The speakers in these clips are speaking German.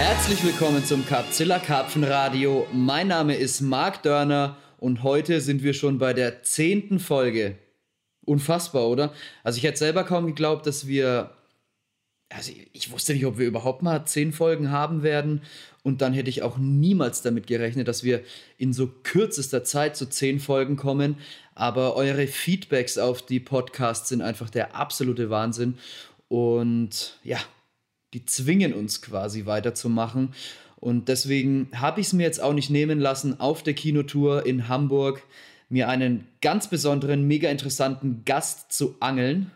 Herzlich willkommen zum Karpzilla Karpfenradio. Mein Name ist Marc Dörner und heute sind wir schon bei der zehnten Folge. Unfassbar, oder? Also ich hätte selber kaum geglaubt, dass wir. Also ich- ich wusste nicht, ob wir überhaupt mal zehn Folgen haben werden. Und dann hätte ich auch niemals damit gerechnet, dass wir in so kürzester Zeit zu zehn Folgen kommen. Aber eure Feedbacks auf die Podcasts sind einfach der absolute Wahnsinn. Und ja, die zwingen uns quasi weiterzumachen. Und deswegen habe ich es mir jetzt auch nicht nehmen lassen, auf der Kinotour in Hamburg mir einen ganz besonderen, mega interessanten Gast zu angeln.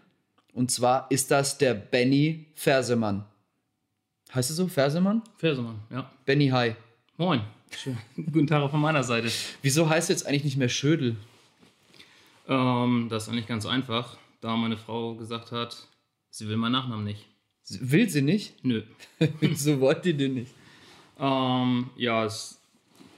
Und zwar ist das der Benny Fersemann. Heißt es so? Fersemann? Fersemann, ja. Benny, hi. Moin. Schön. Guten Tag auch von meiner Seite. Wieso heißt jetzt eigentlich nicht mehr Schödel? Ähm, das ist eigentlich ganz einfach, da meine Frau gesagt hat, sie will meinen Nachnamen nicht. Will sie nicht? Nö. Wieso wollt ihr den nicht? Ähm, ja, es ist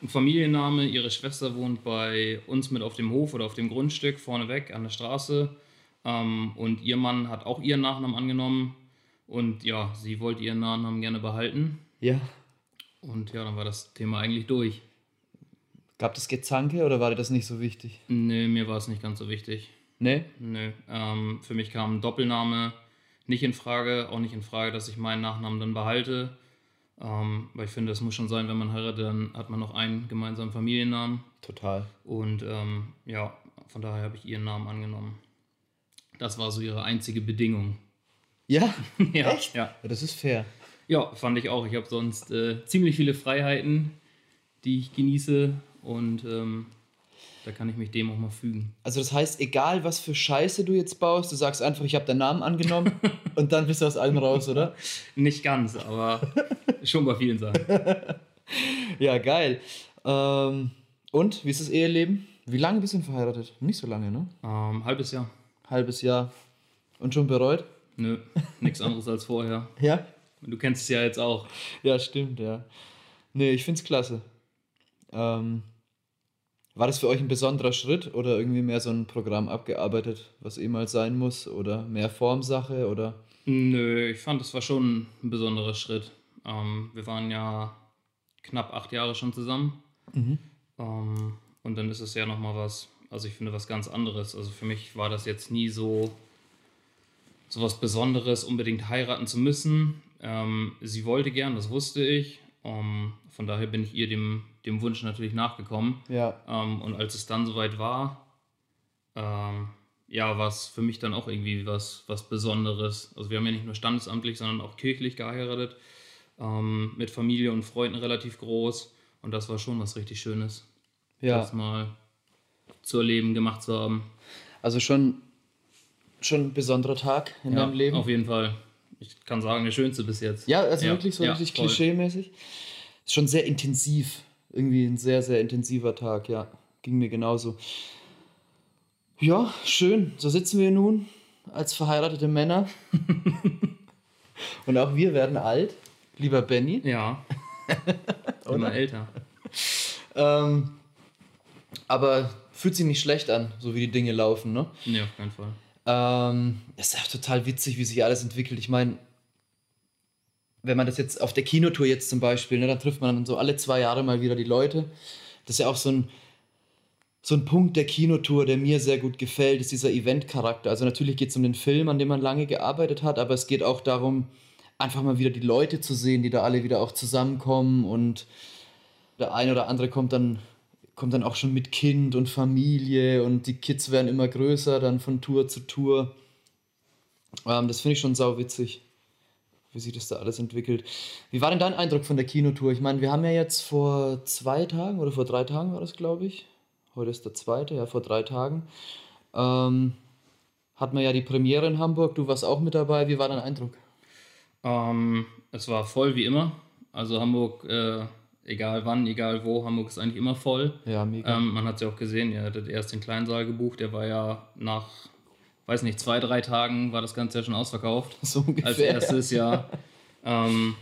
ein Familienname. Ihre Schwester wohnt bei uns mit auf dem Hof oder auf dem Grundstück vorneweg an der Straße. Ähm, und ihr Mann hat auch ihren Nachnamen angenommen. Und ja, sie wollte ihren Nachnamen gerne behalten. Ja. Und ja, dann war das Thema eigentlich durch. Gab es Gezanke oder war dir das nicht so wichtig? Nee, mir war es nicht ganz so wichtig. Nee? Nö. Ähm, für mich kam ein Doppelname nicht in Frage, auch nicht in Frage, dass ich meinen Nachnamen dann behalte. Ähm, weil ich finde, das muss schon sein, wenn man heiratet, dann hat man noch einen gemeinsamen Familiennamen. Total. Und ähm, ja, von daher habe ich ihren Namen angenommen. Das war so ihre einzige Bedingung. Ja? ja, Echt? Ja. Das ist fair. ja, fand ich auch. Ich habe sonst äh, ziemlich viele Freiheiten, die ich genieße. Und ähm, da kann ich mich dem auch mal fügen. Also das heißt, egal was für Scheiße du jetzt baust, du sagst einfach, ich habe deinen Namen angenommen und dann bist du aus allem raus, oder? Nicht ganz, aber schon bei vielen Sachen. Ja, geil. Ähm, und, wie ist das Eheleben? Wie lange bist du denn verheiratet? Nicht so lange, ne? Ähm, halbes Jahr. Halbes Jahr. Und schon bereut? Nö, nichts anderes als vorher. Ja? Du kennst es ja jetzt auch. Ja, stimmt, ja. Nee, ich find's klasse. Ähm, war das für euch ein besonderer Schritt oder irgendwie mehr so ein Programm abgearbeitet, was eh mal sein muss? Oder mehr Formsache oder? Nö, ich fand, es war schon ein besonderer Schritt. Ähm, wir waren ja knapp acht Jahre schon zusammen. Ähm, und dann ist es ja nochmal was, also ich finde was ganz anderes. Also für mich war das jetzt nie so, so was Besonderes, unbedingt heiraten zu müssen. Ähm, sie wollte gern, das wusste ich. Ähm, von daher bin ich ihr dem, dem Wunsch natürlich nachgekommen. Ja. Ähm, und als es dann soweit war, ähm, ja, war es für mich dann auch irgendwie was, was Besonderes. Also wir haben ja nicht nur standesamtlich, sondern auch kirchlich geheiratet, ähm, mit Familie und Freunden relativ groß. Und das war schon was richtig Schönes, Ja. das mal zu erleben, gemacht zu haben. Also schon, schon ein besonderer Tag in ja, deinem Leben. Auf jeden Fall. Ich kann sagen, der schönste bis jetzt. Ja, also Ja, wirklich so ja, richtig voll. klischee-mäßig. Ist schon sehr intensiv. Irgendwie ein sehr, sehr intensiver Tag, ja. Ging mir genauso. Ja, schön. So sitzen wir nun als verheiratete Männer. Und auch wir werden alt, lieber Benny. Ja. Immer älter. Ähm, aber fühlt sich nicht schlecht an, so wie die Dinge laufen, ne? Nee, auf keinen Fall. Ähm, es ist auch total witzig, wie sich alles entwickelt. Ich meine, wenn man das jetzt auf der Kinotour jetzt zum Beispiel, ne, dann trifft man dann so alle zwei Jahre mal wieder die Leute. Das ist ja auch so ein, so ein Punkt der Kinotour, der mir sehr gut gefällt, ist dieser Event-Charakter. Also natürlich geht es um den Film, an dem man lange gearbeitet hat, aber es geht auch darum, einfach mal wieder die Leute zu sehen, die da alle wieder auch zusammenkommen und der eine oder andere kommt dann kommt dann auch schon mit Kind und Familie und die Kids werden immer größer, dann von Tour zu Tour. Ähm, das finde ich schon sau witzig, wie sich das da alles entwickelt. Wie war denn dein Eindruck von der Kinotour? Ich meine, wir haben ja jetzt vor zwei Tagen oder vor drei Tagen war das, glaube ich. Heute ist der zweite, ja, vor drei Tagen. Ähm, hatten wir ja die Premiere in Hamburg. Du warst auch mit dabei. Wie war dein Eindruck? Ähm, es war voll wie immer. Also Hamburg, äh, egal wann, egal wo, Hamburg ist eigentlich immer voll. Ja, mega. Ähm, man hat es ja auch gesehen, ihr hattet erst den Kleinsaal gebucht, der war ja nach, weiß nicht, zwei, drei Tagen war das Ganze ja schon ausverkauft. so ungefähr. Als erstes Jahr. ähm,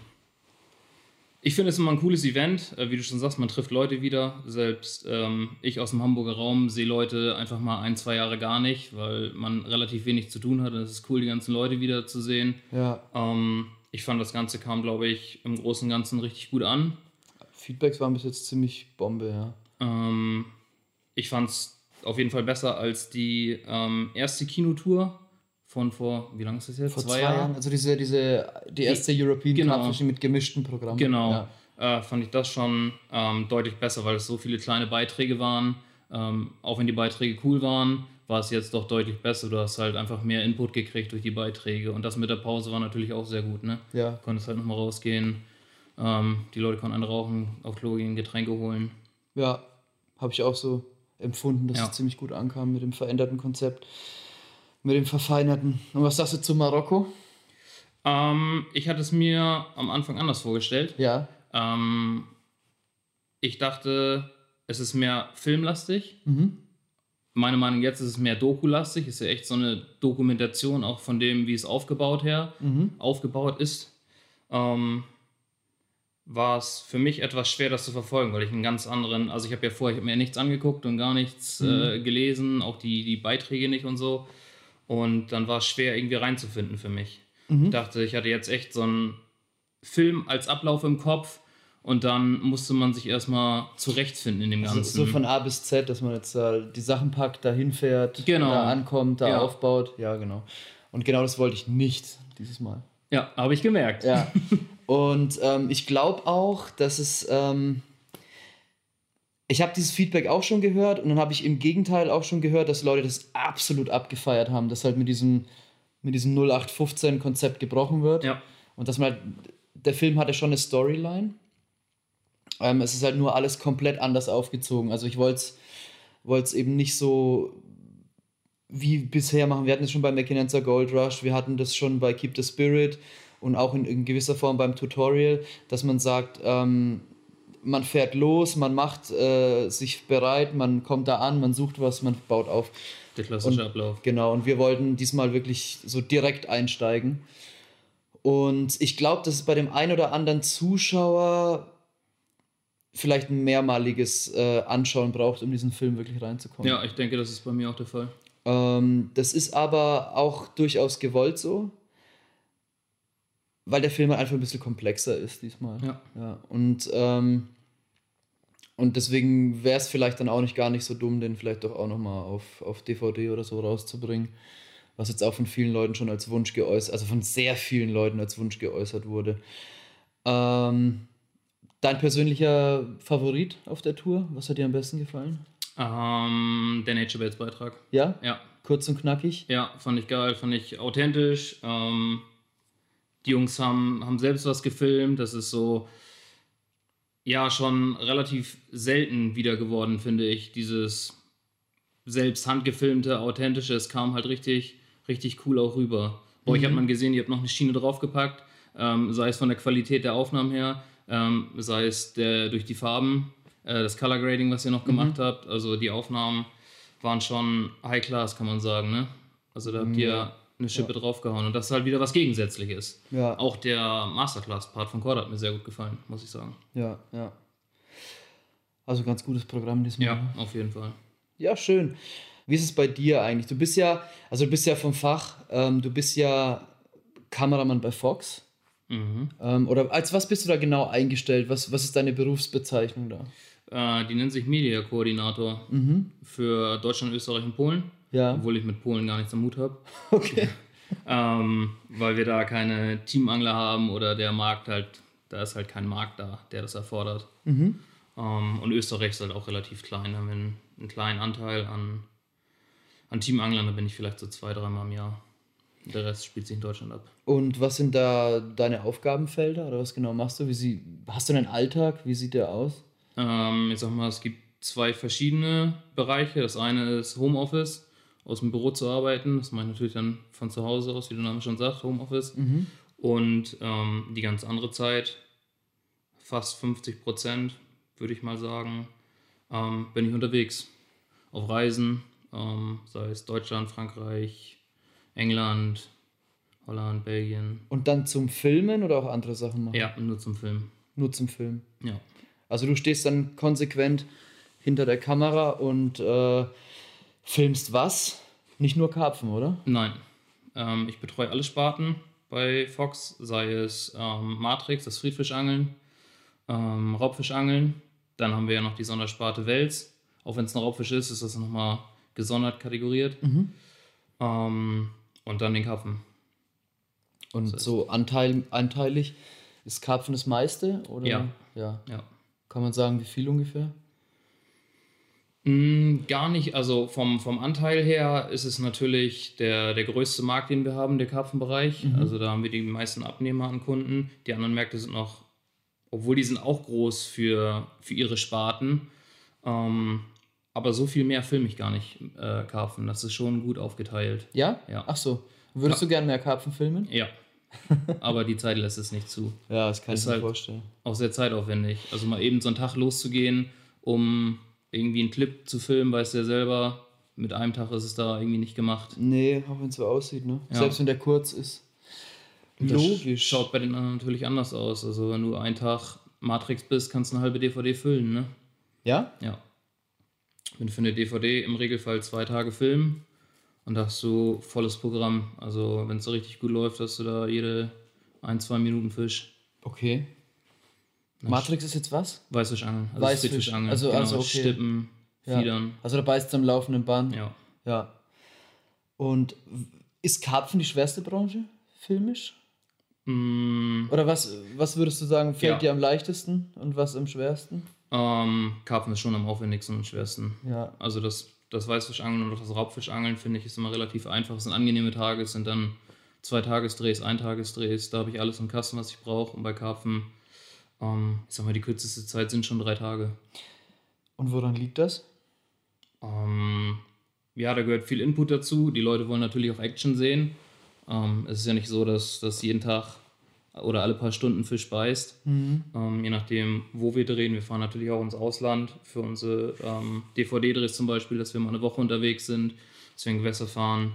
ich finde es immer ein cooles Event. Äh, wie du schon sagst, man trifft Leute wieder. Selbst ähm, ich aus dem Hamburger Raum sehe Leute einfach mal ein, zwei Jahre gar nicht, weil man relativ wenig zu tun hat. Und es ist cool, die ganzen Leute wieder zu sehen. Ja, Ähm, ich fand, das Ganze kam, glaube ich, im Großen und Ganzen richtig gut an. Feedbacks waren bis jetzt ziemlich Bombe, ja. Ähm, ich fand es auf jeden Fall besser als die ähm, erste Kinotour von vor, wie lange ist das jetzt? Vor zwei, zwei Jahren? Jahren? Also diese, diese, die erste die, European genau. Cup mit gemischten Programmen. Genau. Ja. Äh, fand ich das schon ähm, deutlich besser, weil es so viele kleine Beiträge waren. Ähm, auch wenn die Beiträge cool waren, war es jetzt doch deutlich besser. Du hast halt einfach mehr Input gekriegt durch die Beiträge. Und das mit der Pause war natürlich auch sehr gut, ne? Ja. Du konntest halt nochmal rausgehen. Ähm, die Leute konnten einen rauchen, auf Klo gehen, Getränke holen. Ja, habe ich auch so empfunden, dass ja. es ziemlich gut ankam mit dem veränderten Konzept, mit dem verfeinerten. Und was sagst du zu Marokko? Ähm, ich hatte es mir am Anfang anders vorgestellt. Ja. Ähm, ich dachte, es ist mehr filmlastig. Mhm. Meine Meinung jetzt ist es mehr dokulastig. Ist ja echt so eine Dokumentation auch von dem, wie es aufgebaut her mhm. aufgebaut ist. Ähm, war es für mich etwas schwer, das zu verfolgen, weil ich einen ganz anderen, also ich habe ja vorher, ich habe mir nichts angeguckt und gar nichts mhm. äh, gelesen, auch die, die Beiträge nicht und so. Und dann war es schwer, irgendwie reinzufinden für mich. Mhm. Ich dachte, ich hatte jetzt echt so einen Film als Ablauf im Kopf und dann musste man sich erstmal zurechtfinden in dem also Ganzen. So von A bis Z, dass man jetzt äh, die Sachen packt, da hinfährt, genau. da ankommt, da ja. aufbaut. Ja, genau. Und genau das wollte ich nicht dieses Mal. Ja, habe ich gemerkt. Ja. Und ähm, ich glaube auch, dass es. Ähm, ich habe dieses Feedback auch schon gehört und dann habe ich im Gegenteil auch schon gehört, dass Leute das absolut abgefeiert haben, dass halt mit diesem, mit diesem 0815-Konzept gebrochen wird. Ja. Und dass man halt, der Film hatte schon eine Storyline. Ähm, es ist halt nur alles komplett anders aufgezogen. Also ich wollte es eben nicht so wie bisher machen. Wir hatten es schon bei Mackinenza Gold Rush, wir hatten das schon bei Keep the Spirit und auch in, in gewisser Form beim Tutorial, dass man sagt, ähm, man fährt los, man macht äh, sich bereit, man kommt da an, man sucht was, man baut auf. Der klassische und, Ablauf. Genau, und wir wollten diesmal wirklich so direkt einsteigen. Und ich glaube, dass es bei dem einen oder anderen Zuschauer vielleicht ein mehrmaliges äh, Anschauen braucht, um diesen Film wirklich reinzukommen. Ja, ich denke, das ist bei mir auch der Fall. Ähm, das ist aber auch durchaus gewollt so, weil der Film halt einfach ein bisschen komplexer ist diesmal. Ja. ja und, ähm, und deswegen wäre es vielleicht dann auch nicht gar nicht so dumm, den vielleicht doch auch nochmal auf, auf DVD oder so rauszubringen. Was jetzt auch von vielen Leuten schon als Wunsch geäußert, also von sehr vielen Leuten als Wunsch geäußert wurde. Ähm, dein persönlicher Favorit auf der Tour? Was hat dir am besten gefallen? Ähm, der Nature Beds Beitrag. Ja? Ja. Kurz und knackig? Ja, fand ich geil, fand ich authentisch. Ähm, die Jungs haben, haben selbst was gefilmt. Das ist so, ja, schon relativ selten wieder geworden, finde ich. Dieses selbst handgefilmte, authentische, es kam halt richtig, richtig cool auch rüber. Bei euch hat mhm. man gesehen, ihr habt noch eine Schiene draufgepackt, ähm, sei es von der Qualität der Aufnahmen her, ähm, sei es der, durch die Farben äh, das Color Grading, was ihr noch gemacht mhm. habt. Also die Aufnahmen waren schon High Class, kann man sagen. Ne? Also da habt ihr ja. Eine Schippe ja. draufgehauen und das ist halt wieder was Gegensätzliches. Ja. Auch der Masterclass-Part von Cord hat mir sehr gut gefallen, muss ich sagen. Ja, ja. Also ganz gutes Programm diesmal. Ja, auf jeden Fall. Ja, schön. Wie ist es bei dir eigentlich? Du bist ja, also du bist ja vom Fach, ähm, du bist ja Kameramann bei Fox. Mhm. Ähm, oder als was bist du da genau eingestellt? Was, was ist deine Berufsbezeichnung da? Äh, die nennt sich Media-Koordinator mhm. für Deutschland, Österreich und Polen. Ja. Obwohl ich mit Polen gar nichts am Hut habe. Okay. ähm, weil wir da keine Teamangler haben oder der Markt halt, da ist halt kein Markt da, der das erfordert. Mhm. Ähm, und Österreich ist halt auch relativ klein. Da haben wir einen, einen kleinen Anteil an, an Teamanglern, da bin ich vielleicht so zwei, dreimal im Jahr. Der Rest spielt sich in Deutschland ab. Und was sind da deine Aufgabenfelder oder was genau machst du? Wie sie, hast du einen Alltag? Wie sieht der aus? Ähm, ich sag mal, es gibt zwei verschiedene Bereiche. Das eine ist Homeoffice, aus dem Büro zu arbeiten. Das mache ich natürlich dann von zu Hause aus, wie der Name schon sagt, Homeoffice. Mhm. Und ähm, die ganz andere Zeit, fast 50 Prozent, würde ich mal sagen, ähm, bin ich unterwegs. Auf Reisen, ähm, sei es Deutschland, Frankreich, England, Holland, Belgien. Und dann zum Filmen oder auch andere Sachen machen? Ja, nur zum Film. Nur zum Film. Ja. Also du stehst dann konsequent hinter der Kamera und äh, filmst was? Nicht nur Karpfen, oder? Nein. Ähm, ich betreue alle Sparten, bei Fox, sei es ähm, Matrix, das Friedfischangeln, ähm, Raubfischangeln. Dann haben wir ja noch die Sondersparte Wels. Auch wenn es ein Raubfisch ist, ist das nochmal gesondert kategoriert. Ähm, und dann den Karpfen. Und so anteil, anteilig ist Karpfen das meiste? Oder? Ja. ja. Ja. Kann man sagen, wie viel ungefähr? Mm, Gar nicht, also vom, vom Anteil her ist es natürlich der, der größte Markt, den wir haben, der Karpfenbereich. Also da haben wir die meisten Abnehmer an Kunden. Die anderen Märkte sind noch, obwohl die sind auch groß für, für ihre Sparten. Ähm, aber so viel mehr filme ich gar nicht, äh, Karpfen. Das ist schon gut aufgeteilt. Ja? Ja. Ach so. Würdest du gerne mehr Karpfen filmen? Ja. aber die Zeit lässt es nicht zu. Ja, das kann Ist ich mir halt- vorstellen. Auch sehr zeitaufwendig. Also mal eben so einen Tag loszugehen, um irgendwie einen Clip zu filmen, weißt du ja selber, mit einem Tag ist es da irgendwie nicht gemacht. Nee, auch wenn es so aussieht, ne? Ja. Selbst wenn der kurz ist. Und das Logisch. Schaut bei den anderen natürlich anders aus. Also wenn du einen Tag Matrix bist, kannst du eine halbe DVD füllen, ne? Ja? Ja. Wenn du für eine DVD im Regelfall zwei Tage filmen und da hast du volles Programm. Also wenn es so richtig gut läuft, hast du da jede ein, zwei Minuten Fisch. Okay. Matrix ist jetzt was? Weißfischangeln. Also Weißfisch. Friedfischangeln. Also- genau, also okay. Stippen, Ja. Fiedern. Also da beißt du am laufenden Band. Ja. Ja. Und ist Karpfen die schwerste Branche, filmisch? Mm, Oder was, was würdest du sagen, fällt Ja. dir am leichtesten und was am schwersten? ähm, Karpfen ist schon am aufwendigsten und schwersten. Ja. Also das, das Weißfischangeln und auch das Raubfischangeln finde ich ist immer relativ einfach. Es sind angenehme Tage, es sind dann zwei Tagesdrehs, ein Tagesdrehs, da habe ich alles im Kasten, was ich brauche. Und bei Karpfen, ähm, ich sag mal, die kürzeste Zeit sind schon drei Tage. Und woran liegt das? Ähm, ja, da gehört viel Input dazu. Die Leute wollen natürlich auch Action sehen. Ähm, es ist ja nicht so, dass, dass jeden Tag oder alle paar Stunden Fisch beißt. Ähm, je nachdem, wo wir drehen. Wir fahren natürlich auch ins Ausland für unsere DVD-Drehs zum Beispiel, dass wir mal eine Woche unterwegs sind, dass wir in Gewässer fahren,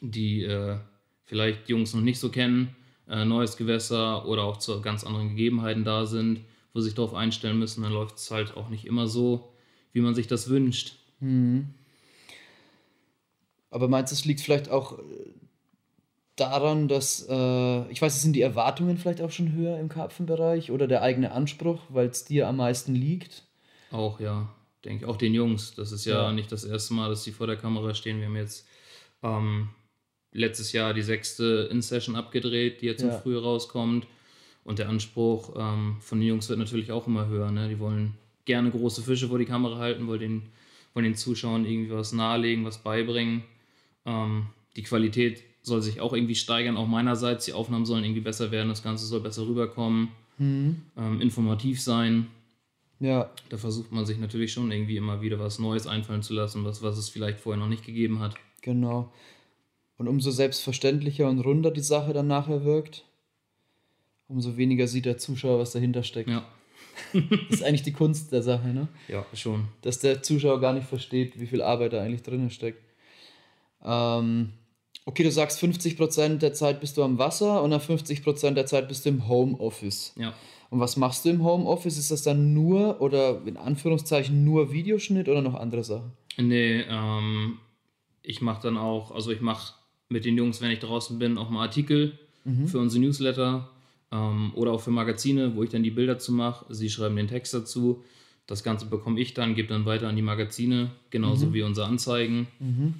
die äh, vielleicht die Jungs noch nicht so kennen, äh, neues Gewässer oder auch zu ganz anderen Gegebenheiten da sind, wo sie sich darauf einstellen müssen. Dann läuft es halt auch nicht immer so, wie man sich das wünscht. Aber meinst du, es liegt vielleicht auch äh, daran, dass, äh, ich weiß, sind die Erwartungen vielleicht auch schon höher im Karpfenbereich oder der eigene Anspruch, weil es dir am meisten liegt? Auch, ja, denke ich. Auch den Jungs. Das ist ja, Ja. nicht das erste Mal, dass sie vor der Kamera stehen. Wir haben jetzt ähm, letztes Jahr die sechste In-Session abgedreht, die jetzt im Ja. Frühjahr rauskommt. Und der Anspruch ähm, von den Jungs wird natürlich auch immer höher. Ne? Die wollen gerne große Fische vor die Kamera halten, wollen den, wollen den Zuschauern irgendwie was nahelegen, was beibringen. Ähm, die Qualität soll sich auch irgendwie steigern, auch meinerseits. Die Aufnahmen sollen irgendwie besser werden, das Ganze soll besser rüberkommen, ähm, informativ sein Ja, da versucht man sich natürlich schon irgendwie immer wieder was Neues einfallen zu lassen, was, was es vielleicht vorher noch nicht gegeben hat. genau. Und umso selbstverständlicher und runder die Sache dann nachher wirkt, umso weniger sieht der Zuschauer, was dahinter steckt. Ja, Das ist eigentlich die Kunst der Sache, ne? ja, schon. dass der Zuschauer gar nicht versteht, wie viel Arbeit da eigentlich drin steckt. Ähm, okay, du sagst, 50% der Zeit bist du am Wasser und dann 50% der Zeit bist du im Homeoffice. Ja. Und was machst du im Homeoffice? Ist das dann nur oder in Anführungszeichen nur Videoschnitt oder noch andere Sachen? Nee, ähm, ich mache dann auch, also ich mache mit den Jungs, wenn ich draußen bin, auch mal Artikel für unsere Newsletter ähm, oder auch für Magazine, wo ich dann die Bilder zu mache. Sie schreiben den Text dazu. Das Ganze bekomme ich dann, gebe dann weiter an die Magazine, genauso wie unsere Anzeigen.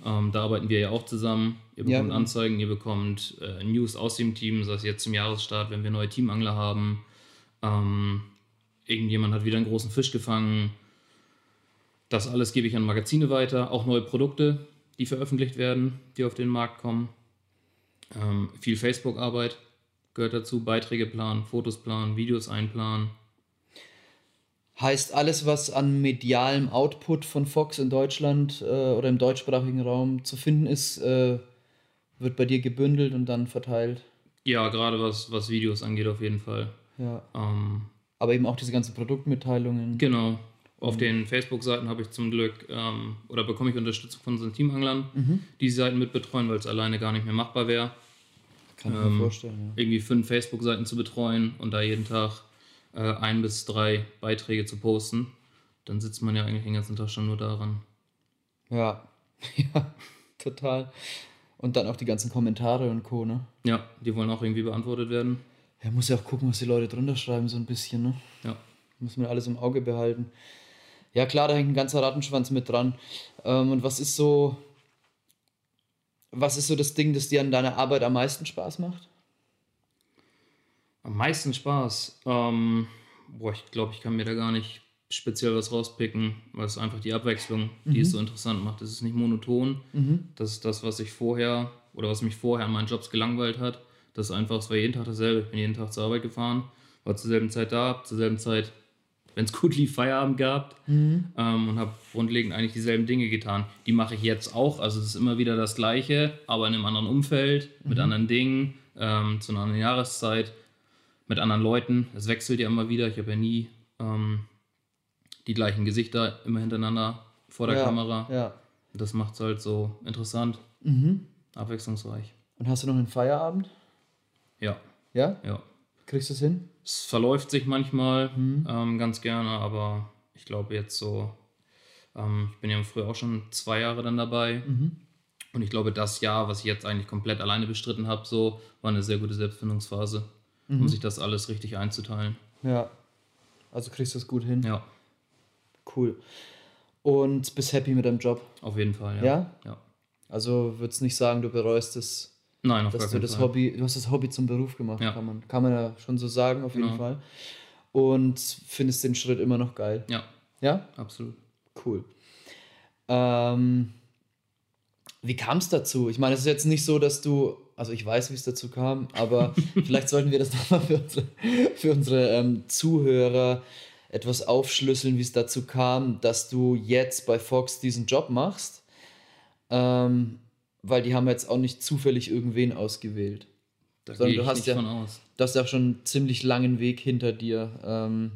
Ähm, da arbeiten wir ja auch zusammen. Ihr Ja, bekommt genau. Anzeigen, ihr bekommt äh, News aus dem Team, sei es jetzt zum Jahresstart, wenn wir neue Teamangler haben. Ähm, irgendjemand hat wieder einen großen Fisch gefangen. Das alles gebe ich an Magazine weiter, auch neue Produkte, die veröffentlicht werden, die auf den Markt kommen. Ähm, viel Facebook-Arbeit gehört dazu, Beiträge planen, Fotos planen, Videos einplanen. Heißt, alles, was an medialem Output von Fox in Deutschland äh, oder im deutschsprachigen Raum zu finden ist, äh, wird bei dir gebündelt und dann verteilt. Ja, gerade was, was Videos angeht, auf jeden Fall. Ja. Ähm, Aber eben auch diese ganzen Produktmitteilungen. genau. Auf den Facebook-Seiten habe ich zum Glück oder oder bekomme ich Unterstützung von unseren Teamanglern, die die Seiten mitbetreuen, weil es alleine gar nicht mehr machbar wäre. Kann ich mir vorstellen. irgendwie fünf Facebook-Seiten zu betreuen und da jeden Tag äh, ein bis drei Beiträge zu posten, dann sitzt man ja eigentlich den ganzen Tag schon nur daran. Ja, ja, ja total. Und dann auch die ganzen Kommentare und Co., ne? Ja, die wollen auch irgendwie beantwortet werden. Ja, muss ja auch gucken, was die Leute drunter schreiben, so ein bisschen, ne? Ja. Muss man alles im Auge behalten. Ja, klar, da hängt ein ganzer Rattenschwanz mit dran. Ähm, und was ist so. Was ist so das Ding, das dir an deiner Arbeit am meisten Spaß macht? Am meisten Spaß. Ähm, boah, ich glaube, ich kann mir da gar nicht speziell was rauspicken, weil es einfach die Abwechslung, die es so interessant macht. Es ist nicht monoton. Das ist das, was ich vorher oder was mich vorher an meinen Jobs gelangweilt hat. Das ist einfach, es war jeden Tag dasselbe. Ich bin jeden Tag zur Arbeit gefahren, war zur selben Zeit da, zur selben Zeit, wenn es gut lief, Feierabend gehabt ähm, und habe grundlegend eigentlich dieselben Dinge getan. Die mache ich jetzt auch. Also es ist immer wieder das Gleiche, aber in einem anderen Umfeld, mit anderen Dingen, ähm, zu einer anderen Jahreszeit, mit anderen Leuten. Es wechselt ja immer wieder. Ich habe ja nie ähm, die gleichen Gesichter immer hintereinander vor der ja, Kamera. Ja. Das macht es halt so interessant, abwechslungsreich. Und hast du noch einen Feierabend? Ja, Ja? ja. Kriegst du es hin? Es verläuft sich manchmal ähm, ganz gerne, aber ich glaube jetzt so, ähm, ich bin ja früher auch schon zwei Jahre dann dabei. Und ich glaube, das Jahr, was ich jetzt eigentlich komplett alleine bestritten habe, so, war eine sehr gute Selbstfindungsphase, um sich das alles richtig einzuteilen. Ja. Also kriegst du es gut hin? Ja, Cool. Und bist happy mit deinem Job? auf jeden Fall. Ja. Ja? ja. Also würdest nicht sagen, du bereust es, Nein, auf dass du das Fall. Hobby, du hast das Hobby zum Beruf gemacht, Ja. kann, man, kann man ja schon so sagen, auf jeden Genau. Fall. Und findest den Schritt immer noch geil. Ja, Ja? absolut. Cool. Ähm, wie kam es dazu? Ich meine, es ist jetzt nicht so, dass du, also ich weiß, wie es dazu kam, aber vielleicht sollten wir das nochmal für unsere, für unsere ähm, Zuhörer etwas aufschlüsseln, wie es dazu kam, dass du jetzt bei Fox diesen Job machst. Ähm, weil die haben jetzt auch nicht zufällig irgendwen ausgewählt. Da Sondern du hast ja-. Du hast ja schon einen ziemlich langen Weg hinter dir. Ähm,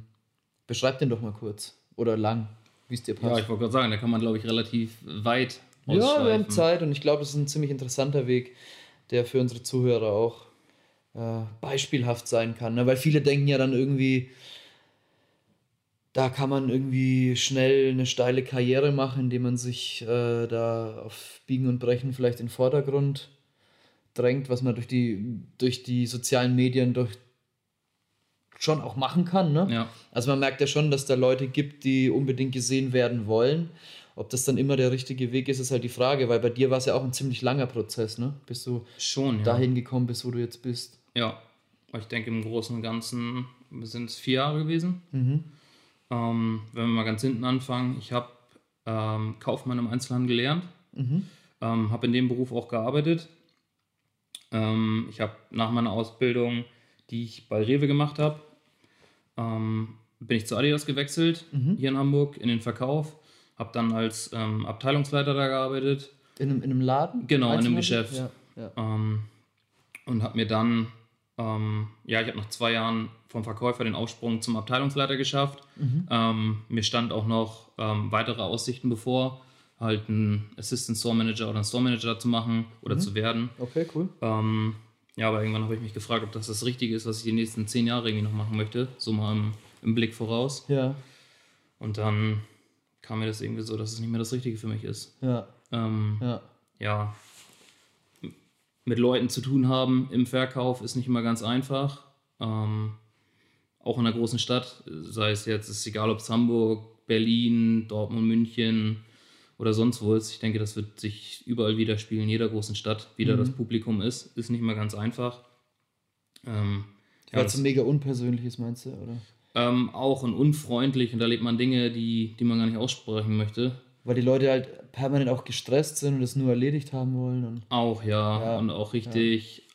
beschreib den doch mal kurz. Oder lang, wie es dir passt. Ja, ich wollte gerade sagen, da kann man, glaube ich, relativ weit Ja, wir haben. Zeit und ich glaube, es ist ein ziemlich interessanter Weg, der für unsere Zuhörer auch äh, beispielhaft sein kann. Ne? Weil viele denken ja dann irgendwie, da kann man irgendwie schnell eine steile Karriere machen, indem man sich äh, da auf Biegen und Brechen vielleicht in den Vordergrund drängt, was man durch die, durch die sozialen Medien durch schon auch machen kann. Ne? Ja, Also man merkt ja schon, dass da Leute gibt, die unbedingt gesehen werden wollen. Ob das dann immer der richtige Weg ist, ist halt die Frage, weil bei dir war es ja auch ein ziemlich langer Prozess, ne? Bis du schon, ja. dahin gekommen bist, wo du jetzt bist. Ja, ich denke im Großen und Ganzen sind es vier Jahre gewesen. Ähm, wenn wir mal ganz hinten anfangen, ich habe ähm, Kaufmann im Einzelhandel gelernt, ähm, habe in dem Beruf auch gearbeitet. Ähm, ich habe nach meiner Ausbildung, die ich bei Rewe gemacht habe, ähm, bin ich zu Adidas gewechselt, hier in Hamburg, in den Verkauf. Habe dann als ähm, Abteilungsleiter da gearbeitet. In einem, in einem Laden? Genau, in einem? Geschäft. Ja, ja. Und habe mir dann, ähm, ja, ich habe nach zwei Jahren vom Verkäufer den Aufsprung zum Abteilungsleiter geschafft. Ähm, mir stand auch noch ähm, weitere Aussichten bevor, halt einen Assistant Store Manager oder einen Store Manager zu machen oder zu werden. Okay, cool. Ähm, ja, aber irgendwann habe ich mich gefragt, ob das das Richtige ist, was ich die nächsten zehn Jahre irgendwie noch machen möchte. So mal im, im Blick voraus. Ja, Und dann kam mir das irgendwie so, dass es nicht mehr das Richtige für mich ist. ja, Ähm, ja. ja, mit Leuten zu tun haben im Verkauf ist nicht immer ganz einfach. Ähm, auch in einer großen Stadt, sei es jetzt, ist egal ob es Hamburg, Berlin, Dortmund, München oder sonst wo ist. Ich denke, das wird sich überall widerspiegeln, in jeder großen Stadt, wie da das Publikum ist. Ist nicht immer ganz einfach. Ähm, ja, es so mega unpersönlich ist, meinst du, oder? ähm, auch und unfreundlich und da erlebt man Dinge, die, die man gar nicht aussprechen möchte. Weil die Leute halt permanent auch gestresst sind und es nur erledigt haben wollen. Und Auch, ja. Ja, Und auch richtig,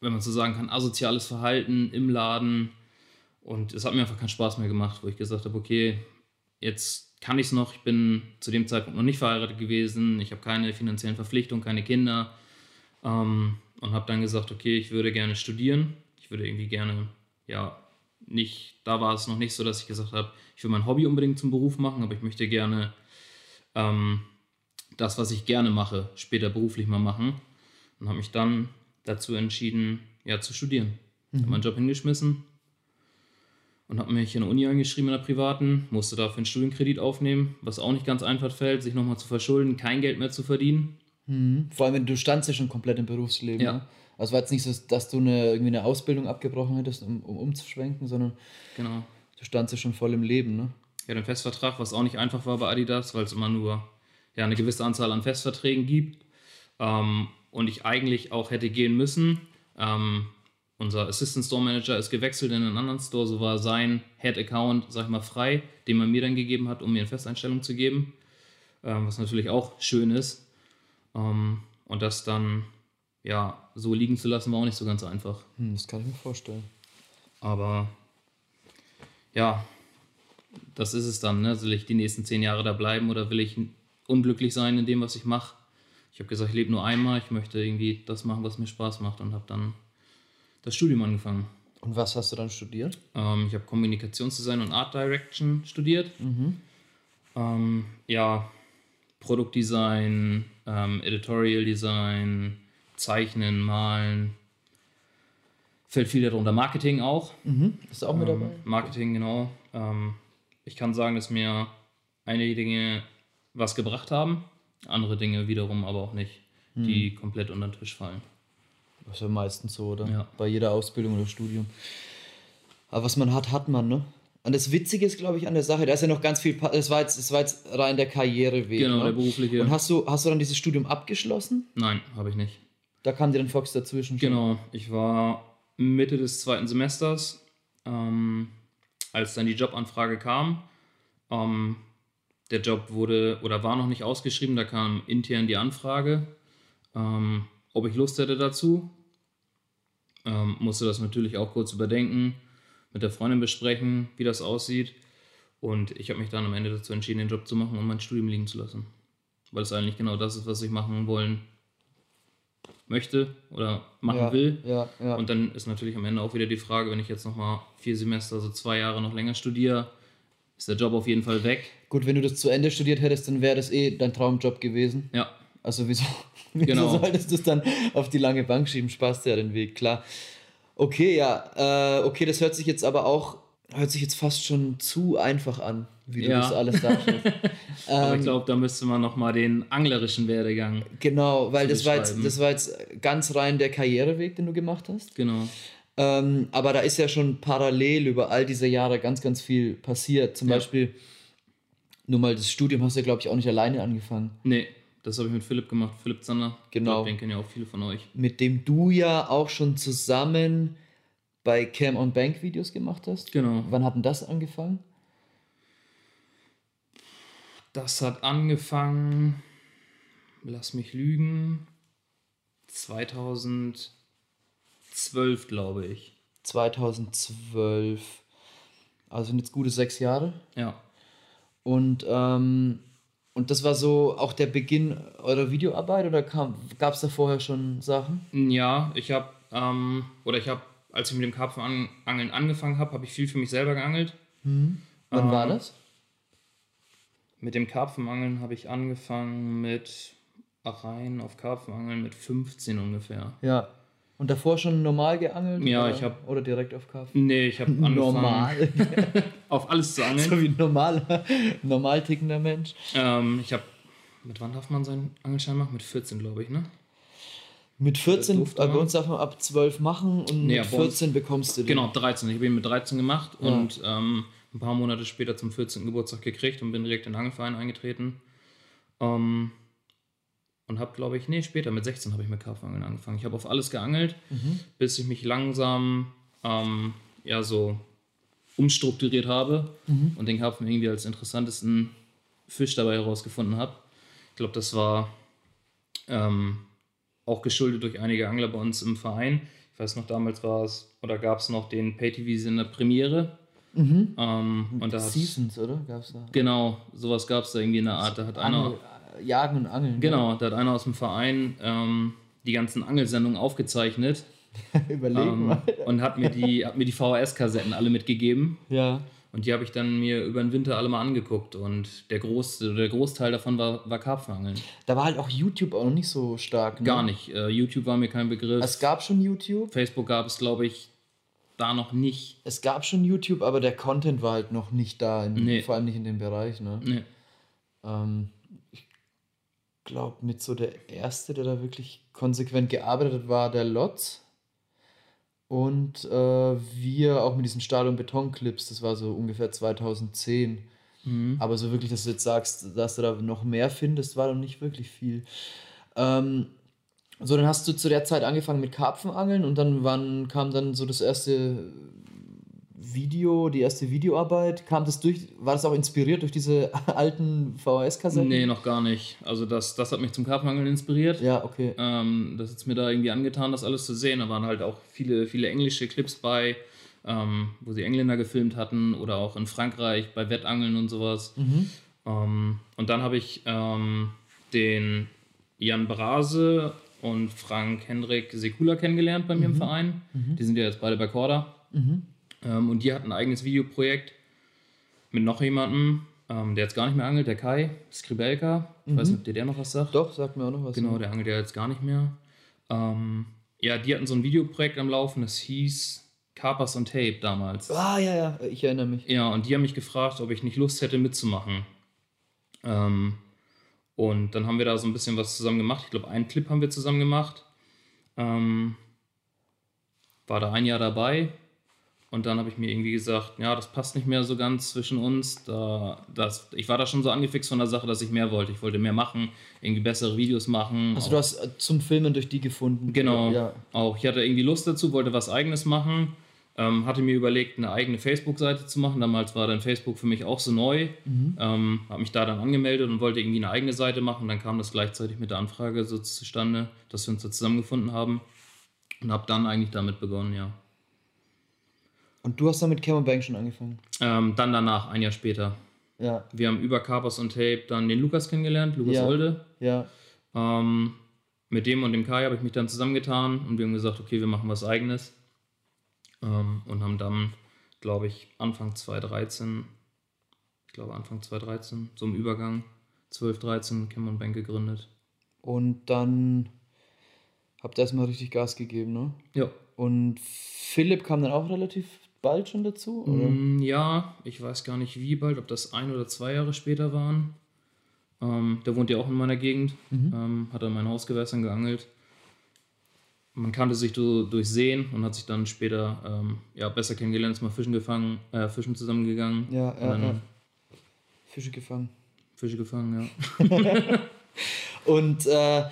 wenn man so sagen kann, asoziales Verhalten im Laden. Und es hat mir einfach keinen Spaß mehr gemacht, wo ich gesagt habe, okay, jetzt kann ich es noch. Ich bin zu dem Zeitpunkt noch nicht verheiratet gewesen. Ich habe keine finanziellen Verpflichtungen, keine Kinder. Ähm, und habe dann gesagt, okay, ich würde gerne studieren. Ich würde irgendwie gerne, ja, nicht, da war es noch nicht so, dass ich gesagt habe, ich will mein Hobby unbedingt zum Beruf machen, aber ich möchte gerne ähm, das, was ich gerne mache, später beruflich mal machen. Und habe mich dann dazu entschieden, ja, zu studieren. Ich habe meinen Job hingeschmissen und habe mich in der Uni eingeschrieben in der privaten, musste dafür einen Studienkredit aufnehmen, was auch nicht ganz einfach fällt, sich nochmal zu verschulden, kein Geld mehr zu verdienen. Mhm. Vor allem, du standst ja schon komplett im Berufsleben. Ja. Ne? Also war jetzt nicht so, dass du eine, irgendwie eine Ausbildung abgebrochen hättest, um, um umzuschwenken, sondern genau. du standst ja schon voll im Leben. Ne? Ja, den Festvertrag, was auch nicht einfach war bei Adidas, weil es immer nur ja, eine gewisse Anzahl an Festverträgen gibt. Ähm, und ich eigentlich auch hätte gehen müssen. Ähm, unser Assistant Store Manager ist gewechselt in einen anderen Store, so war sein Head-Account, sag ich mal, frei, den man mir dann gegeben hat, um mir eine Festeinstellung zu geben. Ähm, was natürlich auch schön ist. Ähm, und das dann ja so liegen zu lassen, war auch nicht so ganz einfach. Hm, das kann ich mir vorstellen. Aber ja, das ist es dann. Ne? Will ich die nächsten zehn Jahre da bleiben oder will ich unglücklich sein in dem, was ich mache? Ich habe gesagt, ich lebe nur einmal, ich möchte irgendwie das machen, was mir Spaß macht und habe dann das Studium angefangen. Und was hast du dann studiert? Ähm, ich habe Kommunikationsdesign und Art Direction studiert. Mhm. Ähm, ja, Produktdesign, ähm, Editorial Design, Zeichnen, Malen. Fällt viel darunter. Marketing auch. Mhm. Ist auch mit ähm, dabei? Marketing, genau. Ähm, ich kann sagen, dass mir einige Dinge was gebracht haben, andere Dinge wiederum aber auch nicht, mhm. die komplett unter den Tisch fallen. Das ist ja meistens so, oder? Ja. Bei jeder Ausbildung oder Studium. Aber was man hat, hat man, ne? Und das Witzige ist, glaube ich, an der Sache, da ist ja noch ganz viel, das war jetzt, das war jetzt rein der Karriereweg. Genau, ne? der berufliche. Und hast du, hast du dann dieses Studium abgeschlossen? Nein, habe ich nicht. Da kam dir dann Fox dazwischen. Genau, ich war Mitte des zweiten Semesters, ähm, als dann die Jobanfrage kam. Ähm, der Job wurde oder war noch nicht ausgeschrieben, da kam intern die Anfrage. Ähm, ob ich Lust hätte dazu. Ähm, musste das natürlich auch kurz überdenken, mit der Freundin besprechen, wie das aussieht. Und ich habe mich dann am Ende dazu entschieden, den Job zu machen und mein Studium liegen zu lassen. Weil es eigentlich genau das ist, was ich machen wollen möchte oder machen ja, will. Ja, ja. Und dann ist natürlich am Ende auch wieder die Frage, wenn ich jetzt nochmal vier Semester, also zwei Jahre noch länger studiere, ist der Job auf jeden Fall weg. Gut, wenn du das zu Ende studiert hättest, dann wäre das eh dein Traumjob gewesen. Ja, also wieso, wieso genau. solltest du es dann auf die lange Bank schieben? Sparst ja den Weg, klar. Okay, ja, äh, okay, das hört sich jetzt aber auch, hört sich jetzt fast schon zu einfach an, wie du ja. das alles darstellst. aber ähm, ich glaube, da müsste man nochmal den anglerischen Werdegang. Genau, weil das war, jetzt, das war jetzt ganz rein der Karriereweg, den du gemacht hast. Genau. Ähm, aber da ist ja schon parallel über all diese Jahre ganz, ganz viel passiert. Zum ja. Beispiel, nur mal das Studium hast du ja, glaube ich, auch nicht alleine angefangen. Nee. Das habe ich mit Philipp gemacht, Philipp Zander. Genau. Den kennen ja auch viele von euch. Mit dem du ja auch schon zusammen bei Cam on Bank Videos gemacht hast. Genau. Wann hat denn das angefangen? Das hat angefangen, lass mich lügen, 2012, glaube ich. 2012. Also sind jetzt gute sechs Jahre. Ja. Und ähm, und das war so auch der Beginn eurer Videoarbeit oder gab es da vorher schon Sachen? Ja, ich habe, ähm, oder ich habe, als ich mit dem Karpfenangeln angefangen habe, habe ich viel für mich selber geangelt. Mhm. Wann ähm, war das? Mit dem Karpfenangeln habe ich angefangen mit rein auf Karpfenangeln mit 15 ungefähr. Ja. Und davor schon normal geangelt? Ja, oder, ich habe. Oder direkt auf Karpfen? Nee, ich habe angefangen. Normal. auf alles zu angeln. So wie ein normaler, normal tickender Mensch. Ähm, ich habe. Mit wann darf man seinen Angelschein machen? Mit 14, glaube ich, ne? Mit 14, äh, bei uns darf man ab 12 machen und nee, mit 14 bekommst du den. Genau, 13. Ich habe ihn mit 13 gemacht ja. und ähm, ein paar Monate später zum 14. Geburtstag gekriegt und bin direkt in den Angelverein eingetreten. Ähm, und habe, glaube ich, nee, später mit 16 habe ich mit Karpfenangeln angefangen. Ich habe auf alles geangelt, mhm. bis ich mich langsam ähm, ja so umstrukturiert habe mhm. und den Karpfen irgendwie als interessantesten Fisch dabei herausgefunden habe. Ich glaube, das war ähm, auch geschuldet durch einige Angler bei uns im Verein. Ich weiß noch, damals war es oder gab es noch den Pay-TV-Sender Premiere. Mhm. Ähm, und da Seasons, oder? Gab's da? Genau, sowas gab es da irgendwie in der Art. Da hat einer Jagen und Angeln. Genau, ja. da hat einer aus dem Verein ähm, die ganzen Angelsendungen aufgezeichnet. Überlegen ähm, mal. Und hat mir die, hat mir die VHS-Kassetten alle mitgegeben. Ja. Und die habe ich dann mir über den Winter alle mal angeguckt. Und der, Groß, der Großteil davon war, war Karpfenangeln. Da war halt auch YouTube auch noch nicht so stark. Ne? Gar nicht. Uh, YouTube war mir kein Begriff. Es gab schon YouTube. Facebook gab es, glaube ich, da noch nicht. Es gab schon YouTube, aber der Content war halt noch nicht da. In, nee. Vor allem nicht in dem Bereich. Ne? Nee. Ähm, glaube, mit so der erste, der da wirklich konsequent gearbeitet hat, war der Lotz. Und äh, wir auch mit diesen Stahl- und Betonclips, das war so ungefähr 2010. Mhm. Aber so wirklich, dass du jetzt sagst, dass du da noch mehr findest, war doch nicht wirklich viel. Ähm, so, dann hast du zu der Zeit angefangen mit Karpfenangeln und dann wann kam dann so das erste Video, die erste Videoarbeit, kam das durch, war das auch inspiriert durch diese alten VHS-Kassetten? Nee, noch gar nicht. Also das, das hat mich zum Karpfenangeln inspiriert. Ja, okay. Ähm, das hat mir da irgendwie angetan, das alles zu sehen. Da waren halt auch viele, viele englische Clips bei, ähm, wo sie Engländer gefilmt hatten oder auch in Frankreich bei Wettangeln und sowas. Mhm. Ähm, und dann habe ich ähm, den Jan Brase und Frank Hendrik Sekula kennengelernt bei mir mhm. im Verein. Mhm. Die sind ja jetzt beide bei Corda. Mhm. Ähm, und die hatten ein eigenes Videoprojekt mit noch jemandem, ähm, der jetzt gar nicht mehr angelt, der Kai Skribelka. Ich mhm. weiß nicht, ob dir der noch was sagt. Doch, sagt mir auch noch was. Genau, der angelt ja jetzt gar nicht mehr. Ähm, ja, die hatten so ein Videoprojekt am Laufen, das hieß Carpers on Tape damals. Ah, ja, ja, ich erinnere mich. Ja, und die haben mich gefragt, ob ich nicht Lust hätte mitzumachen. Ähm, und dann haben wir da so ein bisschen was zusammen gemacht. Ich glaube, einen Clip haben wir zusammen gemacht. Ähm, war da ein Jahr dabei. Und dann habe ich mir irgendwie gesagt, ja, das passt nicht mehr so ganz zwischen uns. Da, das, ich war da schon so angefixt von der Sache, dass ich mehr wollte. Ich wollte mehr machen, irgendwie bessere Videos machen. Also du hast äh, zum Filmen durch die gefunden. Genau. Ja. Auch ich hatte irgendwie Lust dazu, wollte was eigenes machen. Ähm, hatte mir überlegt, eine eigene Facebook-Seite zu machen. Damals war dann Facebook für mich auch so neu. Mhm. Ähm, habe mich da dann angemeldet und wollte irgendwie eine eigene Seite machen. Dann kam das gleichzeitig mit der Anfrage so zustande, dass wir uns da zusammengefunden haben. Und habe dann eigentlich damit begonnen, ja. Und du hast dann mit Cameron Bank schon angefangen? Ähm, dann danach, ein Jahr später. Ja. Wir haben über Carpers und Tape dann den Lukas kennengelernt, Lukas ja. Olde. Ja. Ähm, mit dem und dem Kai habe ich mich dann zusammengetan und wir haben gesagt, okay, wir machen was eigenes. Ähm, und haben dann, glaube ich, Anfang 2013, ich glaube Anfang 2013, so im Übergang, 12, 13, Cameron Bank gegründet. Und dann habt ihr erstmal richtig Gas gegeben, ne? Ja. Und Philipp kam dann auch relativ bald schon dazu? Oder? Mm, ja, ich weiß gar nicht wie bald, ob das ein oder zwei Jahre später waren. Ähm, der wohnt ja auch in meiner Gegend, mhm. ähm, hat an meinen Hausgewässern geangelt. Man kannte sich so durchsehen und hat sich dann später ähm, ja, besser kennengelernt, ist mal Fischen gefangen, äh, Fischen zusammengegangen. Ja, ja, ja. Fische gefangen. Fische gefangen, ja. und äh,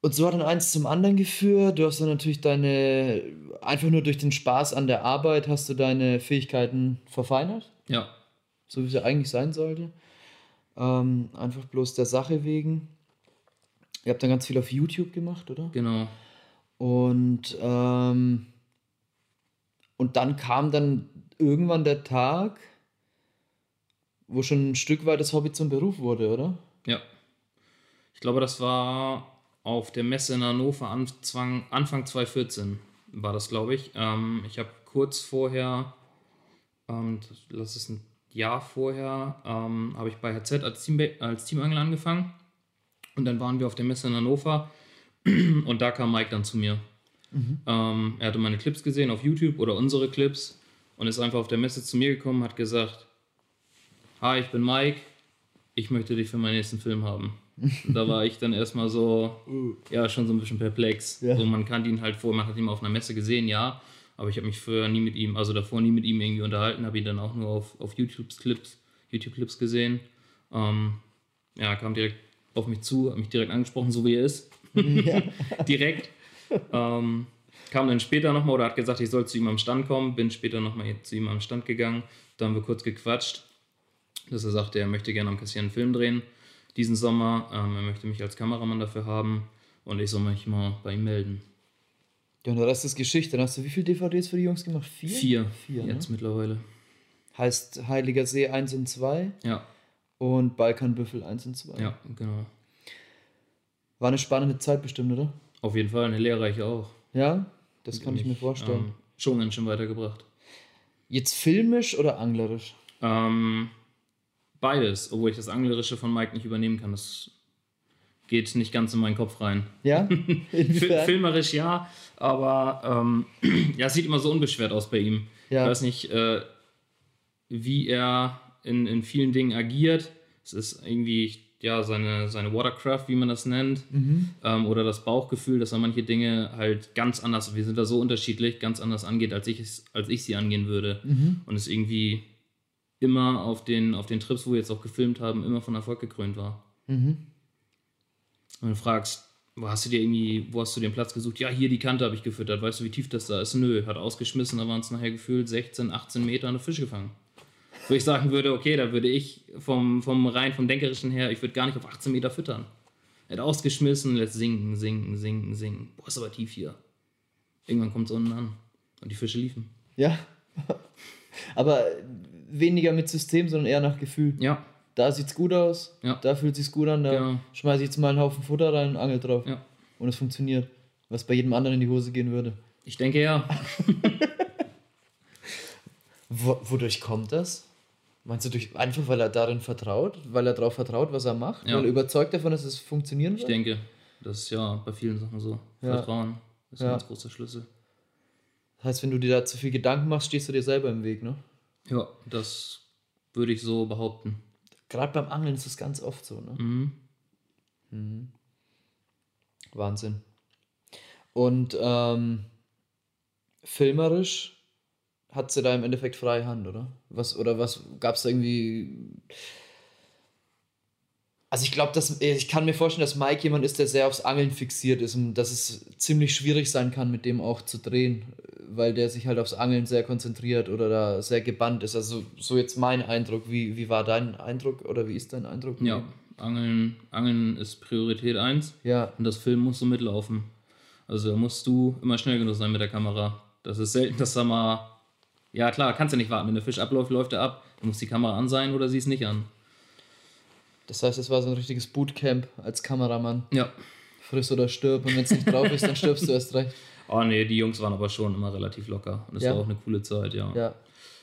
und so hat dann eins zum anderen geführt. Du hast dann natürlich deine, einfach nur durch den Spaß an der Arbeit hast du deine Fähigkeiten verfeinert. Ja. So wie es ja eigentlich sein sollte. Ähm, einfach bloß der Sache wegen. Ihr habt dann ganz viel auf YouTube gemacht, oder? Genau. Und, ähm, und dann kam dann irgendwann der Tag, wo schon ein Stück weit das Hobby zum Beruf wurde, oder? Ja. Ich glaube, das war auf der Messe in Hannover Anfang, Anfang 2014 war das, glaube ich. Ähm, ich habe kurz vorher, ähm, das ist ein Jahr vorher, ähm, habe ich bei HZ als, Team, als Teamangler angefangen. Und dann waren wir auf der Messe in Hannover und da kam Mike dann zu mir. Mhm. Ähm, er hatte meine Clips gesehen auf YouTube oder unsere Clips und ist einfach auf der Messe zu mir gekommen, hat gesagt, Hi, ich bin Mike, ich möchte dich für meinen nächsten Film haben da war ich dann erstmal so, ja, schon so ein bisschen perplex. Ja. So, man kannte ihn halt vor, man hat ihn auf einer Messe gesehen, ja, aber ich habe mich früher nie mit ihm, also davor nie mit ihm irgendwie unterhalten, habe ihn dann auch nur auf, auf YouTube-Clips YouTube -Clips gesehen. Ähm, ja, kam direkt auf mich zu, hat mich direkt angesprochen, so wie er ist. Ja. direkt. Ähm, kam dann später nochmal oder hat gesagt, ich soll zu ihm am Stand kommen. Bin später nochmal zu ihm am Stand gegangen. Da haben wir kurz gequatscht, dass er sagte, er möchte gerne am Kassieren einen Film drehen diesen Sommer. Ähm, er möchte mich als Kameramann dafür haben und ich soll mich mal bei ihm melden. Ja, und das ist Geschichte. Dann hast du wie viele DVDs für die Jungs gemacht? Vier? Vier. Vier jetzt ne? mittlerweile. Heißt Heiliger See 1 und 2. Ja. Und Balkanbüffel 1 und 2. Ja, genau. War eine spannende Zeit bestimmt, oder? Auf jeden Fall, eine lehrreiche auch. Ja, das kann ich, ich mir vorstellen. Ähm, schon ganz schön weitergebracht. Jetzt filmisch oder anglerisch? Ähm, Beides, obwohl ich das Anglerische von Mike nicht übernehmen kann. Das geht nicht ganz in meinen Kopf rein. Ja? Filmerisch ja, aber ähm, ja, es sieht immer so unbeschwert aus bei ihm. Ja. Ich weiß nicht, äh, wie er in, in vielen Dingen agiert. Es ist irgendwie, ich ja, seine, seine Watercraft, wie man das nennt, ähm, oder das Bauchgefühl, dass er manche Dinge halt ganz anders, wir sind da so unterschiedlich, ganz anders angeht, als ich, es, als ich sie angehen würde. Und es irgendwie immer auf den, auf den Trips, wo wir jetzt auch gefilmt haben, immer von Erfolg gekrönt war. Und du fragst, wo hast du dir irgendwie, wo hast du den Platz gesucht? Ja, hier die Kante habe ich gefüttert. Weißt du, wie tief das da ist? Nö, hat ausgeschmissen, da waren es nachher gefühlt 16, 18 Meter eine Fisch gefangen. Wo ich sagen würde, okay, da würde ich vom, vom rein, vom Denkerischen her, ich würde gar nicht auf 18 Meter füttern. Er hat ausgeschmissen, lässt sinken, sinken, sinken, sinken. Boah, ist aber tief hier. Irgendwann kommt es unten an. Und die Fische liefen. Ja. Aber weniger mit System, sondern eher nach Gefühl. Ja, Da sieht's gut aus, Ja. da fühlt sich's gut an, da Genau. schmeiße ich jetzt mal einen Haufen Futter rein und angel drauf. ja. Und es funktioniert. Was bei jedem anderen in die Hose gehen würde. Ich denke ja. Wo, wodurch kommt das? Meinst du durch, einfach, weil er darin vertraut? Weil er darauf vertraut, was er macht? Ja. Weil er überzeugt davon, dass es funktionieren Ich wird? denke, das ist ja bei vielen Sachen so. Ja. Vertrauen ist ein Ja. ganz großer Schlüssel. Das heißt, wenn du dir da zu viel Gedanken machst, stehst du dir selber im Weg, ne? Ja, das würde ich so behaupten. Gerade beim Angeln ist das ganz oft so, ne? Mhm. Wahnsinn. Und ähm, filmerisch hat sie da im Endeffekt freie Hand, oder? Was, oder was gab es da irgendwie. Also ich glaube, dass ich kann mir vorstellen, dass Mike jemand ist, der sehr aufs Angeln fixiert ist und dass es ziemlich schwierig sein kann, mit dem auch zu drehen, weil der sich halt aufs Angeln sehr konzentriert oder da sehr gebannt ist. Also so jetzt mein Eindruck. Wie, wie war dein Eindruck oder wie ist dein Eindruck? Ja, Angeln, Angeln ist Priorität 1 Ja, und das Film muss so mitlaufen. Also da musst du immer schnell genug sein mit der Kamera. Das ist selten, dass da mal. Ja, klar, kannst du nicht warten. Wenn der Fisch abläuft, läuft er ab. Du musst die Kamera an sein oder sie ist nicht an. das heißt, es war so ein richtiges Bootcamp als Kameramann. Ja. Friss oder stirb und wenn es nicht drauf ist, dann stirbst du erst recht. Oh nee, die Jungs waren aber schon immer relativ locker. Und es Ja. war auch eine coole Zeit, ja. Ja,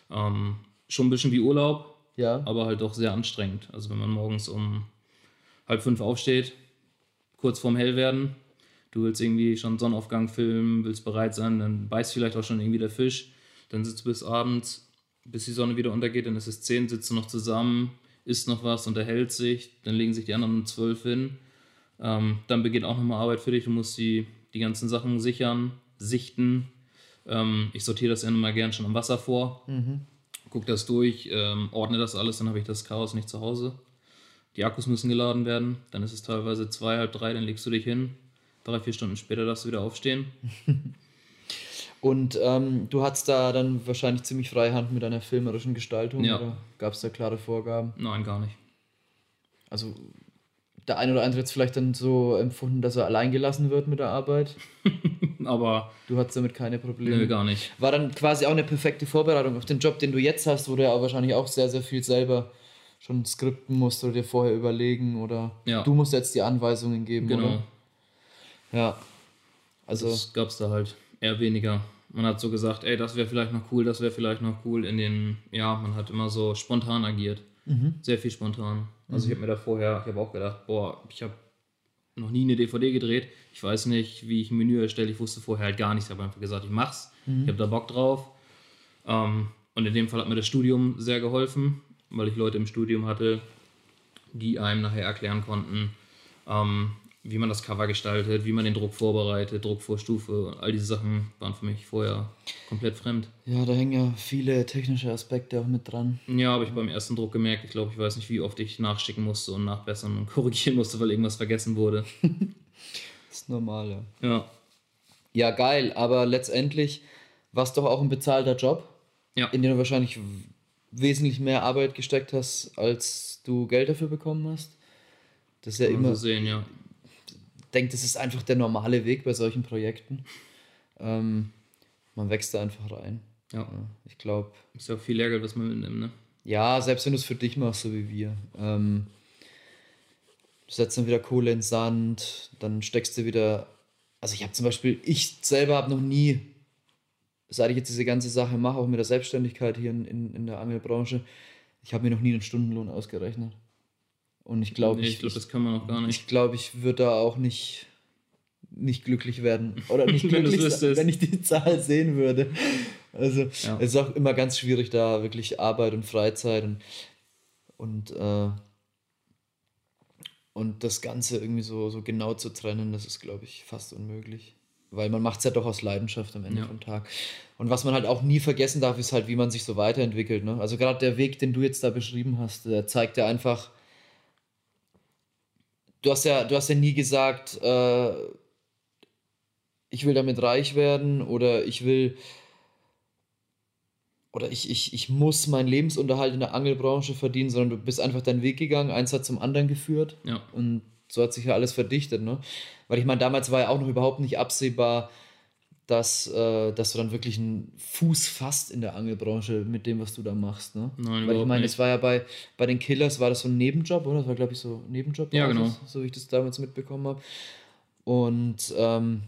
Ähm, schon ein bisschen wie Urlaub, ja. aber halt doch sehr anstrengend. Also wenn man morgens um halb fünf aufsteht, kurz vorm Hellwerden, du willst irgendwie schon Sonnenaufgang filmen, willst bereit sein, dann beißt vielleicht auch schon irgendwie der Fisch, dann sitzt du bis abends, bis die Sonne wieder untergeht, dann ist es zehn, sitzt du noch zusammen, isst noch was, unterhält sich, dann legen sich die anderen um zwölf hin. Ähm, dann beginnt auch nochmal Arbeit für dich, du musst die, die ganzen Sachen sichern, sichten. Ähm, ich sortiere das ja immer gern schon am Wasser vor guck das durch, ähm, ordne das alles, dann habe ich das Chaos nicht zu Hause. Die Akkus müssen geladen werden, dann ist es teilweise zwei, halb drei, dann legst du dich hin. Drei, vier Stunden später darfst du wieder aufstehen. Und ähm, du hattest da dann wahrscheinlich ziemlich freie Hand mit deiner filmerischen Gestaltung Ja. oder gab es da klare Vorgaben? Nein, gar nicht. Also der eine oder andere hat es vielleicht dann so empfunden, dass er allein gelassen wird mit der Arbeit. Aber Du hattest damit keine Probleme. nö, gar nicht. War dann quasi auch eine perfekte Vorbereitung auf den Job, den du jetzt hast, wo du ja wahrscheinlich auch sehr, sehr viel selber schon skripten musst oder dir vorher überlegen oder Ja. du musst jetzt die Anweisungen geben, Genau. oder? Ja. Also, Das gab es da halt eher weniger. Man hat so gesagt, ey, das wäre vielleicht noch cool, das wäre vielleicht noch cool. In den, ja, man hat immer so spontan agiert. Sehr viel spontan. Also ich habe mir da vorher, ich habe auch gedacht, boah, ich habe noch nie eine DVD gedreht. Ich weiß nicht, wie ich ein Menü erstelle. Ich wusste vorher halt gar nichts. Ich habe einfach gesagt, ich mach's. Ich habe da Bock drauf. Ähm, und in dem Fall hat mir das Studium sehr geholfen, weil ich Leute im Studium hatte, die einem nachher erklären konnten, ähm, wie man das Cover gestaltet, wie man den Druck vorbereitet, Druckvorstufe. All diese Sachen waren für mich vorher komplett fremd. ja, da hängen ja viele technische Aspekte auch mit dran. Ja, habe ich beim ersten Druck gemerkt. Ich glaube, ich weiß nicht, wie oft ich nachschicken musste und nachbessern und korrigieren musste, weil irgendwas vergessen wurde. Das ist normal, ja. Ja. Ja, geil, aber letztendlich war es doch auch ein bezahlter Job, Ja. in den du wahrscheinlich wesentlich mehr Arbeit gesteckt hast, als du Geld dafür bekommen hast. Das ist ja immer, so sehen, ja. Ich denke, das ist einfach der normale Weg bei solchen Projekten. Ähm, man wächst da einfach rein. Ja. Ja, ich glaube, Ist ja auch viel Lehrgeld, was man mitnimmt, ne? ja, selbst wenn du es für dich machst, so wie wir. Ähm, du setzt dann wieder Kohle in den Sand, dann steckst du wieder. Also ich habe zum Beispiel, ich selber habe noch nie, seit ich jetzt diese ganze Sache mache, auch mit der Selbstständigkeit hier in, in, in der Angelbranche, ich habe mir noch nie einen Stundenlohn ausgerechnet. Und ich glaube, Nee, ich, ich glaube, das kann man auch gar nicht. ich, glaube, ich würde da auch nicht, nicht glücklich werden. Oder nicht glücklich, wüsstest. wenn ich die Zahl sehen würde. Also Ja. es ist auch immer ganz schwierig, da wirklich Arbeit und Freizeit und, und, äh, Und das Ganze irgendwie so, so genau zu trennen, das ist, glaube ich, fast unmöglich. Weil man macht es ja doch aus Leidenschaft am Ende ja. vom Tag. Und was man halt auch nie vergessen darf, ist halt, wie man sich so weiterentwickelt. Ne? Also gerade der Weg, den du jetzt da beschrieben hast, der zeigt ja einfach, du hast ja, du hast ja nie gesagt, äh, ich will damit reich werden oder ich will oder ich, ich, ich muss meinen Lebensunterhalt in der Angelbranche verdienen, sondern du bist einfach deinen Weg gegangen, eins hat zum anderen geführt. Ja. Und so hat sich ja alles verdichtet, ne? Weil ich meine, damals war ja auch noch überhaupt nicht absehbar, dass, äh, dass du dann wirklich einen Fuß fasst in der Angelbranche mit dem, was du da machst. Ne? Nein, Weil ich meine, das war ja bei, bei den Killers, war das so ein Nebenjob, oder? Das war, glaube ich, so ein Nebenjob. Ja, genau. So wie ich das damals mitbekommen habe. Und ähm,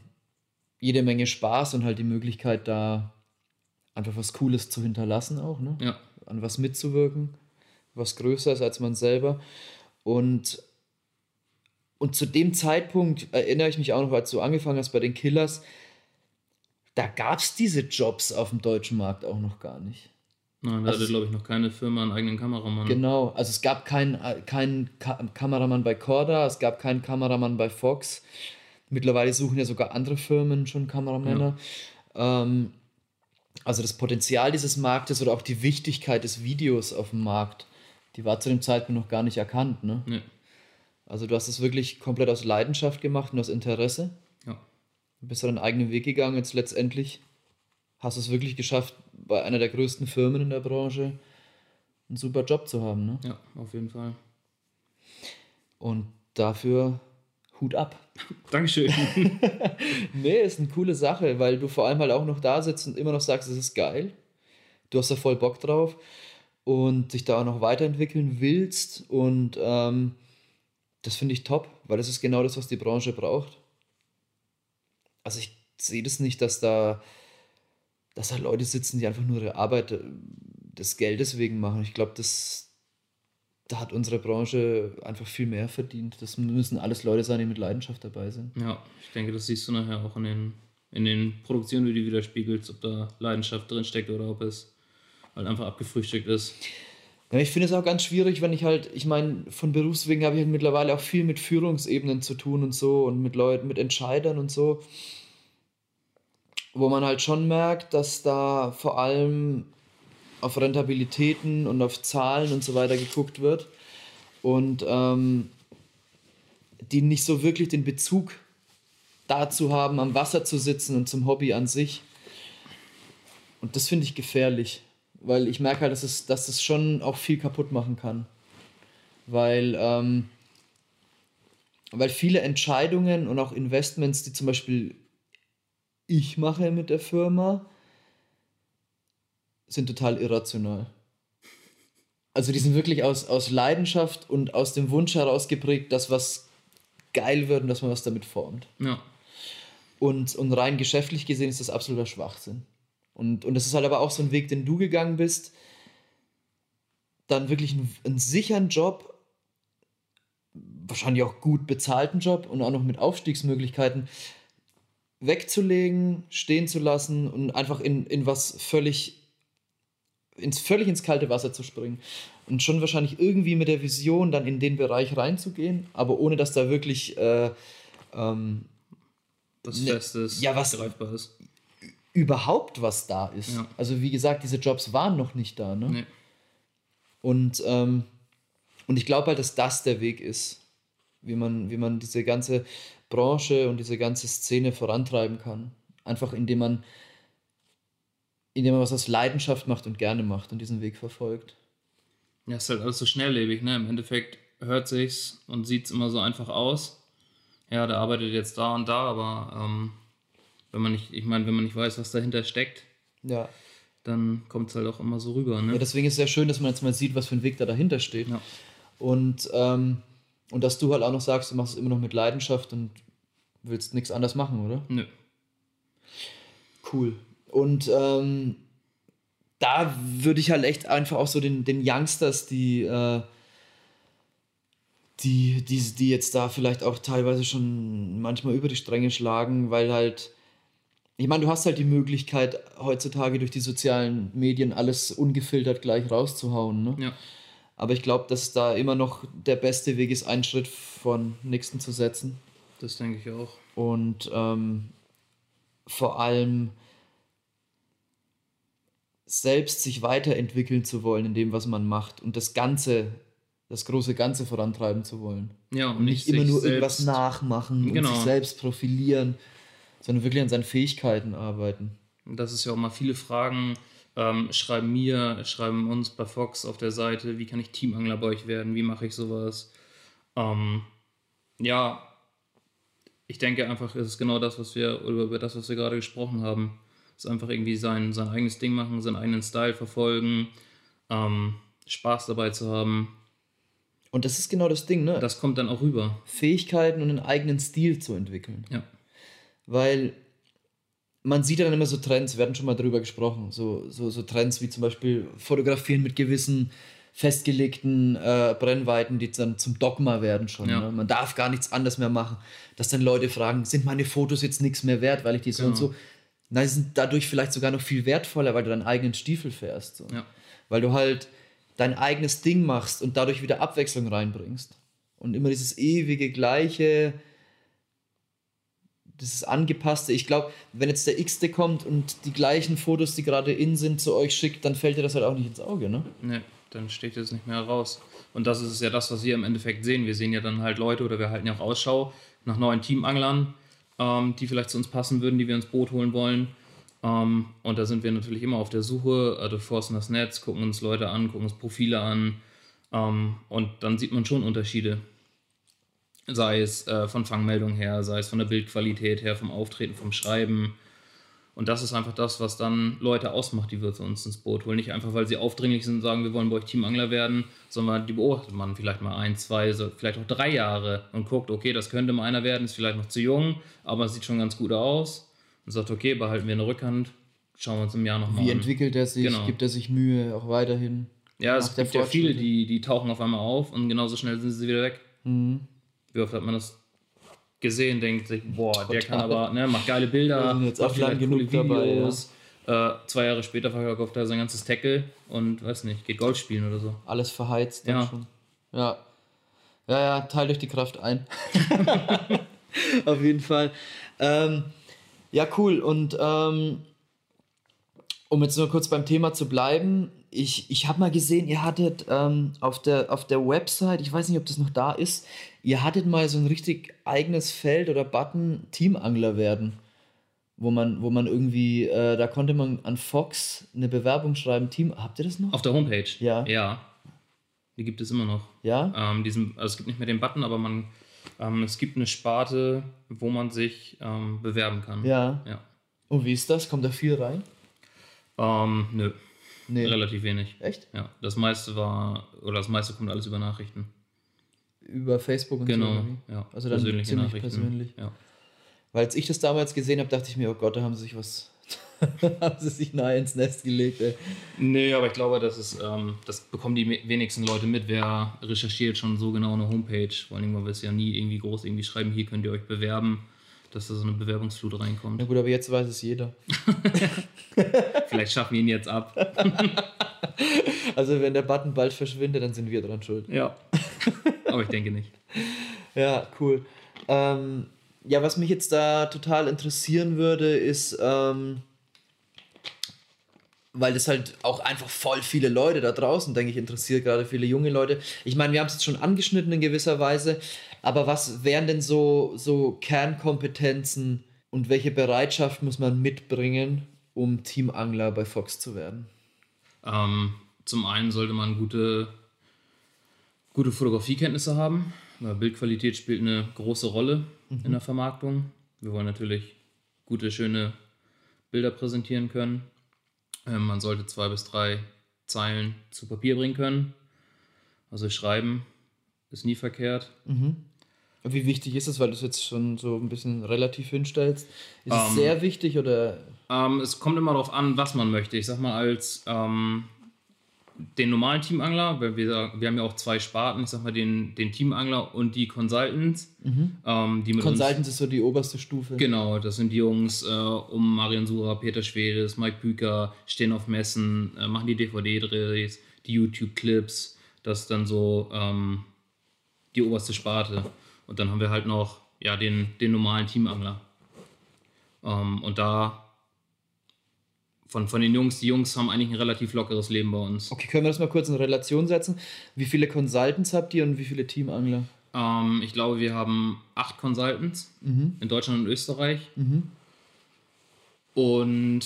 jede Menge Spaß und halt die Möglichkeit, da einfach was Cooles zu hinterlassen auch, ne? Ja. An was mitzuwirken, was größer ist als man selber. Und, und zu dem Zeitpunkt erinnere ich mich auch noch, als du angefangen hast bei den Killers, da gab es diese Jobs auf dem deutschen Markt auch noch gar nicht. Nein, da also hatte, glaube ich, noch keine Firma einen eigenen Kameramann. Genau, also es gab keinen kein Ka Kameramann bei Corda, es gab keinen Kameramann bei Fox. Mittlerweile suchen ja sogar andere Firmen schon Kameramänner. Ja. Ähm, also das Potenzial dieses Marktes oder auch die Wichtigkeit des Videos auf dem Markt, die war zu dem Zeitpunkt noch gar nicht erkannt. Ne? Nee. Also du hast es wirklich komplett aus Leidenschaft gemacht und aus Interesse. Du bist deinen eigenen Weg gegangen, jetzt letztendlich hast du es wirklich geschafft, bei einer der größten Firmen in der Branche einen super Job zu haben. Ne? Ja, auf jeden Fall. Und dafür Hut ab. Dankeschön. nee, ist eine coole Sache, weil du vor allem halt auch noch da sitzt und immer noch sagst, es ist geil. Du hast da voll Bock drauf und dich da auch noch weiterentwickeln willst. Und ähm, das finde ich top, weil das ist genau das, was die Branche braucht also ich sehe das nicht, dass da, dass da Leute sitzen, die einfach nur ihre Arbeit äh, des Geldes wegen machen. Ich glaube, das, da hat unsere Branche einfach viel mehr verdient. Das müssen alles Leute sein, die mit Leidenschaft dabei sind. Ja, ich denke, das siehst du nachher auch in den, in den Produktionen, wie du widerspiegelst, ob da Leidenschaft drin steckt oder ob es halt einfach abgefrühstückt ist. Ja, ich finde es auch ganz schwierig, wenn ich halt, ich meine, von Berufswegen habe ich halt mittlerweile auch viel mit Führungsebenen zu tun und so und mit Leuten, mit Entscheidern und so wo man halt schon merkt, dass da vor allem auf Rentabilitäten und auf Zahlen und so weiter geguckt wird und ähm, die nicht so wirklich den Bezug dazu haben, am Wasser zu sitzen und zum Hobby an sich. Und das finde ich gefährlich, weil ich merke halt, dass es, dass es schon auch viel kaputt machen kann. Weil, ähm, weil viele Entscheidungen und auch Investments, die zum Beispiel ich mache mit der Firma, sind total irrational. Also die sind wirklich aus, aus Leidenschaft und aus dem Wunsch heraus geprägt, dass was geil wird und dass man was damit formt. Ja. Und, und rein geschäftlich gesehen ist das absoluter Schwachsinn. Und, und das ist halt aber auch so ein Weg, den du gegangen bist, dann wirklich einen, einen sicheren Job, wahrscheinlich auch gut bezahlten Job und auch noch mit Aufstiegsmöglichkeiten wegzulegen, stehen zu lassen und einfach in, in was völlig, ins, völlig ins kalte Wasser zu springen. Und schon wahrscheinlich irgendwie mit der Vision dann in den Bereich reinzugehen, aber ohne dass da wirklich äh, ähm, was Festes, ja, was greifbar ist. Überhaupt was da ist. Ja. Also wie gesagt, diese Jobs waren noch nicht da. Ne? Nee. Und, ähm, und ich glaube halt, dass das der Weg ist, wie man, wie man diese ganze Branche und diese ganze Szene vorantreiben kann. Einfach indem man, indem man was aus Leidenschaft macht und gerne macht und diesen Weg verfolgt. Ja, ist halt alles so schnelllebig, ne? Im Endeffekt hört sich's und sieht's immer so einfach aus. Ja, der arbeitet jetzt da und da, aber ähm, wenn man nicht, ich meine, wenn man nicht weiß, was dahinter steckt, ja. dann kommt es halt auch immer so rüber. Ne? Ja, deswegen ist es sehr schön, dass man jetzt mal sieht, was für ein Weg da dahinter steht. Ja. Und ähm, und dass du halt auch noch sagst, du machst es immer noch mit Leidenschaft und willst nichts anderes machen, oder? Nö. Cool. Und ähm, da würde ich halt echt einfach auch so den, den Youngsters, die, äh, die, die, die jetzt da vielleicht auch teilweise schon manchmal über die Stränge schlagen, weil halt, ich meine, du hast halt die Möglichkeit, heutzutage durch die sozialen Medien alles ungefiltert gleich rauszuhauen. Ne? Ja. Aber ich glaube, dass da immer noch der beste Weg ist, einen Schritt von nächsten zu setzen. Das denke ich auch. Und ähm, vor allem selbst sich weiterentwickeln zu wollen in dem, was man macht und das Ganze, das große Ganze vorantreiben zu wollen. Ja, und nicht immer nur irgendwas nachmachen Genau. und sich selbst profilieren, sondern wirklich an seinen Fähigkeiten arbeiten. Das ist ja auch mal viele Fragen. Ähm, schreiben mir, schreiben uns bei Fox auf der Seite, wie kann ich Teamangler bei euch werden, wie mache ich sowas. Ähm, ja, ich denke einfach, es ist genau das, was wir, oder über das, was wir gerade gesprochen haben. Es ist einfach irgendwie sein, sein eigenes Ding machen, seinen eigenen Style verfolgen, ähm, Spaß dabei zu haben. Und das ist genau das Ding, ne? Das kommt dann auch rüber. Fähigkeiten und einen eigenen Stil zu entwickeln. Ja. Weil man sieht ja dann immer so Trends, wir hatten schon mal drüber gesprochen, so, so, so Trends wie zum Beispiel Fotografieren mit gewissen festgelegten äh, Brennweiten, die dann zum Dogma werden schon. Ja. Ne? Man darf gar nichts anderes mehr machen. Dass dann Leute fragen, sind meine Fotos jetzt nichts mehr wert, weil ich die so und Genau. so. Nein, sie sind dadurch vielleicht sogar noch viel wertvoller, weil du deinen eigenen Stiefel fährst. So. Ja. Weil du halt dein eigenes Ding machst und dadurch wieder Abwechslung reinbringst. Und immer dieses ewige, gleiche, dieses angepasste. Ich glaube, wenn jetzt der X-Te kommt und die gleichen Fotos, die gerade in sind, zu euch schickt, dann fällt dir das halt auch nicht ins Auge, ne? Ne, dann steht es nicht mehr raus. Und das ist ja das, was wir im Endeffekt sehen. Wir sehen ja dann halt Leute oder wir halten ja auch Ausschau nach neuen Teamanglern, ähm, die vielleicht zu uns passen würden, die wir ins Boot holen wollen. Ähm, und da sind wir natürlich immer auf der Suche, also forsten das Netz, gucken uns Leute an, gucken uns Profile an. Ähm, und dann sieht man schon Unterschiede. Sei es äh, von Fangmeldung her, sei es von der Bildqualität her, vom Auftreten, vom Schreiben. Und das ist einfach das, was dann Leute ausmacht, die wir zu uns ins Boot holen. Nicht einfach, weil sie aufdringlich sind und sagen, wir wollen bei euch Teamangler werden, sondern die beobachtet man vielleicht mal ein, zwei, so, vielleicht auch drei Jahre und guckt, okay, das könnte mal einer werden, ist vielleicht noch zu jung, aber es sieht schon ganz gut aus. Und sagt, okay, behalten wir eine Rückhand, schauen wir uns im Jahr nochmal Wie an. entwickelt er sich? Genau. Gibt er sich Mühe auch weiterhin? Ja, es gibt ja viele, die, die tauchen auf einmal auf und genauso schnell sind sie wieder weg. Mhm. Wie oft hat man das gesehen, denkt sich, boah, der kann Total. aber, ne, macht geile Bilder, jetzt macht auch lang vielleicht coole genug dabei, Videos. Äh, zwei Jahre später verkauft er sein ganzes Tackle und weiß nicht, geht Golf spielen oder so. Alles verheizt Ja. schon. Ja. Ja, ja, teilt euch die Kraft ein. Auf jeden Fall. Ähm, ja, cool. Und ähm, um jetzt nur kurz beim Thema zu bleiben, ich, ich habe mal gesehen, ihr hattet ähm, auf, der, auf der Website, ich weiß nicht, ob das noch da ist, ihr hattet mal so ein richtig eigenes Feld oder Button Teamangler werden. Wo man, wo man irgendwie, äh, da konnte man an Fox eine Bewerbung schreiben, Team, habt ihr das noch? Auf der Homepage? Ja. Ja. Die gibt es immer noch. Ja? Ähm, diesen, also es gibt nicht mehr den Button, aber man, ähm, es gibt eine Sparte, wo man sich ähm, bewerben kann. Ja. ja. Und wie ist das? Kommt da viel rein? Ähm, nö, Nee. relativ wenig. Echt? Ja, das meiste war, oder das meiste kommt alles über Nachrichten. Über Facebook und so? Genau, oder wie? ja. Also dann persönliche ziemlich Nachrichten. persönlich. Ja. Weil als ich das damals gesehen habe, dachte ich mir, oh Gott, da haben sie sich was. haben sie sich nahe ins Nest gelegt, ey. Nee, aber ich glaube, das ist, ähm, das bekommen die wenigsten Leute mit. Wer recherchiert schon so genau eine Homepage? Vor allem, weil wir es ja nie irgendwie groß irgendwie schreiben, hier könnt ihr euch bewerben, dass da so eine Bewerbungsflut reinkommt. Na gut, aber jetzt weiß es jeder. Vielleicht schaffen wir ihn jetzt ab. Also wenn der Button bald verschwindet, dann sind wir dran schuld. Ja. Aber ich denke nicht. Ja, cool. Ähm, ja, was mich jetzt da total interessieren würde, ist, ähm, weil das halt auch einfach voll viele Leute da draußen, denke ich, interessiert, gerade viele junge Leute. Ich meine, wir haben es jetzt schon angeschnitten in gewisser Weise, aber was wären denn so, so Kernkompetenzen und welche Bereitschaft muss man mitbringen, um Teamangler bei Fox zu werden? Ähm, zum einen sollte man gute, gute Fotografiekenntnisse haben. weil Bildqualität spielt eine große Rolle in der Vermarktung. Wir wollen natürlich gute, schöne Bilder präsentieren können. Ähm, man sollte zwei bis drei Zeilen zu Papier bringen können. Also schreiben ist nie verkehrt. Wie wichtig ist es, weil du es jetzt schon so ein bisschen relativ hinstellst? Ist es Ähm, sehr wichtig oder Ähm, es kommt immer darauf an, was man möchte. Ich sag mal, als ähm, den normalen Teamangler, weil wir, wir haben ja auch zwei Sparten, ich sag mal, den, den Teamangler und die Consultants, ähm, die mit uns. Consultants ist so die oberste Stufe? Genau, das sind die Jungs äh, um Marian Sura, Peter Schwedes, Mike Büker, stehen auf Messen, äh, machen die DVD-Drehs, die YouTube-Clips. Das ist dann so ähm, die oberste Sparte. Und dann haben wir halt noch ja, den, den normalen Teamangler. Ähm, und da von, von den Jungs, die Jungs haben eigentlich ein relativ lockeres Leben bei uns. Okay, können wir das mal kurz in Relation setzen? Wie viele Consultants habt ihr und wie viele Teamangler? Ähm, ich glaube, wir haben acht Consultants Mhm. in Deutschland und Österreich. Mhm. Und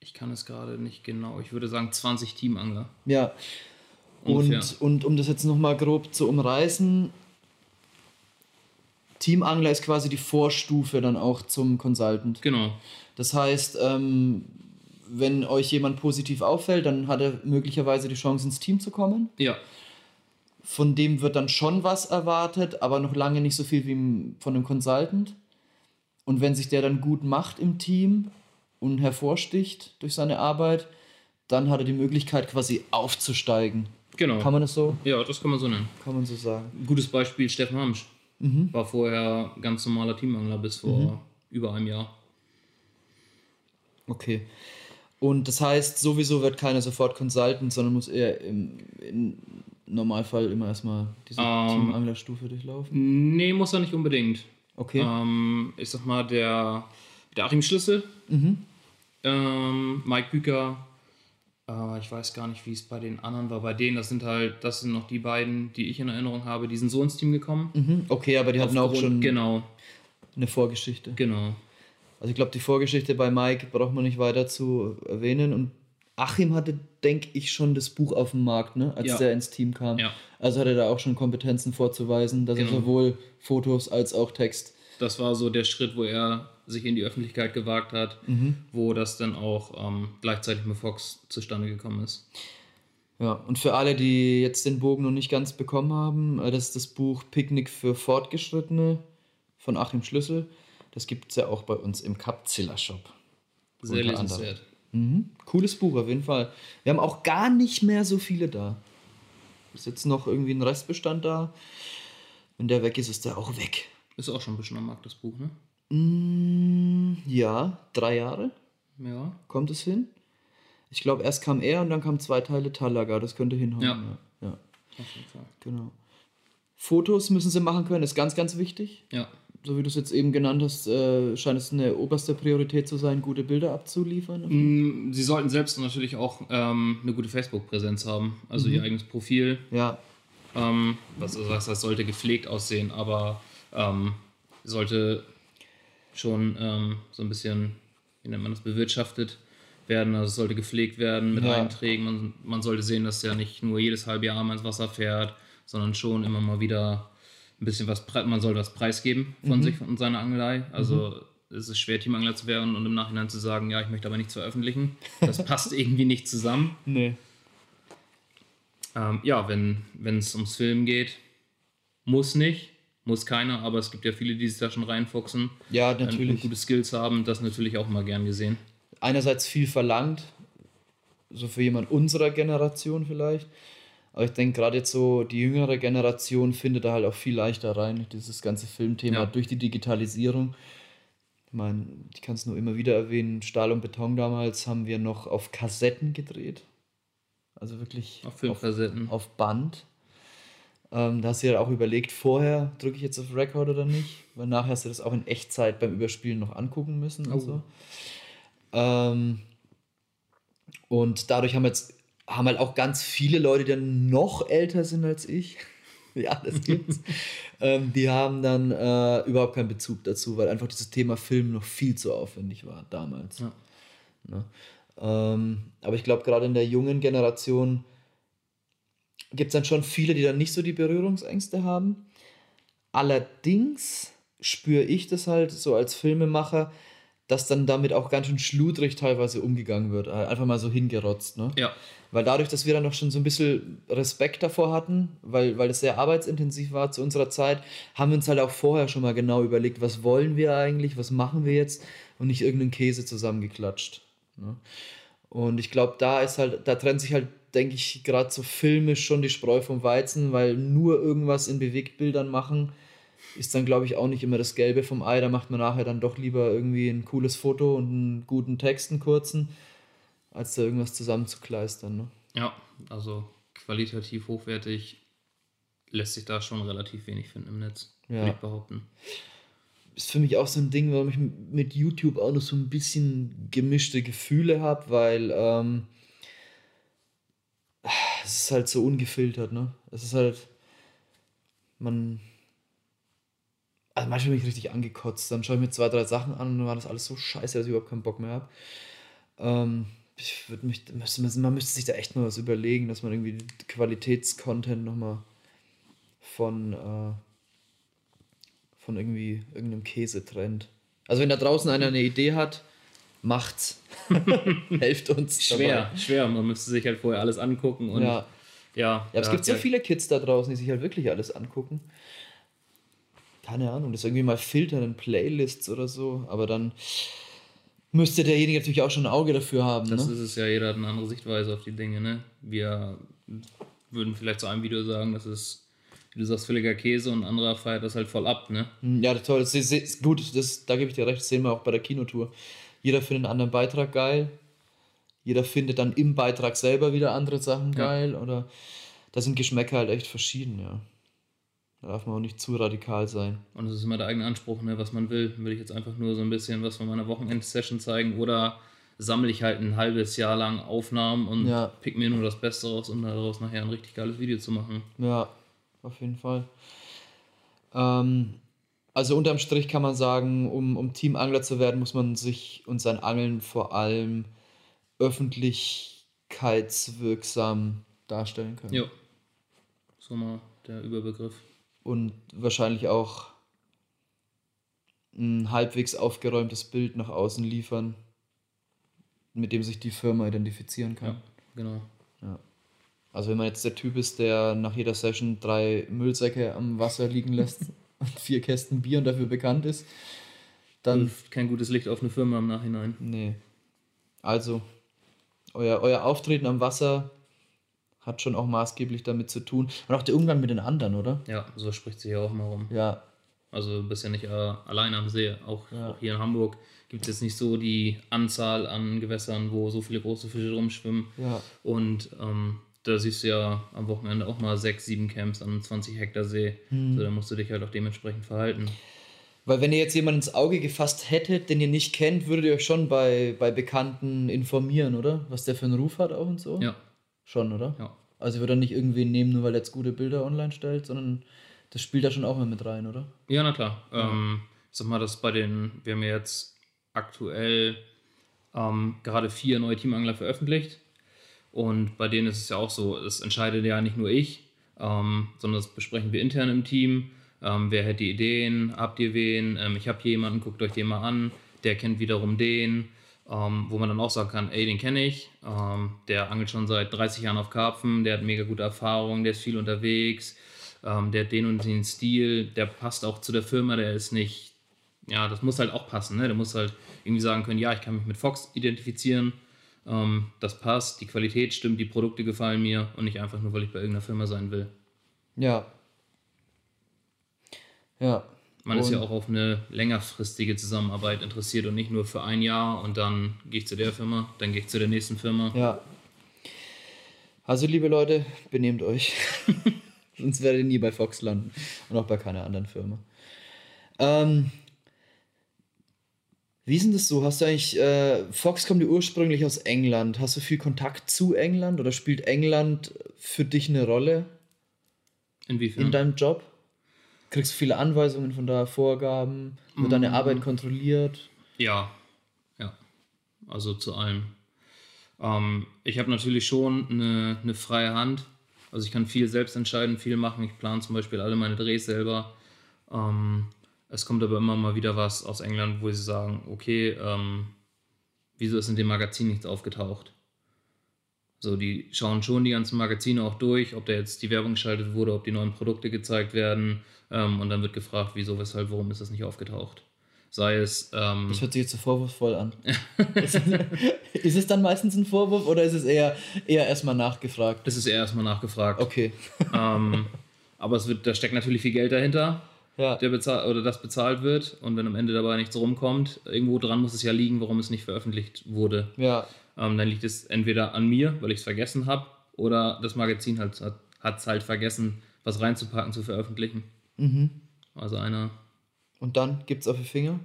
ich kann es gerade nicht genau. Ich würde sagen 20 Teamangler. Ja. Ungefähr. Und, und um das jetzt nochmal grob zu umreißen, Teamangler ist quasi die Vorstufe dann auch zum Consultant. Genau. Das heißt, ähm, wenn euch jemand positiv auffällt, dann hat er möglicherweise die Chance, ins Team zu kommen. Ja, Von dem wird dann schon was erwartet, aber noch lange nicht so viel wie von einem Consultant. Und wenn sich der dann gut macht im Team und hervorsticht durch seine Arbeit, dann hat er die Möglichkeit quasi aufzusteigen. genau. Kann man das so? ja, das kann man so nennen. Kann man so sagen. Gutes Beispiel Steffen Hamsch. War vorher ganz normaler Teamangler bis vor über einem Jahr. Okay. Und das heißt, sowieso wird keiner sofort Consultant, sondern muss eher im, im Normalfall immer erstmal diese Ähm. Teamanglerstufe durchlaufen. Nee, muss er nicht unbedingt. Okay. Ähm, ich sag mal, der, der Achim Schlüssel, ähm, Mike Büker, äh, ich weiß gar nicht, wie es bei den anderen war. Bei denen, das sind halt, das sind noch die beiden, die ich in Erinnerung habe, die sind so ins Team gekommen. Mhm. Okay, aber die hatten auch schon Genau, eine Vorgeschichte. genau. Also ich glaube, die Vorgeschichte bei Mike braucht man nicht weiter zu erwähnen. Und Achim hatte, denke ich, schon das Buch auf dem Markt, ne? als Ja. der ins Team kam. Ja. Also hatte er da auch schon Kompetenzen vorzuweisen, dass er Genau. sowohl Fotos als auch Text. Das war so der Schritt, wo er sich in die Öffentlichkeit gewagt hat, wo das dann auch ähm, gleichzeitig mit Fox zustande gekommen ist. Ja, und für alle, die jetzt den Bogen noch nicht ganz bekommen haben, äh, das ist das Buch Picknick für Fortgeschrittene von Achim Schlüssel. Das gibt es ja auch bei uns im Capzilla Shop. Sehr lesenswert. Mhm. Cooles Buch auf jeden Fall. Wir haben auch gar nicht mehr so viele da. Ist jetzt noch irgendwie ein Restbestand da. Wenn der weg ist, ist der auch weg. Ist auch schon ein bisschen am Markt, das Buch, ne? Mm, ja, drei Jahre Ja. kommt es hin. Ich glaube, erst kam er und dann kamen zwei Teile Talaga. Das könnte hinhauen. Ja. Ja. ja, Auf jeden Fall. genau. Fotos müssen sie machen können, ist ganz, ganz wichtig. Ja. So wie du es jetzt eben genannt hast, äh, scheint es eine oberste Priorität zu sein, gute Bilder abzuliefern. Mm, Sie sollten selbst natürlich auch ähm, eine gute Facebook-Präsenz haben, also ihr eigenes Profil. Ja, Ähm, was, also das sollte gepflegt aussehen, aber ähm, sollte schon ähm, so ein bisschen, wie nennt man das, bewirtschaftet werden. Also es sollte gepflegt werden mit Ja. Einträgen. Man, man sollte sehen, dass er nicht nur jedes halbe Jahr mal ins Wasser fährt, sondern schon immer mal wieder ein bisschen was, man soll was preisgeben von sich und seiner Angelei. Also es ist schwer, Teamangler zu werden und im Nachhinein zu sagen, ja, ich möchte aber nichts veröffentlichen. Das passt irgendwie nicht zusammen. nee. Ähm, ja, wenn es ums Filmen geht, muss nicht, muss keiner, aber es gibt ja viele, die sich da schon reinfuchsen. Ja, Und, und natürlich. gute Skills haben, das natürlich auch mal gern gesehen. einerseits viel verlangt, so für jemand unserer Generation vielleicht. Aber ich denke, gerade jetzt so die jüngere Generation findet da halt auch viel leichter rein, dieses ganze Filmthema Ja. durch die Digitalisierung. Ich meine, ich kann es nur immer wieder erwähnen, Stahl und Beton damals haben wir noch auf Kassetten gedreht. Also wirklich Auf Filmkassetten. auf Band. Ähm, da hast du ja auch überlegt, vorher drücke ich jetzt auf Record oder nicht, weil nachher hast du das auch in Echtzeit beim Überspielen noch angucken müssen und Oh. so. Ähm, und dadurch haben jetzt haben halt auch ganz viele Leute, die dann noch älter sind als ich. ja, das gibt's. ähm, die haben dann äh, überhaupt keinen Bezug dazu, weil einfach dieses Thema Film noch viel zu aufwendig war damals. Ja. Ne? Ähm, aber ich glaube, gerade in der jungen Generation gibt es dann schon viele, die dann nicht so die Berührungsängste haben. Allerdings spüre ich das halt so als Filmemacher, dass dann damit auch ganz schön schludrig teilweise umgegangen wird. Äh, Einfach mal so hingerotzt. Ne? Ja, Weil dadurch, dass wir dann noch schon so ein bisschen Respekt davor hatten, weil, weil es sehr arbeitsintensiv war zu unserer Zeit, haben wir uns halt auch vorher schon mal genau überlegt, was wollen wir eigentlich, was machen wir jetzt und nicht irgendeinen Käse zusammengeklatscht. Ne? Und ich glaube, da ist halt, da trennt sich halt, denke ich, gerade so filmisch schon die Spreu vom Weizen, weil nur irgendwas in Bewegtbildern machen ist dann, glaube ich, auch nicht immer das Gelbe vom Ei. Da macht man nachher dann doch lieber irgendwie ein cooles Foto und einen guten Text, einen kurzen, als da irgendwas zusammenzukleistern. Ne? Ja, also qualitativ hochwertig lässt sich da schon relativ wenig finden im Netz, ja. würde ich behaupten. Ist für mich auch so ein Ding, warum ich mit YouTube auch noch so ein bisschen gemischte Gefühle habe, weil ähm, es ist halt so ungefiltert, ne? Es ist halt, man, also manchmal bin ich richtig angekotzt, dann schaue ich mir zwei, drei Sachen an und dann war das alles so scheiße, dass ich überhaupt keinen Bock mehr habe. Ähm, ich würde mich, man müsste sich da echt mal was überlegen, dass man irgendwie Qualitätscontent nochmal von, äh, von irgendwie irgendeinem Käse trennt. Also wenn da draußen einer eine Idee hat, macht's. Helft uns. Schwer, dabei. schwer. Man müsste sich halt vorher alles angucken und ja. Ja, ja, es gibt so viele Kids da draußen, die sich halt wirklich alles angucken. Keine Ahnung, das irgendwie mal filtern in Playlists oder so, aber dann müsste derjenige natürlich auch schon ein Auge dafür haben. Das ne? ist es ja, jeder hat eine andere Sichtweise auf die Dinge, ne? Wir würden vielleicht zu einem Video sagen, das ist, wie du sagst, völliger Käse und ein anderer feiert das halt voll ab, ne? Hm, ja, toll, das ist gut, das, da gebe ich dir recht, das sehen wir auch bei der Kinotour. Jeder findet einen anderen Beitrag geil, jeder findet dann im Beitrag selber wieder andere Sachen geil ja. oder da sind Geschmäcker halt echt verschieden, ja. Da darf man auch nicht zu radikal sein. Und es ist immer der eigene Anspruch, ne, was man will. Will ich jetzt einfach nur so ein bisschen was von meiner Wochenend-Session zeigen oder sammle ich halt ein halbes Jahr lang Aufnahmen und ja. pick mir nur das Beste raus, um daraus nachher ein richtig geiles Video zu machen. Ja, auf jeden Fall. Ähm, also unterm Strich kann man sagen, um, um Teamangler zu werden, muss man sich und sein Angeln vor allem öffentlichkeitswirksam darstellen können. Ja. So mal der Überbegriff. Und wahrscheinlich auch ein halbwegs aufgeräumtes Bild nach außen liefern, mit dem sich die Firma identifizieren kann. Ja, genau. Ja. Also wenn man jetzt der Typ ist, der nach jeder Session drei Müllsäcke am Wasser liegen lässt und vier Kästen Bier und dafür bekannt ist, dann... Wirft kein gutes Licht auf eine Firma im Nachhinein. Nee. Also, euer, euer Auftreten am Wasser hat schon auch maßgeblich damit zu tun. Und auch der Umgang mit den anderen, oder? Ja, so spricht sich ja auch immer rum. Ja. Also du bist ja nicht äh, alleine am See. Auch, ja. auch, hier in Hamburg gibt es jetzt nicht so die Anzahl an Gewässern, wo so viele große Fische rumschwimmen. Ja. Und ähm, da siehst du ja am Wochenende auch mal sechs, sieben Camps an einem 20 Hektar See. Hm. So, da musst du dich halt auch dementsprechend verhalten. Weil wenn ihr jetzt jemanden ins Auge gefasst hättet, den ihr nicht kennt, würdet ihr euch schon bei, bei Bekannten informieren, oder? Was der für einen Ruf hat auch und so? Ja. Schon, oder? Ja. Also ich würde dann nicht irgendwen nehmen, nur weil er jetzt gute Bilder online stellt, sondern das spielt da schon auch mal mit rein, oder? Ja, na klar. Ja. Ähm, ich sag mal, dass bei den, wir haben ja jetzt aktuell ähm, gerade vier neue Teamangler veröffentlicht. Und bei denen ist es ja auch so, es entscheidet ja nicht nur ich, ähm, sondern das besprechen wir intern im Team. Ähm, wer hätte Ideen? Habt ihr wen? Ähm, ich habe jemanden, guckt euch den mal an. Der kennt wiederum den. Ähm, wo man dann auch sagen kann, ey, den kenne ich. Ähm, der angelt schon seit 30 Jahren auf Karpfen. Der hat mega gute Erfahrungen. Der ist viel unterwegs. Ähm, der hat den und den Stil. Der passt auch zu der Firma. Der ist nicht, ja, das muss halt auch passen. Ne? Der muss halt irgendwie sagen können, ja, ich kann mich mit Fox identifizieren. Ähm, das passt. Die Qualität stimmt. Die Produkte gefallen mir. Und nicht einfach nur, weil ich bei irgendeiner Firma sein will. Ja, ja. Man und ist ja auch auf eine längerfristige Zusammenarbeit interessiert und nicht nur für ein Jahr und dann gehe ich zu der Firma, dann gehe ich zu der nächsten Firma. Ja. Also, liebe Leute, benehmt euch. Sonst werdet ihr nie bei Fox landen und auch bei keiner anderen Firma. Ähm, wie ist denn das so? Hast du eigentlich, äh, Fox kommt ja ursprünglich aus England. Hast du viel Kontakt zu England oder spielt England für dich eine Rolle? Inwiefern? In deinem Job? kriegst du viele Anweisungen von da, Vorgaben, wird deine mm. Arbeit kontrolliert? Ja, ja. Also zu allem. Ähm, ich habe natürlich schon eine, eine freie Hand. Also ich kann viel selbst entscheiden, viel machen. Ich plane zum Beispiel alle meine Drehs selber. Ähm, es kommt aber immer mal wieder was aus England, wo sie sagen, okay, ähm, wieso ist in dem Magazin nichts aufgetaucht? So, die schauen schon die ganzen Magazine auch durch, ob da jetzt die Werbung geschaltet wurde, ob die neuen Produkte gezeigt werden. Ähm, und dann wird gefragt, wieso, weshalb, warum ist das nicht aufgetaucht? Sei es. Ähm, das hört sich jetzt so vorwurfsvoll an. ist, es, ist, es dann meistens ein Vorwurf oder ist es eher, eher erstmal nachgefragt? Das ist eher erstmal nachgefragt. Okay. ähm, aber es wird, da steckt natürlich viel Geld dahinter. Ja. Der bezahlt, oder das bezahlt wird und wenn am Ende dabei nichts rumkommt, irgendwo dran muss es ja liegen, warum es nicht veröffentlicht wurde. Ja. Ähm, dann liegt es entweder an mir, weil ich es vergessen habe, oder das Magazin halt, hat es halt vergessen, was reinzupacken, zu veröffentlichen. Also einer. Und dann gibt es auf die Finger?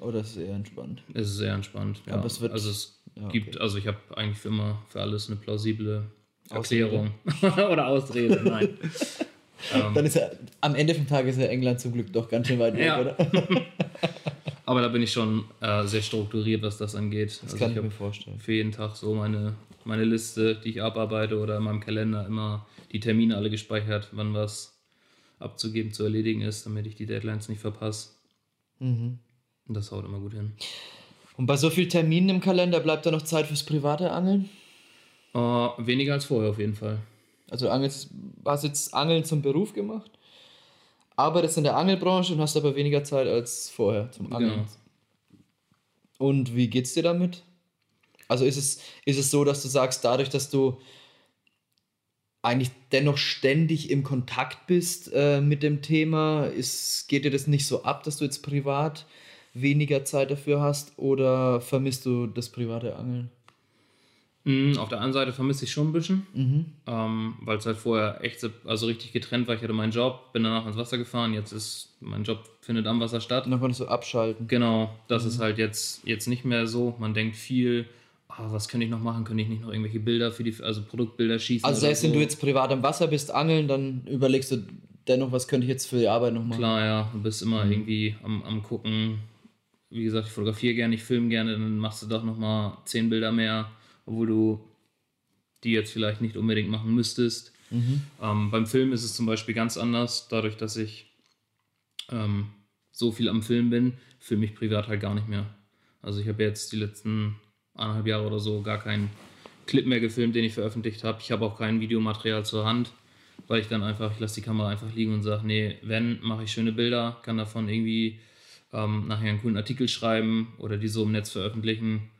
Oder ist es eher entspannt? Es ist sehr entspannt. Ja. Aber es wird- also es Ja, gibt, okay. also ich habe eigentlich für immer für alles eine plausible Ausrede. Erklärung. Oder Ausrede, nein. ähm, Dann ist er, am Ende vom Tag ist ja England zum Glück doch ganz schön weit weg, Ja. oder? aber da bin ich schon äh, sehr strukturiert, was das angeht. Das also kann ich ich mir vorstellen. für jeden Tag so meine, meine Liste, die ich abarbeite oder in meinem Kalender immer die Termine alle gespeichert, wann was abzugeben, zu erledigen ist, damit ich die Deadlines nicht verpasse. Mhm. Und das haut immer gut hin. Und bei so vielen Terminen im Kalender bleibt da noch Zeit fürs private Angeln? Äh, weniger als vorher auf jeden Fall. Also du angelst, hast jetzt Angeln zum Beruf gemacht, arbeitest in der Angelbranche und hast aber weniger Zeit als vorher zum Angeln. Genau. Und wie geht's dir damit? Also ist es, ist es so, dass du sagst, dadurch, dass du eigentlich dennoch ständig im Kontakt bist äh, mit dem Thema, ist, geht dir das nicht so ab, dass du jetzt privat weniger Zeit dafür hast oder vermisst du das private Angeln? Mm, Auf der einen Seite vermisse ich schon ein bisschen, Mhm. ähm, weil es halt vorher echt so, also richtig getrennt war. Ich hatte meinen Job, bin danach ins Wasser gefahren. Jetzt ist mein Job findet am Wasser statt. Und dann konntest du abschalten. Genau, das ist halt jetzt, jetzt nicht mehr so. Man denkt viel, ah, was könnte ich noch machen? Könnte ich nicht noch irgendwelche Bilder für die, also Produktbilder schießen? Also selbst so? wenn du jetzt privat am Wasser bist, angeln, dann überlegst du dennoch, was könnte ich jetzt für die Arbeit noch machen. Klar, ja, du bist immer Mhm. irgendwie am, am gucken. Wie gesagt, ich fotografiere gerne, ich filme gerne, dann machst du doch nochmal zehn Bilder mehr, obwohl du die jetzt vielleicht nicht unbedingt machen müsstest. Mhm. Ähm, beim Film ist es zum Beispiel ganz anders, dadurch, dass ich ähm, so viel am Film bin, filme ich privat halt gar nicht mehr. Also ich habe jetzt die letzten eineinhalb Jahre oder so gar keinen Clip mehr gefilmt, den ich veröffentlicht habe. Ich habe auch kein Videomaterial zur Hand, weil ich dann einfach, ich lasse die Kamera einfach liegen und sage, nee, wenn, mache ich schöne Bilder, kann davon irgendwie ähm, nachher einen coolen Artikel schreiben oder die so im Netz veröffentlichen.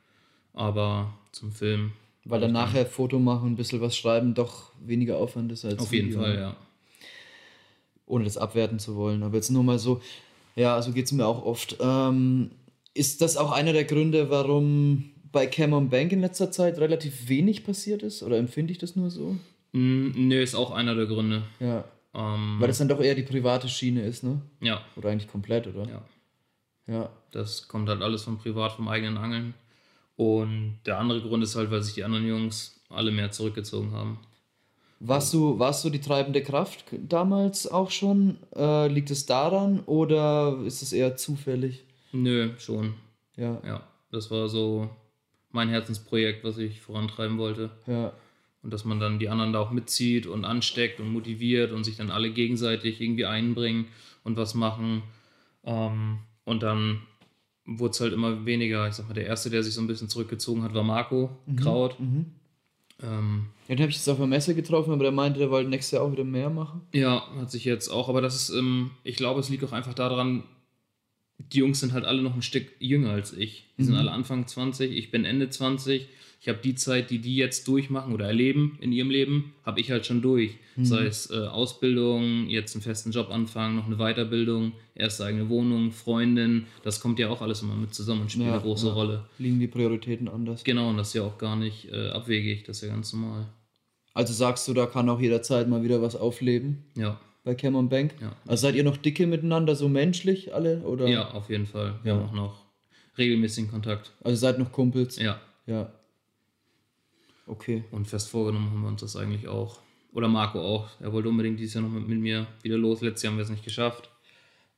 Aber zum Film Weil dann nachher Foto machen, ein bisschen was schreiben, doch weniger Aufwand ist als auf jeden Video. Fall, ja. Ohne das abwerten zu wollen. Aber jetzt nur mal so, ja, so geht es mir auch oft. Ähm, ist das auch einer der Gründe, warum bei Cameron Bank in letzter Zeit relativ wenig passiert ist? Oder empfinde ich das nur so? Mm, Nö, ist auch einer der Gründe. Ja. Ähm, Weil das dann doch eher die private Schiene ist, ne? ja, Oder eigentlich komplett, oder? ja. Ja. Das kommt halt alles von privat, vom eigenen Angeln. Und der andere Grund ist halt, weil sich die anderen Jungs alle mehr zurückgezogen haben. Warst du, warst du die treibende Kraft damals auch schon? Äh, liegt es daran oder ist es eher zufällig? Nö, schon. Ja, Ja, das war so mein Herzensprojekt, was ich vorantreiben wollte. ja. Und dass man dann die anderen da auch mitzieht und ansteckt und motiviert und sich dann alle gegenseitig irgendwie einbringen und was machen. Ähm, und dann wurde es halt immer weniger. Ich sag mal, der Erste, der sich so ein bisschen zurückgezogen hat, war Marco Kraut. Ähm, Ja, den habe ich jetzt auf der Messe getroffen, aber der meinte, der wollte nächstes Jahr auch wieder mehr machen. Ja, hat sich jetzt auch, aber das ist, ähm, ich glaube, es liegt auch einfach daran, die Jungs sind halt alle noch ein Stück jünger als ich. Die sind alle Anfang 20, ich bin Ende 20. Ich habe die Zeit, die die jetzt durchmachen oder erleben in ihrem Leben, habe ich halt schon durch. Sei es äh, Ausbildung, jetzt einen festen Job anfangen, noch eine Weiterbildung, erste eigene Wohnung, Freundin. Das kommt ja auch alles immer mit zusammen und spielt Ja, eine große ja. Rolle. Liegen die Prioritäten anders. Genau, und das ist ja auch gar nicht äh, abwegig, das ist ja ganz normal. Also sagst du, da kann auch jederzeit mal wieder was aufleben Ja, bei Cameron Bank? Ja. Also seid ihr noch dicke miteinander, so menschlich alle? Oder? ja, auf jeden Fall. Wir haben auch noch regelmäßigen Kontakt. Also seid noch Kumpels? Ja. Ja. Okay. Und fest vorgenommen haben wir uns das eigentlich auch. Oder Marco auch. Er wollte unbedingt dieses Jahr noch mit, mit mir wieder los. Letztes Jahr haben wir es nicht geschafft.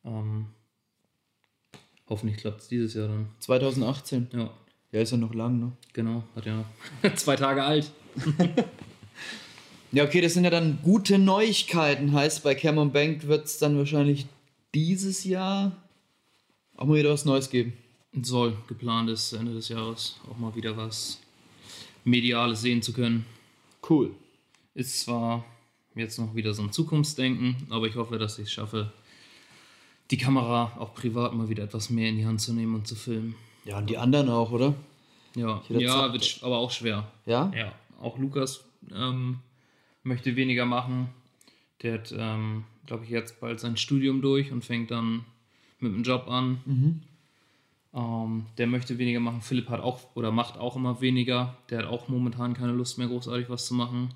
Ähm, hoffentlich klappt es dieses Jahr dann. 2018. Ja, Ja, ist ja noch lang, ne? genau. Hat ja noch zwei Tage alt. Ja, okay, das sind ja dann gute Neuigkeiten. Heißt, bei Cameron Bank wird es dann wahrscheinlich dieses Jahr auch mal wieder was Neues geben. Soll geplant ist, Ende des Jahres auch mal wieder was Mediales sehen zu können. Cool. Ist zwar jetzt noch wieder so ein Zukunftsdenken, aber ich hoffe, dass ich es schaffe, die Kamera auch privat mal wieder etwas mehr in die Hand zu nehmen und zu filmen. Ja, und die anderen auch, oder? Ja, ja wird aber auch schwer. Ja? Ja, auch Lukas ähm, möchte weniger machen. Der hat, ähm, glaube ich, jetzt bald sein Studium durch und fängt dann mit dem Job an. Ähm, der möchte weniger machen. Philipp hat auch oder macht auch immer weniger. Der hat auch momentan keine Lust mehr, großartig was zu machen.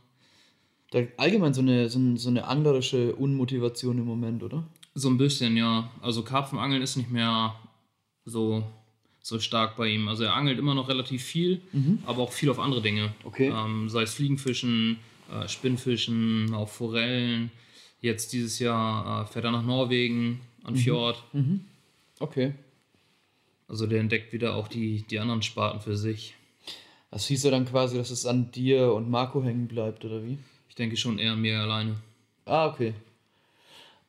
Da allgemein so eine, so, ein- so eine anglerische Unmotivation im Moment, oder? So ein bisschen, ja. Also Karpfenangeln ist nicht mehr so, so stark bei ihm. Also er angelt immer noch relativ viel, aber auch viel auf andere Dinge. Okay. Ähm, sei es Fliegenfischen, äh, Spinnfischen, auch Forellen. Jetzt dieses Jahr äh, fährt er nach Norwegen, an Fjord. Okay. Also der entdeckt wieder auch die, die anderen Sparten für sich. Das hieß ja dann quasi, dass es an dir und Marco hängen bleibt, oder wie? Ich denke schon eher mir alleine. Ah, okay.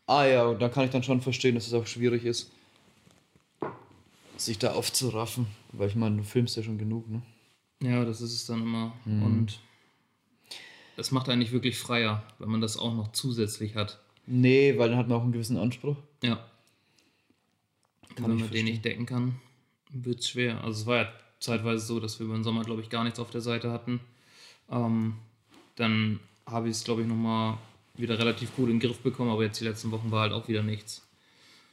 Ah ja, und dann kann ich dann schon verstehen, dass es auch schwierig ist, sich da aufzuraffen. Weil ich meine, du filmst ja schon genug, ne? Ja, das ist es dann immer. Mhm. Und es macht einen nicht wirklich freier, wenn man das auch noch zusätzlich hat. Nee, weil dann hat man auch einen gewissen Anspruch. Ja. Kann wenn ich man den nicht decken kann, wird es schwer. Also es war ja zeitweise so, dass wir über den Sommer, glaube ich, gar nichts auf der Seite hatten. Ähm, dann habe ich es, glaube ich, nochmal wieder relativ gut in den Griff bekommen, aber jetzt die letzten Wochen war halt auch wieder nichts.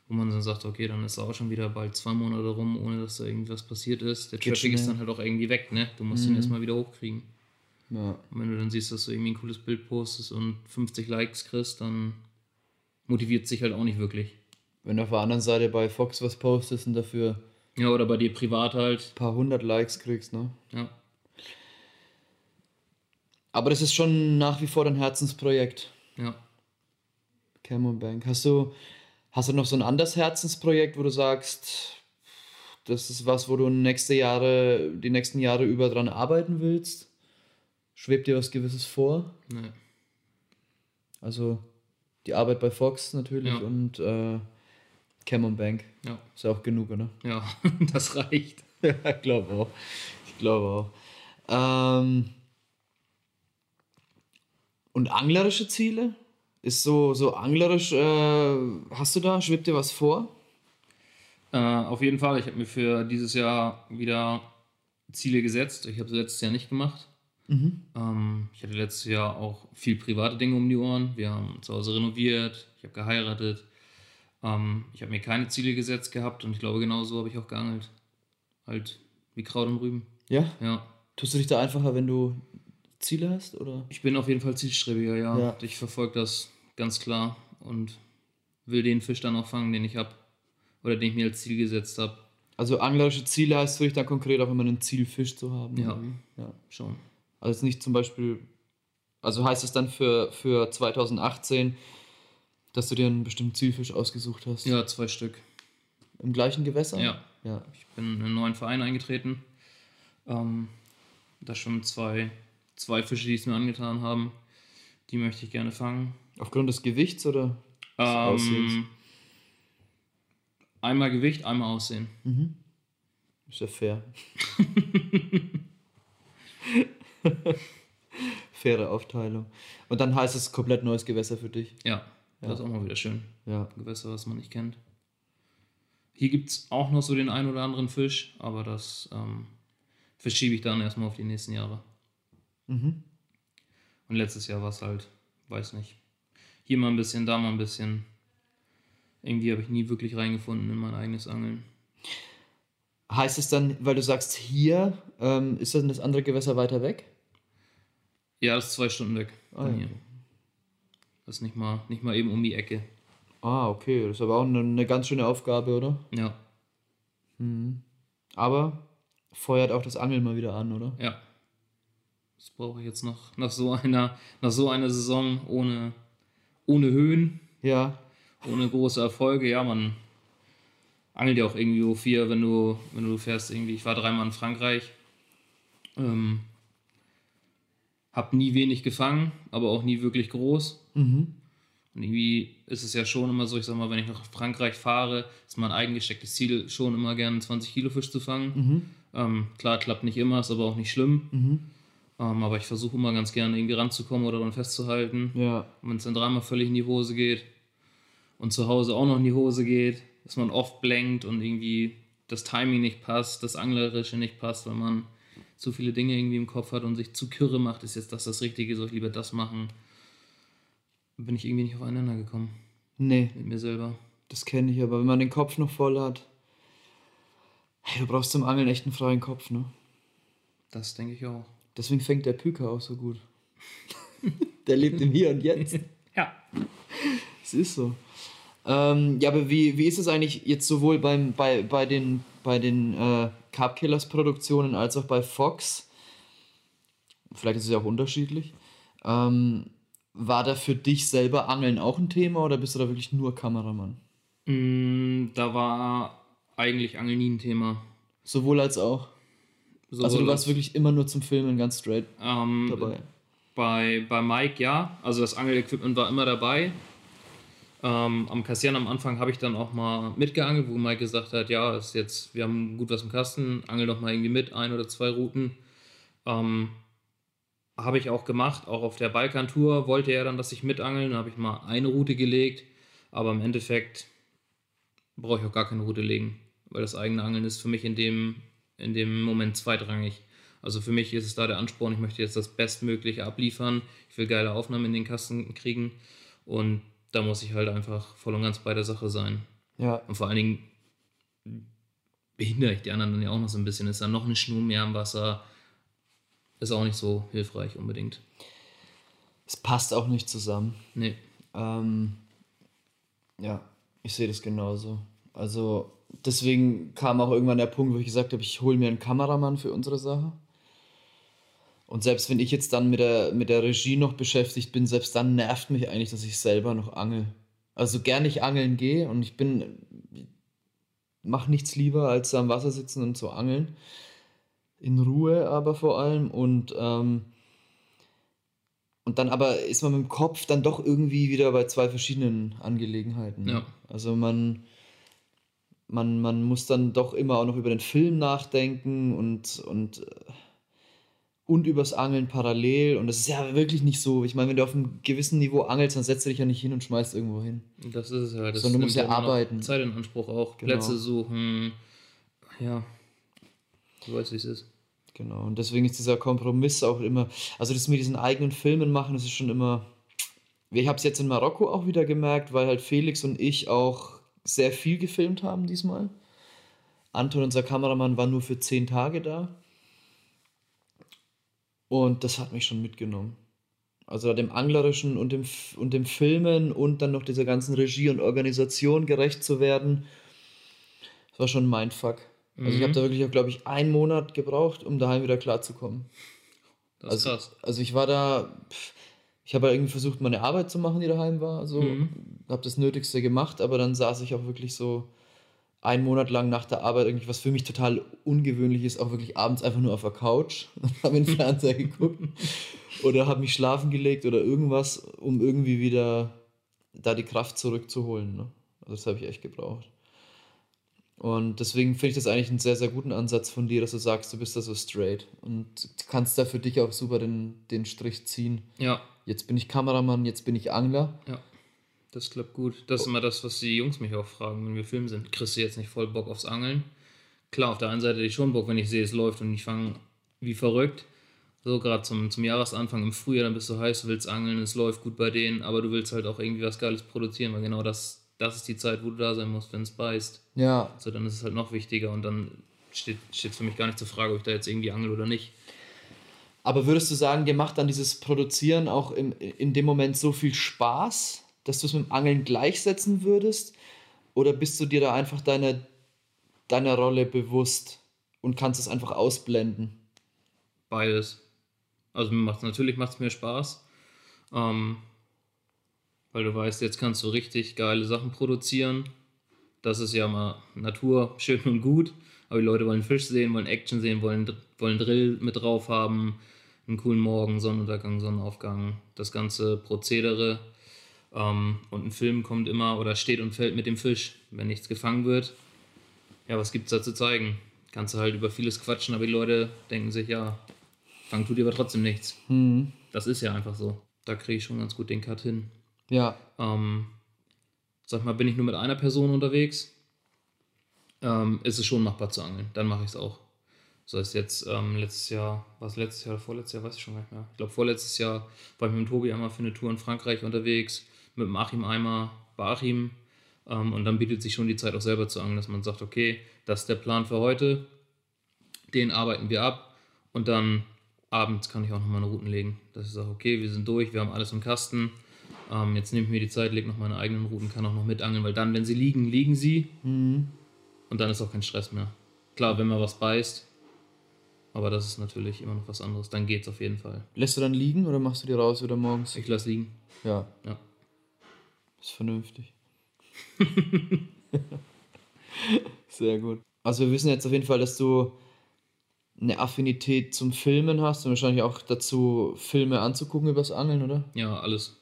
Wo man dann sagt, okay, dann ist auch schon wieder bald zwei Monate rum, ohne dass da irgendwas passiert ist. Der Geht Traffic ist dann halt auch irgendwie weg, ne? Du musst ihn erstmal wieder hochkriegen. Ja. Und wenn du dann siehst, dass du irgendwie ein cooles Bild postest und 50 Likes kriegst, dann motiviert sich halt auch nicht wirklich. Wenn du auf der anderen Seite bei Fox was postest und dafür Ja, oder bei dir privat halt. ein paar hundert Likes kriegst, ne? Ja. Aber das ist schon nach wie vor dein Herzensprojekt, Ja. Cameron Bank. Hast du, hast du noch so ein anderes Herzensprojekt, wo du sagst, das ist was, wo du nächste Jahre, die nächsten Jahre über dran arbeiten willst? Schwebt dir was Gewisses vor? Nee. Also die Arbeit bei Fox natürlich Ja. und äh, Cameron Bank. Ja. Ist ja auch genug, oder? Ja, das reicht. Ja, ich glaube auch. Ich glaube auch. Ähm, und anglerische Ziele? Ist so, so anglerisch, äh, hast du da, schwebt dir was vor? Äh, auf jeden Fall, ich habe mir für dieses Jahr wieder Ziele gesetzt. Ich habe sie letztes Jahr nicht gemacht. Ähm, ich hatte letztes Jahr auch viel private Dinge um die Ohren. Wir haben zu Hause renoviert, ich habe geheiratet. Ähm, ich habe mir keine Ziele gesetzt gehabt und ich glaube, genau so habe ich auch geangelt. Halt wie Kraut und Rüben. Ja? Ja. Tust du dich da einfacher, wenn du Ziele hast? Oder? Ich bin auf jeden Fall zielstrebiger, ja. Ja. Ich verfolge das ganz klar und will den Fisch dann auch fangen, den ich habe. Oder den ich mir als Ziel gesetzt habe. Also anglerische Ziele heißt für dich dann konkret auch immer ein Ziel, Fisch zu haben? Ja. ja. Schon. Also jetzt nicht zum Beispiel, also heißt es dann für, für 2018, dass du dir einen bestimmten Zielfisch ausgesucht hast? Ja, zwei Stück. Im gleichen Gewässer? Ja. Ja. Ich bin in einen neuen Verein eingetreten. Ähm, da schwimmen zwei, zwei Fische, die es mir angetan haben. Die möchte ich gerne fangen. Aufgrund des Gewichts oder? des Aussehens? Ähm, einmal Gewicht, einmal Aussehen. Ist ja fair. Faire Aufteilung. Und dann heißt es komplett neues Gewässer für dich. Ja, das ist auch mal wieder schön. Ja. Gewässer, was man nicht kennt. Hier gibt es auch noch so den einen oder anderen Fisch, aber das ähm, verschiebe ich dann erstmal auf die nächsten Jahre. Mhm. Und letztes Jahr war es halt, weiß nicht. Hier mal ein bisschen, da mal ein bisschen. Irgendwie habe ich nie wirklich reingefunden in mein eigenes Angeln. Heißt es dann, weil du sagst hier, ähm, ist dann das andere Gewässer weiter weg? Ja, das ist zwei Stunden weg Ah, ja. Das ist nicht mal, nicht mal eben um die Ecke. Ah, okay. Das ist aber auch eine, eine ganz schöne Aufgabe, oder? Ja, Aber feuert auch das Angeln mal wieder an, oder? ja. Das brauche ich jetzt noch nach so einer, nach so einer Saison ohne, ohne Höhen, Ja. ohne große Erfolge. Ja, man angelt ja auch irgendwie wo vier, wenn du, wenn du fährst irgendwie. Ich war dreimal in Frankreich. Ähm, hab nie wenig gefangen, aber auch nie wirklich groß. Mhm. Und irgendwie ist es ja schon immer so, ich sag mal, wenn ich nach Frankreich fahre, ist mein eigengestecktes Ziel schon immer gerne einen 20 Kilo Fisch zu fangen. Ähm, klar, klappt nicht immer, ist aber auch nicht schlimm. Ähm, aber ich versuche immer ganz gerne irgendwie ranzukommen oder dann festzuhalten. Ja. Und wenn es dann dreimal völlig in die Hose geht und zu Hause auch noch in die Hose geht, dass man oft blenkt und irgendwie das Timing nicht passt, das Anglerische nicht passt, weil man zu viele Dinge irgendwie im Kopf hat und sich zu kürre macht, ist jetzt das das Richtige, soll ich lieber das machen? Bin ich irgendwie nicht aufeinander gekommen Nee, mit mir selber. das kenne ich, aber wenn man den Kopf noch voll hat. Hey, du brauchst zum Angeln echt einen freien Kopf, ne? Das denke ich auch. Deswegen fängt der Püker auch so gut. Der lebt im Hier und Jetzt. ja. Es ist so. Ähm, ja, aber wie, wie ist es eigentlich jetzt sowohl beim, bei, bei den, bei den äh, Carb Killers Produktionen als auch bei Fox? Vielleicht ist es ja auch unterschiedlich. Ähm, war da für dich selber Angeln auch ein Thema oder bist du da wirklich nur Kameramann? Mm, da war eigentlich Angeln nie ein Thema. Sowohl als auch. Sowohl also du warst wirklich immer nur zum Filmen ganz straight ähm, dabei. Bei, bei Mike ja, also das Angelequipment war immer dabei. Ähm, am Kassieren am Anfang habe ich dann auch mal mitgeangelt, wo Mike gesagt hat, ja, ist jetzt, wir haben gut was im Kasten, angel doch mal irgendwie mit, ein oder zwei Routen. Ähm, habe ich auch gemacht, auch auf der Balkantour wollte er dann, dass ich mitangeln, da habe ich mal eine Route gelegt, aber im Endeffekt brauche ich auch gar keine Route legen, weil das eigene Angeln ist für mich in dem, in dem Moment zweitrangig. Also für mich ist es da der Ansporn, ich möchte jetzt das Bestmögliche abliefern, ich will geile Aufnahmen in den Kasten kriegen und da muss ich halt einfach voll und ganz bei der Sache sein. Ja. Und vor allen Dingen behindere ich die anderen dann ja auch noch so ein bisschen. Ist dann noch eine Schnur mehr am Wasser, ist auch nicht so hilfreich unbedingt. Es passt auch nicht zusammen. Nee. Ähm, ja, ich sehe das genauso. Also deswegen kam auch irgendwann der Punkt, wo ich gesagt habe, ich hole mir einen Kameramann für unsere Sache. Und selbst wenn ich jetzt dann mit der, mit der Regie noch beschäftigt bin, selbst dann nervt mich eigentlich, dass ich selber noch angel. Also gern ich angeln gehe und ich bin, mach nichts lieber, als am Wasser sitzen und zu angeln. In Ruhe aber vor allem und ähm, und dann aber ist man mit dem Kopf dann doch irgendwie wieder bei zwei verschiedenen Angelegenheiten. Ja. Also man, man, man muss dann doch immer auch noch über den Film nachdenken und, und, äh, und übers Angeln parallel. Und das ist ja wirklich nicht so. Ich meine, wenn du auf einem gewissen Niveau angelst, dann setzt du dich ja nicht hin und schmeißt irgendwo hin. Das ist es halt. Das Sondern du musst ja arbeiten. Zeit in Anspruch auch. Genau. Plätze suchen. Ja. Du weißt, wie es ist. Genau. Und deswegen ist dieser Kompromiss auch immer. Also das mit diesen eigenen Filmen machen, das ist schon immer. Ich habe es jetzt in Marokko auch wieder gemerkt, weil halt Felix und ich auch sehr viel gefilmt haben diesmal. Anton, unser Kameramann, war nur für zehn Tage da. Und das hat mich schon mitgenommen. Also dem Anglerischen und dem, und dem Filmen und dann noch dieser ganzen Regie und Organisation gerecht zu werden, das war schon mein Fuck. Also ich Mhm. habe da wirklich, glaube ich, einen Monat gebraucht, um daheim wieder klarzukommen. Das ist Also, krass. also ich war da, ich habe irgendwie versucht, meine Arbeit zu machen, die daheim war. So, Mhm. habe das Nötigste gemacht, aber dann saß ich auch wirklich so einen Monat lang nach der Arbeit, irgendwie, was für mich total ungewöhnlich ist, auch wirklich abends einfach nur auf der Couch und habe den Fernseher geguckt oder habe mich schlafen gelegt oder irgendwas, um irgendwie wieder da die Kraft zurückzuholen. Ne? Also das habe ich echt gebraucht. Und deswegen finde ich das eigentlich einen sehr, sehr guten Ansatz von dir, dass du sagst, du bist da so straight und kannst da für dich auch super den, den Strich ziehen. Ja, Jetzt bin ich Kameramann, jetzt bin ich Angler. ja. Das klappt gut. Das ist immer das, was die Jungs mich auch fragen, wenn wir filmen sind. Kriegst du jetzt nicht voll Bock aufs Angeln? Klar, auf der einen Seite hätte ich schon Bock, wenn ich sehe, es läuft und ich fange wie verrückt. So gerade zum, zum Jahresanfang im Frühjahr, dann bist du heiß, du willst angeln, es läuft gut bei denen, aber du willst halt auch irgendwie was Geiles produzieren, weil genau das, das ist die Zeit, wo du da sein musst, wenn es beißt. Ja, So, dann ist es halt noch wichtiger und dann steht, steht für mich gar nicht zur Frage, ob ich da jetzt irgendwie angel oder nicht. aber würdest du sagen, dir macht dann dieses Produzieren auch im, in dem Moment so viel Spaß, dass du es mit dem Angeln gleichsetzen würdest? Oder bist du dir da einfach deiner, deiner Rolle bewusst und kannst es einfach ausblenden? Beides. Also mir natürlich macht es mir Spaß. Ähm, weil du weißt, jetzt kannst du richtig geile Sachen produzieren. Das ist ja mal Natur, schön und gut. Aber die Leute wollen Fisch sehen, wollen Action sehen, wollen, wollen Drill mit drauf haben. Einen coolen Morgen, Sonnenuntergang, Sonnenaufgang, das ganze Prozedere. Ähm, und ein Film kommt immer oder steht und fällt mit dem Fisch, wenn nichts gefangen wird. Ja, was gibt's da zu zeigen? Kannst du halt über vieles quatschen, aber die Leute denken sich, ja, fangen tut ihr aber trotzdem nichts. Hm. Das ist ja einfach so. Da kriege ich schon ganz gut den Cut hin. Ja, Ähm, sag mal, bin ich nur mit einer Person unterwegs, ähm, ist es schon machbar zu angeln. Dann mache ich es auch. Das heißt, jetzt ähm, letztes Jahr, was letztes Jahr oder vorletztes Jahr, weiß ich schon gar nicht mehr. Ich glaube, vorletztes Jahr war ich mit dem Tobi einmal für eine Tour in Frankreich unterwegs, mit dem Achim einmal bei Achim. Ähm, und dann bietet sich schon die Zeit auch selber zu angeln, dass man sagt, okay, das ist der Plan für heute, den arbeiten wir ab und dann abends kann ich auch noch meine Routen legen. Dass ich sage, okay, wir sind durch, wir haben alles im Kasten. Ähm, jetzt nehme ich mir die Zeit, lege noch meine eigenen Routen, kann auch noch mitangeln, weil dann, wenn sie liegen, liegen sie. Mhm. Und dann ist auch kein Stress mehr. Klar, wenn man was beißt, aber das ist natürlich immer noch was anderes. Dann geht's auf jeden Fall. Lässt du dann liegen oder machst du die raus oder morgens? Ich lasse liegen. Ja. Ja. Ist vernünftig. Sehr gut. Also wir wissen jetzt auf jeden Fall, dass du eine Affinität zum Filmen hast und wahrscheinlich auch dazu, Filme anzugucken übers Angeln, oder? Ja, alles.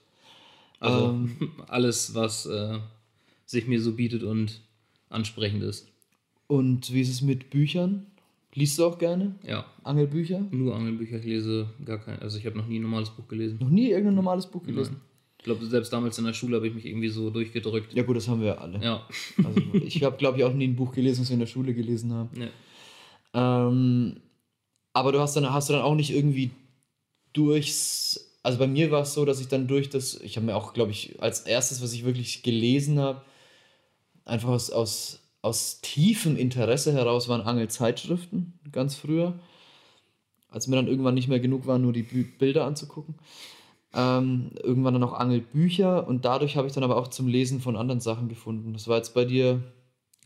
Also Ähm. alles, was äh, sich mir so bietet und ansprechend ist. Und wie ist es mit Büchern? Liest du auch gerne? Ja, Angelbücher? nur Angelbücher. Ich lese gar kein. Also ich habe noch nie ein normales Buch gelesen. Noch nie irgendein normales Buch gelesen? Nein. Ich glaube, selbst damals in der Schule habe ich mich irgendwie so durchgedrückt. Ja gut, das haben wir alle. Ja. Also ich habe, glaube ich, auch nie ein Buch gelesen, das wir in der Schule gelesen haben. ja. Ähm, aber du hast dann, hast du dann auch nicht irgendwie durchs. Also bei mir war es so, dass ich dann durch das. Ich habe mir auch, glaube ich, als erstes, was ich wirklich gelesen habe, einfach aus, aus, aus tiefem Interesse heraus waren Angelzeitschriften, ganz früher. Als mir dann irgendwann nicht mehr genug war, nur die Bilder anzugucken. Ähm, irgendwann dann auch Angelbücher und dadurch habe ich dann aber auch zum Lesen von anderen Sachen gefunden. Das war jetzt bei dir,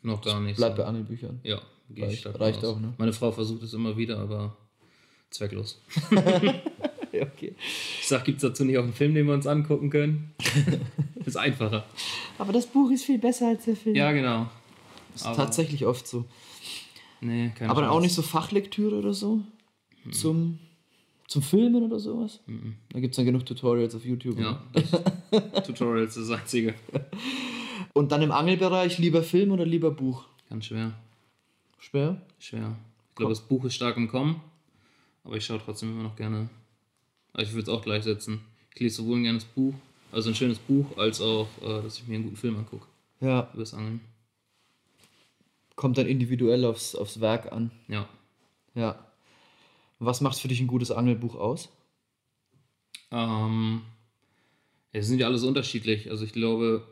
Noch gar nicht. bleibt so. bei Angelbüchern. Ja, gehe ich Reicht- stark reicht auch, ne? Meine Frau versucht es immer wieder, aber zwecklos. Ja, okay. Ich sag, gibt's dazu nicht auch einen Film, den wir uns angucken können? ist einfacher. Aber das Buch ist viel besser als der Film. Ja, genau. ist aber- tatsächlich oft so. Nee, keine Aber dann auch Chance. nicht so Fachlektüre oder so? Zum, zum Filmen oder sowas? Da gibt es dann genug Tutorials auf YouTube. Ja, ne? das Tutorials ist das einzige. Und dann im Angelbereich lieber Film oder lieber Buch? Ganz schwer. Schwer? Schwer. Ich glaube, das Buch ist stark im Kommen, aber ich schaue trotzdem immer noch gerne. Also ich würde es auch gleichsetzen. Ich lese sowohl ein gerne Buch, also ein schönes Buch, als auch, äh, dass ich mir einen guten Film angucke. Ja, Übers Angeln. kommt dann individuell aufs, aufs Werk an. Ja. Ja. Was macht für dich ein gutes Angelbuch aus? Ähm, es sind ja alles unterschiedlich. Also ich glaube,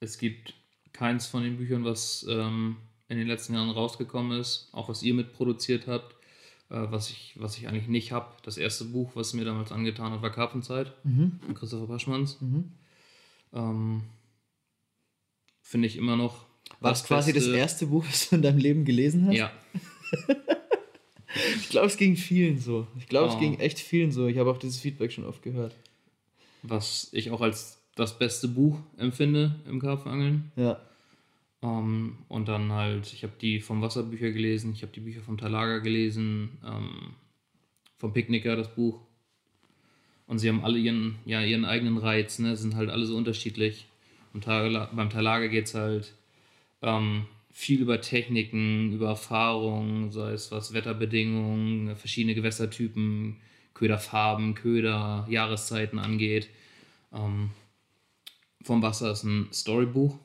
es gibt keins von den Büchern, was ähm, in den letzten Jahren rausgekommen ist, auch was ihr mitproduziert habt, äh, was, ich, was ich eigentlich nicht habe. Das erste Buch, was mir damals angetan hat, war Karpfenzeit von Christopher Paschmanns. Ähm, Finde ich immer noch. War das quasi das erste Buch, das du in deinem Leben gelesen hast? Ja, Ich glaube, es ging vielen so. Ich glaube, es Oh. ging echt vielen so. Ich habe auch dieses Feedback schon oft gehört. was ich auch als das beste Buch empfinde im Karpfenangeln. Ja. Ähm, und dann halt, ich habe die vom Wasserbücher gelesen, ich habe die Bücher vom Talaga gelesen, ähm, vom Picknicker das Buch. Und sie haben alle ihren, ja, ihren eigenen Reiz, ne? sind halt alle so unterschiedlich. Und Tala beim Talaga geht es halt ähm, viel über Techniken, über Erfahrungen, sei es was Wetterbedingungen, verschiedene Gewässertypen, Köderfarben, Köder, Jahreszeiten angeht. Ähm, vom Wasser ist ein Storybuch,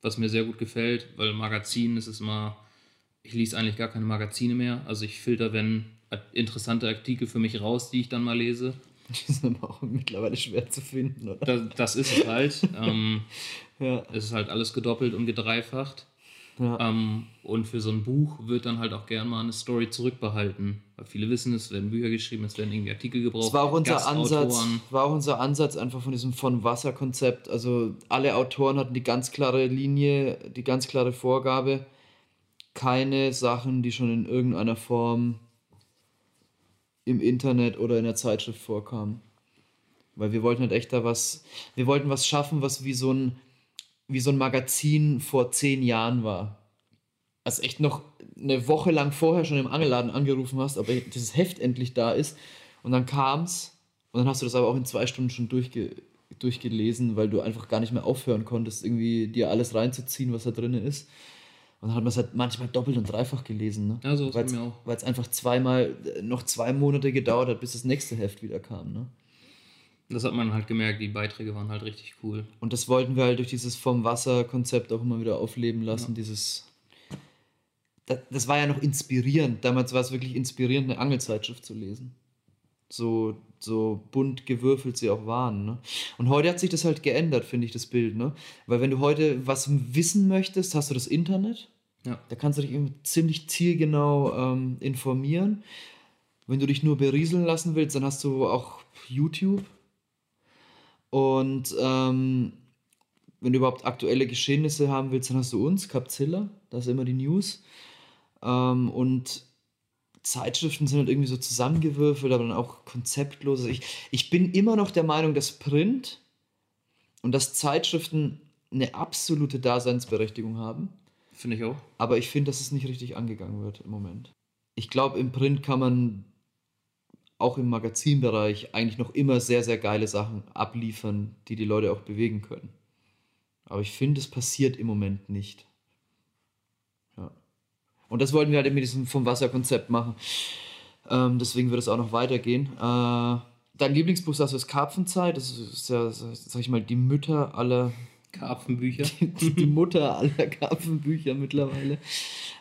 was mir sehr gut gefällt, weil Magazin ist es immer, ich lese eigentlich gar keine Magazine mehr. Also ich filter, wenn interessante Artikel für mich raus, die ich dann mal lese. Die sind aber auch mittlerweile schwer zu finden, oder? Das, das ist es halt. ähm, Ja. es ist halt alles gedoppelt und gedreifacht. Ja. Ähm, und für so ein Buch wird dann halt auch gern mal eine Story zurückbehalten. Weil viele wissen, es werden Bücher geschrieben, es werden irgendwie Artikel gebraucht. Das war auch unser Ansatz, war auch unser Ansatz einfach von diesem von Wasser Konzept. Also alle Autoren hatten die ganz klare Linie, die ganz klare Vorgabe, keine Sachen, die schon in irgendeiner Form im Internet oder in der Zeitschrift vorkamen. Weil wir wollten halt echt da was, wir wollten was schaffen, was wie so ein, wie so ein Magazin vor zehn Jahren war. Als echt noch eine Woche lang vorher schon im Angelladen angerufen hast, ob dieses Heft endlich da ist. Und dann kam's und dann hast du das aber auch in zwei Stunden schon durchge durchgelesen, weil du einfach gar nicht mehr aufhören konntest, irgendwie dir alles reinzuziehen, was da drin ist. Und dann hat man es halt manchmal doppelt und dreifach gelesen. Ne? Ja, so ist mir auch. Weil es einfach zweimal, äh, noch zwei Monate gedauert hat, bis das nächste Heft wieder kam. Ne? Das hat man halt gemerkt, die Beiträge waren halt richtig cool. Und das wollten wir halt durch dieses vom Wasser-Konzept auch immer wieder aufleben lassen. Dieses. Das, das war ja noch inspirierend. Damals war es wirklich inspirierend, eine Angelzeitschrift zu lesen. So, so bunt gewürfelt sie auch waren. Ne? Und heute hat sich das halt geändert, finde ich, das Bild. Ne? Weil wenn du heute was wissen möchtest, hast du das Internet. Ja. Da kannst du dich irgendwie ziemlich zielgenau ähm, informieren. Wenn du dich nur berieseln lassen willst, dann hast du auch YouTube. Und ähm, wenn du überhaupt aktuelle Geschehnisse haben willst, dann hast du uns, Capzilla, da ist immer die News. Ähm, und Zeitschriften sind halt irgendwie so zusammengewürfelt, aber dann auch konzeptlos. Also ich, ich bin immer noch der Meinung, dass Print und dass Zeitschriften eine absolute Daseinsberechtigung haben. Finde ich auch. Aber ich finde, dass es nicht richtig angegangen wird im Moment. Ich glaube, im Print kann man auch im Magazinbereich eigentlich noch immer sehr, sehr geile Sachen abliefern, die die Leute auch bewegen können. Aber ich finde, es passiert im Moment nicht. Ja. Und das wollten wir halt mit diesem vom Wasser-Konzept machen. Ähm, deswegen wird es auch noch weitergehen. Äh, dein Lieblingsbuch sagst du, ist Karpfenzeit. Das ist ja, sag ich mal, die Mütter aller Karpfenbücher. Die, die Mutter aller Karpfenbücher mittlerweile.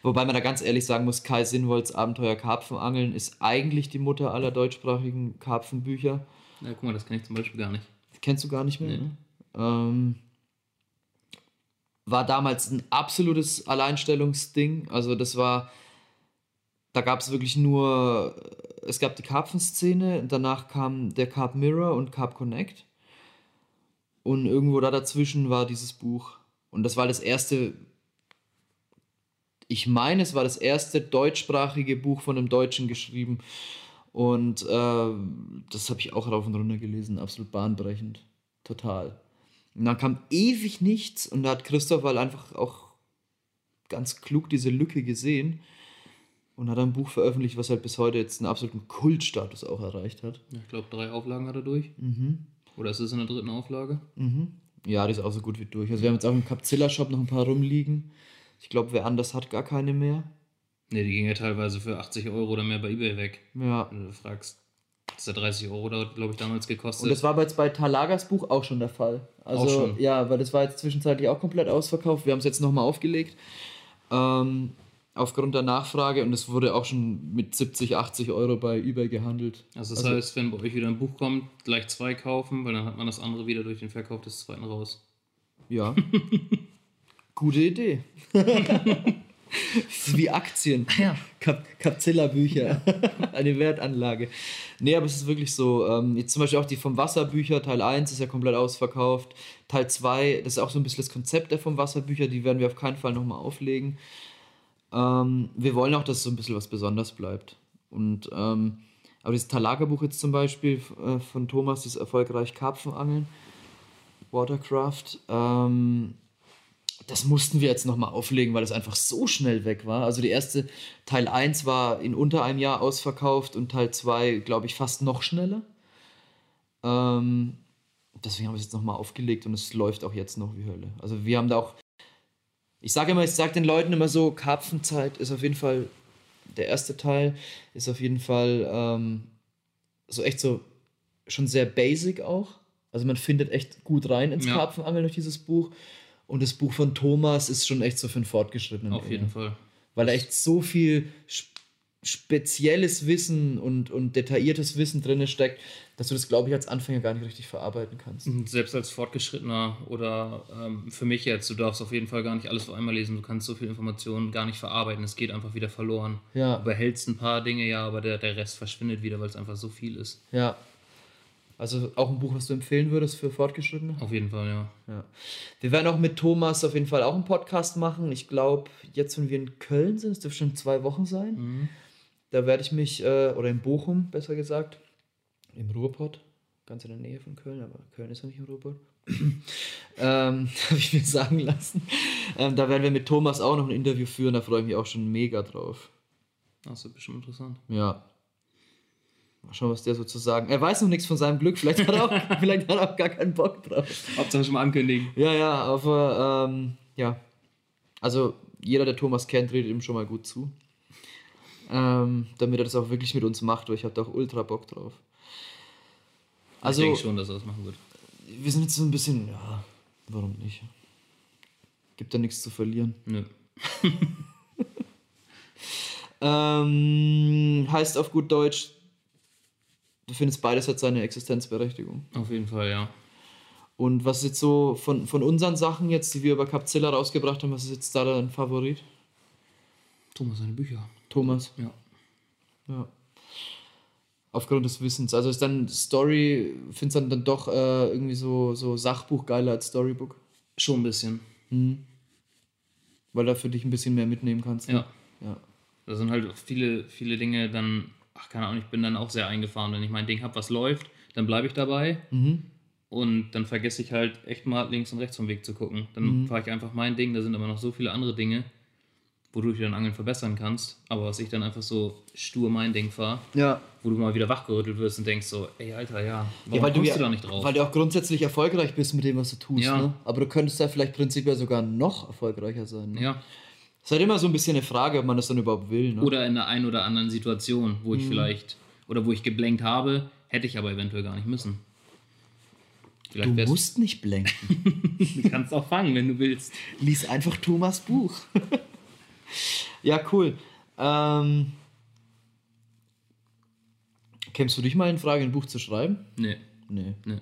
Wobei man da ganz ehrlich sagen muss, Kai Sinnwolds Abenteuer Karpfenangeln ist eigentlich die Mutter aller deutschsprachigen Karpfenbücher. Ja, guck mal, das kenne ich zum Beispiel gar nicht. Kennst du gar nicht mehr? Nee. Ne? Ähm, war damals ein absolutes Alleinstellungsding. Also das war, da gab es wirklich nur, es gab die Karpfenszene, danach kam der Carp Mirror und Carp Connect. Und irgendwo da dazwischen war dieses Buch. Und das war das erste, ich meine, es war das erste deutschsprachige Buch von einem Deutschen geschrieben. Und äh, das habe ich auch rauf und runter gelesen, absolut bahnbrechend. Total. Und dann kam ewig nichts und da hat Christoph halt einfach auch ganz klug diese Lücke gesehen und hat ein Buch veröffentlicht, was halt bis heute jetzt einen absoluten Kultstatus auch erreicht hat. Ja, ich glaube, drei Auflagen hat er durch. Mhm. Oder ist es in der dritten Auflage? Mhm. Ja, die ist auch so gut wie durch. Also wir haben jetzt auch im Capzilla-Shop noch ein paar rumliegen. Ich glaube, wer anders hat gar keine mehr. Ne, die gingen ja teilweise für 80 Euro oder mehr bei Ebay weg. Ja. Wenn du fragst. Das hat 30 Euro, glaube ich, damals gekostet. Und das war jetzt bei Talagers Buch auch schon der Fall. Also, auch schon. Ja, weil das war jetzt zwischenzeitlich auch komplett ausverkauft. Wir haben es jetzt nochmal aufgelegt. Ähm, aufgrund der Nachfrage und es wurde auch schon mit 70, 80 Euro bei eBay gehandelt. Also das also, heißt, wenn bei euch wieder ein Buch kommt, gleich zwei kaufen, weil dann hat man das andere wieder durch den Verkauf des zweiten raus. Ja. Gute Idee. Das ist wie Aktien. Ja. Kap Capzilla-Bücher. Eine Wertanlage. Nee, aber es ist wirklich so. Ähm, jetzt zum Beispiel auch die vom Wasserbücher, Teil 1 ist ja komplett ausverkauft. Teil 2, das ist auch so ein bisschen das Konzept der vom Wasserbücher, die werden wir auf keinen Fall nochmal auflegen. Ähm, wir wollen auch, dass so ein bisschen was Besonderes bleibt. Und ähm, aber dieses Talagerbuch jetzt zum Beispiel äh, von Thomas, das erfolgreich Karpfenangeln, Watercraft, ähm, das mussten wir jetzt nochmal auflegen, weil es einfach so schnell weg war. Also die erste Teil 1 war in unter einem Jahr ausverkauft und Teil 2, glaube ich, fast noch schneller. Ähm, deswegen haben wir es jetzt nochmal aufgelegt und es läuft auch jetzt noch wie Hölle. Also wir haben da auch ich sage immer, ich sage den Leuten immer so, Karpfenzeit ist auf jeden Fall, der erste Teil ist auf jeden Fall ähm, so echt so schon sehr basic auch. Also man findet echt gut rein ins ja. Karpfenangeln durch dieses Buch. Und das Buch von Thomas ist schon echt so für einen Fortgeschrittenen. Auf jeden Fall. Weil da echt so viel spezielles Wissen und, und detailliertes Wissen drin steckt, dass du das, glaube ich, als Anfänger gar nicht richtig verarbeiten kannst. Selbst als Fortgeschrittener oder ähm, für mich jetzt, du darfst auf jeden Fall gar nicht alles auf einmal lesen, du kannst so viel Informationen gar nicht verarbeiten, es geht einfach wieder verloren. Ja. Du behältst ein paar Dinge, ja, aber der, der Rest verschwindet wieder, weil es einfach so viel ist. Ja. Also auch ein Buch, was du empfehlen würdest für Fortgeschrittene? Auf jeden Fall, ja. ja. Wir werden auch mit Thomas auf jeden Fall auch einen Podcast machen. Ich glaube, jetzt, wenn wir in Köln sind, es dürfte schon zwei Wochen sein. Mhm. Da werde ich mich, äh, oder in Bochum besser gesagt, im Ruhrpott, ganz in der Nähe von Köln, aber Köln ist ja nicht im Ruhrpott. ähm, Habe ich mir sagen lassen. Ähm, da werden wir mit Thomas auch noch ein Interview führen, da freue ich mich auch schon mega drauf. Das wird bestimmt interessant. Ja. Mal schauen, was der so zu sagen. Er weiß noch nichts von seinem Glück, vielleicht hat er auch, vielleicht hat er auch gar keinen Bock drauf. Hauptsache schon mal ankündigen. Ja, ja, aber ähm, ja. Also jeder, der Thomas kennt, redet ihm schon mal gut zu ähm, damit er das auch wirklich mit uns macht, weil ich hatte auch ultra Bock drauf. Also, ich denke schon, dass er das machen wird. Wir sind jetzt so ein bisschen, ja, warum nicht? Gibt da nichts zu verlieren. Nö. ähm, heißt auf gut Deutsch, du findest beides hat seine Existenzberechtigung. Auf jeden Fall, ja. Und was ist jetzt so von, von unseren Sachen jetzt, die wir über Capzilla rausgebracht haben, was ist jetzt da dein Favorit? Thomas seine Bücher. Thomas. Ja. Ja. Aufgrund des Wissens. Also ist dann Story, findest du dann, dann doch äh, irgendwie so, so Sachbuch geiler als Storybook? Schon ein bisschen. Weil da für dich ein bisschen mehr mitnehmen kannst. ne? Ja. ja. Da sind halt auch viele, viele Dinge dann, ach keine Ahnung, ich bin dann auch sehr eingefahren. Wenn ich mein Ding habe, was läuft, dann bleibe ich dabei. Und dann vergesse ich halt echt mal links und rechts vom Weg zu gucken. Dann fahre ich einfach mein Ding, da sind aber noch so viele andere Dinge, wodurch du dein Angeln verbessern kannst. Aber was ich dann einfach so stur mein Ding fahre, Ja. Wo du mal wieder wachgerüttelt wirst und denkst so, ey Alter, ja, warum Ja, weil du, kommst ja, du da nicht drauf? weil du auch grundsätzlich erfolgreich bist mit dem, was du tust. Ja. Ne? Aber du könntest da vielleicht prinzipiell sogar noch erfolgreicher sein. Ne? ja. Es ist halt immer so ein bisschen eine Frage, ob man das dann überhaupt will. Ne? Oder in der einen oder anderen Situation, wo ich vielleicht, oder wo ich geblenkt habe, hätte ich aber eventuell gar nicht müssen. Vielleicht du musst nicht blenken. du kannst auch fangen, wenn du willst. Lies einfach Thomas Buch. ja, cool. Ähm, kämst du dich mal in Frage, ein Buch zu schreiben? Nee, Nee. nee.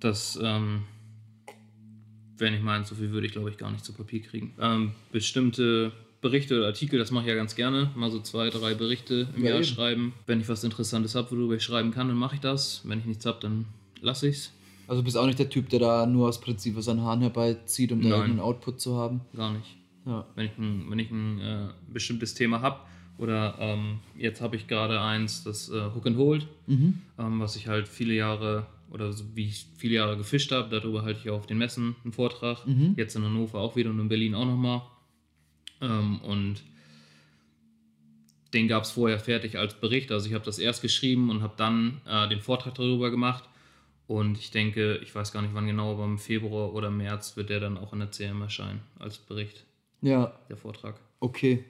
Das, ähm, wenn ich meinen, so viel würde ich glaube ich gar nicht zu Papier kriegen. Ähm, bestimmte Berichte oder Artikel, das mache ich ja ganz gerne. Mal so zwei, drei Berichte im Ja, Jahr eben. schreiben. Wenn ich was Interessantes habe, worüber ich schreiben kann, dann mache ich das. Wenn ich nichts habe, dann lasse ich es. Also bist auch nicht der Typ, der da nur aus Prinzip seinen Hahn herbeizieht, um da Nein. irgendeinen Output zu haben. Gar nicht. Ja. wenn ich ein, wenn ich ein äh, bestimmtes Thema habe. Oder ähm, jetzt habe ich gerade eins, das äh, Hook and Hold, ähm, was ich halt viele Jahre oder so wie ich viele Jahre gefischt habe. Darüber halte ich auch auf den Messen einen Vortrag. Jetzt in Hannover auch wieder und in Berlin auch nochmal. Ähm, und den gab es vorher fertig als Bericht. Also ich habe das erst geschrieben und habe dann äh, den Vortrag darüber gemacht. Und ich denke, ich weiß gar nicht wann genau, aber im Februar oder März wird der dann auch in der CM erscheinen als Bericht Ja, der Vortrag. okay.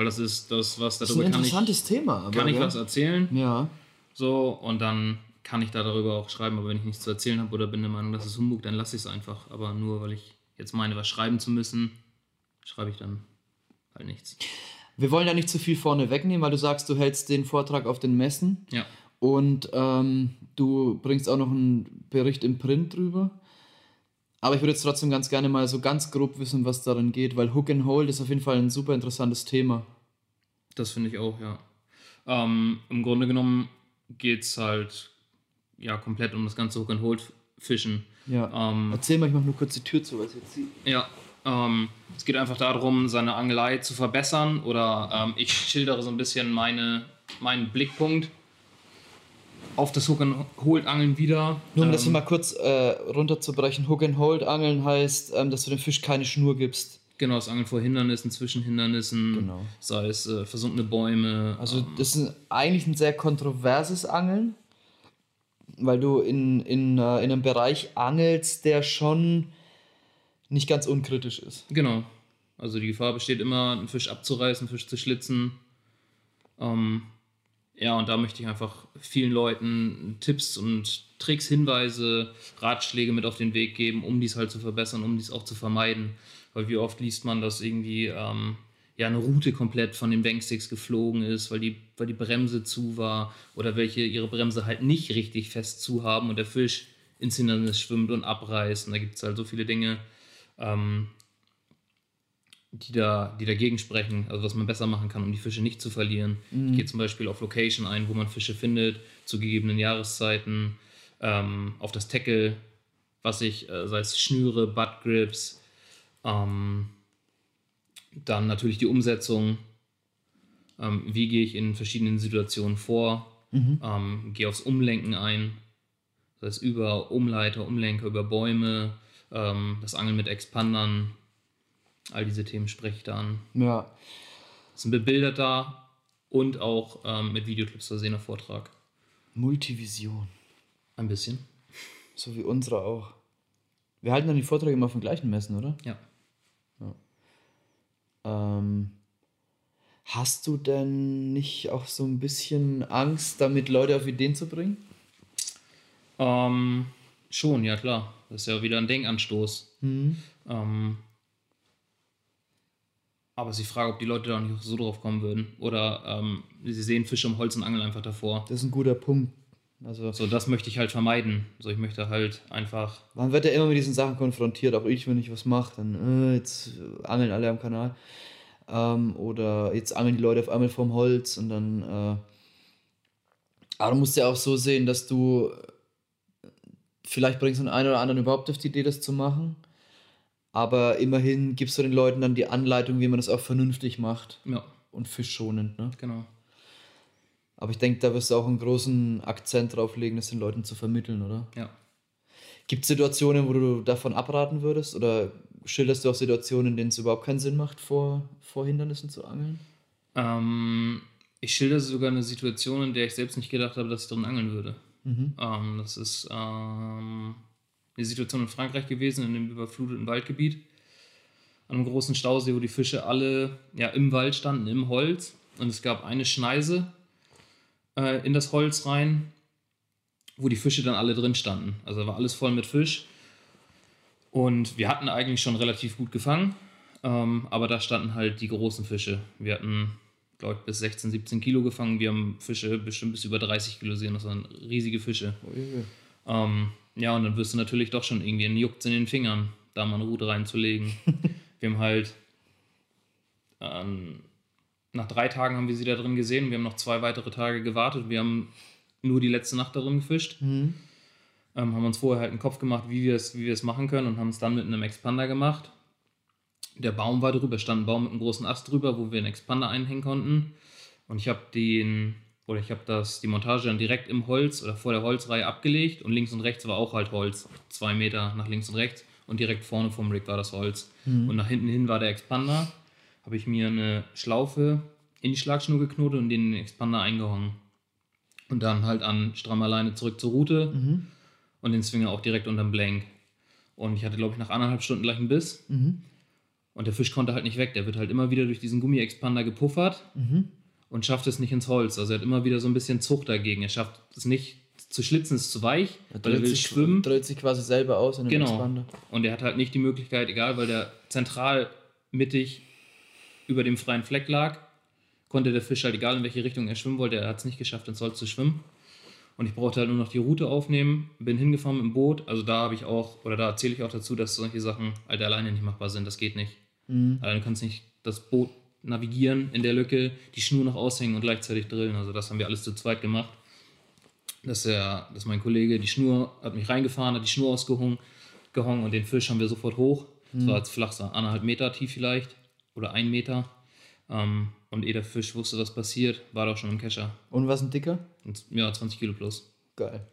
Weil das ist das, was Das ist ein kann ich, interessantes Thema. Aber, kann ich ja. was erzählen. Ja. So, und dann kann ich da darüber auch schreiben. Aber wenn ich nichts zu erzählen habe oder bin der Meinung, das ist Humbug, dann lasse ich es einfach. Aber nur weil ich jetzt meine, was schreiben zu müssen, schreibe ich dann halt nichts. Wir wollen ja nicht zu viel vorne wegnehmen, weil du sagst, du hältst den Vortrag auf den Messen Ja. und ähm, du bringst auch noch einen Bericht im Print drüber. Aber ich würde jetzt trotzdem ganz gerne mal so ganz grob wissen, was darin geht, weil Hook and Hold ist auf jeden Fall ein super interessantes Thema. Das finde ich auch, ja. Ähm, Im Grunde genommen geht es halt ja komplett um das ganze Hook and Hold Fischen. Ja. Ähm, Erzähl mal, ich mach nur kurz die Tür zu, weil es jetzt sie. Ja, ähm, es geht einfach darum, seine Angelei zu verbessern oder ähm, ich schildere so ein bisschen meine, meinen Blickpunkt auf das Hook and Hold Angeln wieder. Nur um das hier Ähm, mal kurz äh, runterzubrechen, Hook and Hold Angeln heißt, ähm, dass du dem Fisch keine Schnur gibst. Genau, das Angeln vor Hindernissen, zwischen Hindernissen, Genau. sei es äh, versunkene Bäume. Also ähm, das ist eigentlich ein sehr kontroverses Angeln, weil du in, in, äh, in einem Bereich angelst, der schon nicht ganz unkritisch ist. Genau. Also die Gefahr besteht immer, einen Fisch abzureißen, einen Fisch zu schlitzen. Ähm, ja, und da möchte ich einfach vielen Leuten Tipps und Tricks, Hinweise, Ratschläge mit auf den Weg geben, um dies halt zu verbessern, um dies auch zu vermeiden. Weil wie oft liest man, dass irgendwie ähm, ja, eine Route komplett von den Banksticks geflogen ist, weil die, weil die Bremse zu war oder welche ihre Bremse halt nicht richtig fest zu haben und der Fisch ins Hindernis schwimmt und abreißt. Und da gibt es halt so viele Dinge, ähm, die, da, die dagegen sprechen, also was man besser machen kann, um die Fische nicht zu verlieren. Ich gehe zum Beispiel auf Location ein, wo man Fische findet, zu gegebenen Jahreszeiten, ähm, auf das Tackle, was ich, äh, sei es Schnüre, Butt Grips, ähm, dann natürlich die Umsetzung, ähm, wie gehe ich in verschiedenen Situationen vor, ähm, gehe aufs Umlenken ein, das heißt über Umleiter, Umlenker, über Bäume, ähm, das Angeln mit Expandern, all diese Themen spreche ich da an. Ja. Das ist ein bebilderter und auch ähm, mit Videoclips versehener Vortrag. Multivision. Ein bisschen. So wie unsere auch. Wir halten dann die Vorträge immer von gleichen Messen, oder? Ja. Ähm, hast du denn nicht auch so ein bisschen Angst, damit Leute auf Ideen zu bringen? Ähm, schon, ja klar. Das ist ja wieder ein Denkanstoß. Ähm, aber es ist die Frage, ob die Leute da nicht so drauf kommen würden. Oder ähm, sie sehen Fische im Holz und angeln einfach davor. Das ist ein guter Punkt. Also, So, das möchte ich halt vermeiden. So, ich möchte halt einfach. man wird ja immer mit diesen Sachen konfrontiert. Auch ich, wenn ich was mache, dann, äh, jetzt angeln alle am Kanal. Ähm, oder jetzt angeln die Leute auf einmal vom Holz und dann, äh, Aber du musst ja auch so sehen, dass du vielleicht bringst du den einen oder anderen überhaupt auf die Idee, das zu machen. Aber immerhin gibst du den Leuten dann die Anleitung, wie man das auch vernünftig macht. Ja. Und fischschonend, ne? Genau. Aber ich denke, da wirst du auch einen großen Akzent drauf legen, das den Leuten zu vermitteln, oder? Ja. Gibt es Situationen, wo du davon abraten würdest? Oder schilderst du auch Situationen, in denen es überhaupt keinen Sinn macht, vor, vor Hindernissen zu angeln? Ähm, ich schildere sogar eine Situation, in der ich selbst nicht gedacht habe, dass ich drin angeln würde. Mhm. Ähm, das ist ähm, eine Situation in Frankreich gewesen, in einem überfluteten Waldgebiet. An einem großen Stausee, wo die Fische alle ja, im Wald standen, im Holz. Und es gab eine Schneise äh, in das Holz rein, wo die Fische dann alle drin standen. Also war alles voll mit Fisch. Und wir hatten eigentlich schon relativ gut gefangen, ähm, aber da standen halt die großen Fische. Wir hatten, glaube ich, bis 16, 17 Kilo gefangen. Wir haben Fische bestimmt bis über 30 Kilo gesehen. Das waren riesige Fische. Ähm, ja, und dann wirst du natürlich doch schon irgendwie einen Juckt in den Fingern, da mal eine Rute reinzulegen. wir haben halt ähm, nach drei Tagen haben wir sie da drin gesehen. Wir haben noch zwei weitere Tage gewartet. Wir haben nur die letzte Nacht darin gefischt. Mhm. Ähm, haben uns vorher halt einen Kopf gemacht, wie wir es wie wir es machen können und haben es dann mit einem Expander gemacht. Der Baum war drüber, stand ein Baum mit einem großen Ast drüber, wo wir einen Expander einhängen konnten. Und ich habe den, oder ich habe das, die Montage dann direkt im Holz oder vor der Holzreihe abgelegt und links und rechts war auch halt Holz. Zwei Meter nach links und rechts und direkt vorne vom Rig war das Holz. Und nach hinten hin war der Expander. Habe ich mir eine Schlaufe in die Schlagschnur geknotet und den Expander eingehangen. Und dann halt an strammer Leine zurück zur Route und den Swinger auch direkt unterm Blank. Und ich hatte, glaube ich, nach anderthalb Stunden gleich einen Biss. Und der Fisch konnte halt nicht weg. Der wird halt immer wieder durch diesen Gummi-Expander gepuffert und schafft es nicht ins Holz. Also er hat immer wieder so ein bisschen Zucht dagegen. Er schafft es nicht zu schlitzen, ist zu weich, weil er will sich, schwimmen. dreht sich quasi selber aus in dem Genau. Expander. Und er hat halt nicht die Möglichkeit, egal, weil der zentral mittig über dem freien Fleck lag, konnte der Fisch halt, egal in welche Richtung er schwimmen wollte, er hat es nicht geschafft, ins Holz zu schwimmen. Und ich brauchte halt nur noch die Route aufnehmen, bin hingefahren mit dem Boot. Also da habe ich auch, oder da erzähle ich auch dazu, dass solche Sachen halt alleine nicht machbar sind. Das geht nicht. Alleine du kannst nicht das Boot navigieren in der Lücke, die Schnur noch aushängen und gleichzeitig drillen. Also das haben wir alles zu zweit gemacht. Dass, der, dass mein Kollege die Schnur hat mich reingefahren, hat die Schnur ausgehungen gehongen und den Fisch haben wir sofort hoch. Das war jetzt flach, so anderthalb Meter tief vielleicht oder ein Meter. Ähm, und ehe der Fisch wusste, was passiert, war er auch schon im Kescher. Und was ein dicker? Und, ja, 20 Kilo plus. Geil.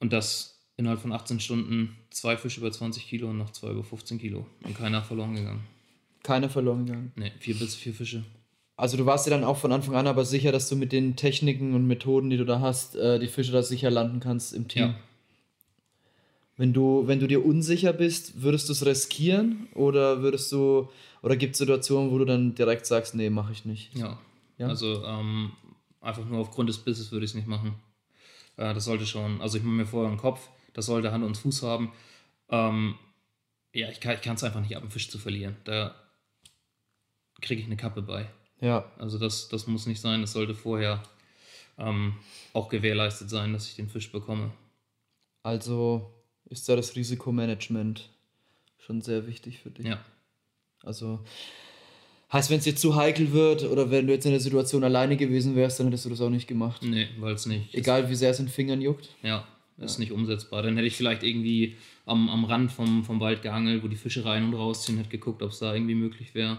Und das innerhalb von 18 Stunden zwei Fische über 20 Kilo und noch zwei über 15 Kilo. Und keiner verloren gegangen. Keiner verloren gegangen. Ne, vier bis vier Fische. Also du warst dir dann auch von Anfang an aber sicher, dass du mit den Techniken und Methoden, die du da hast, äh, die Fische da sicher landen kannst im Team. Ja. Wenn du, wenn du dir unsicher bist, würdest du es riskieren oder würdest du, oder gibt es Situationen, wo du dann direkt sagst, nee, mache ich nicht. Ja. Ja? Also ähm, einfach nur aufgrund des Bisses würde ich es nicht machen. Äh, das sollte schon, also ich mache mir vorher im Kopf, das sollte Hand und Fuß haben. Ähm, ja, ich kann es einfach nicht ab, einen Fisch zu verlieren. Da kriege ich eine Kappe bei. Ja, Also das, das muss nicht sein, das sollte vorher ähm, auch gewährleistet sein, dass ich den Fisch bekomme. also ist da das Risikomanagement schon sehr wichtig für dich. Ja. Also heißt, wenn es dir zu heikel wird oder wenn du jetzt in der Situation alleine gewesen wärst, dann hättest du das auch nicht gemacht. Nee, weil es nicht. Egal wie sehr es in den Fingern juckt. Ja, ist nicht umsetzbar. Dann hätte ich vielleicht irgendwie am, am Rand vom, vom Wald geangelt, wo die Fische rein und rausziehen, hätte geguckt, ob es da irgendwie möglich wäre.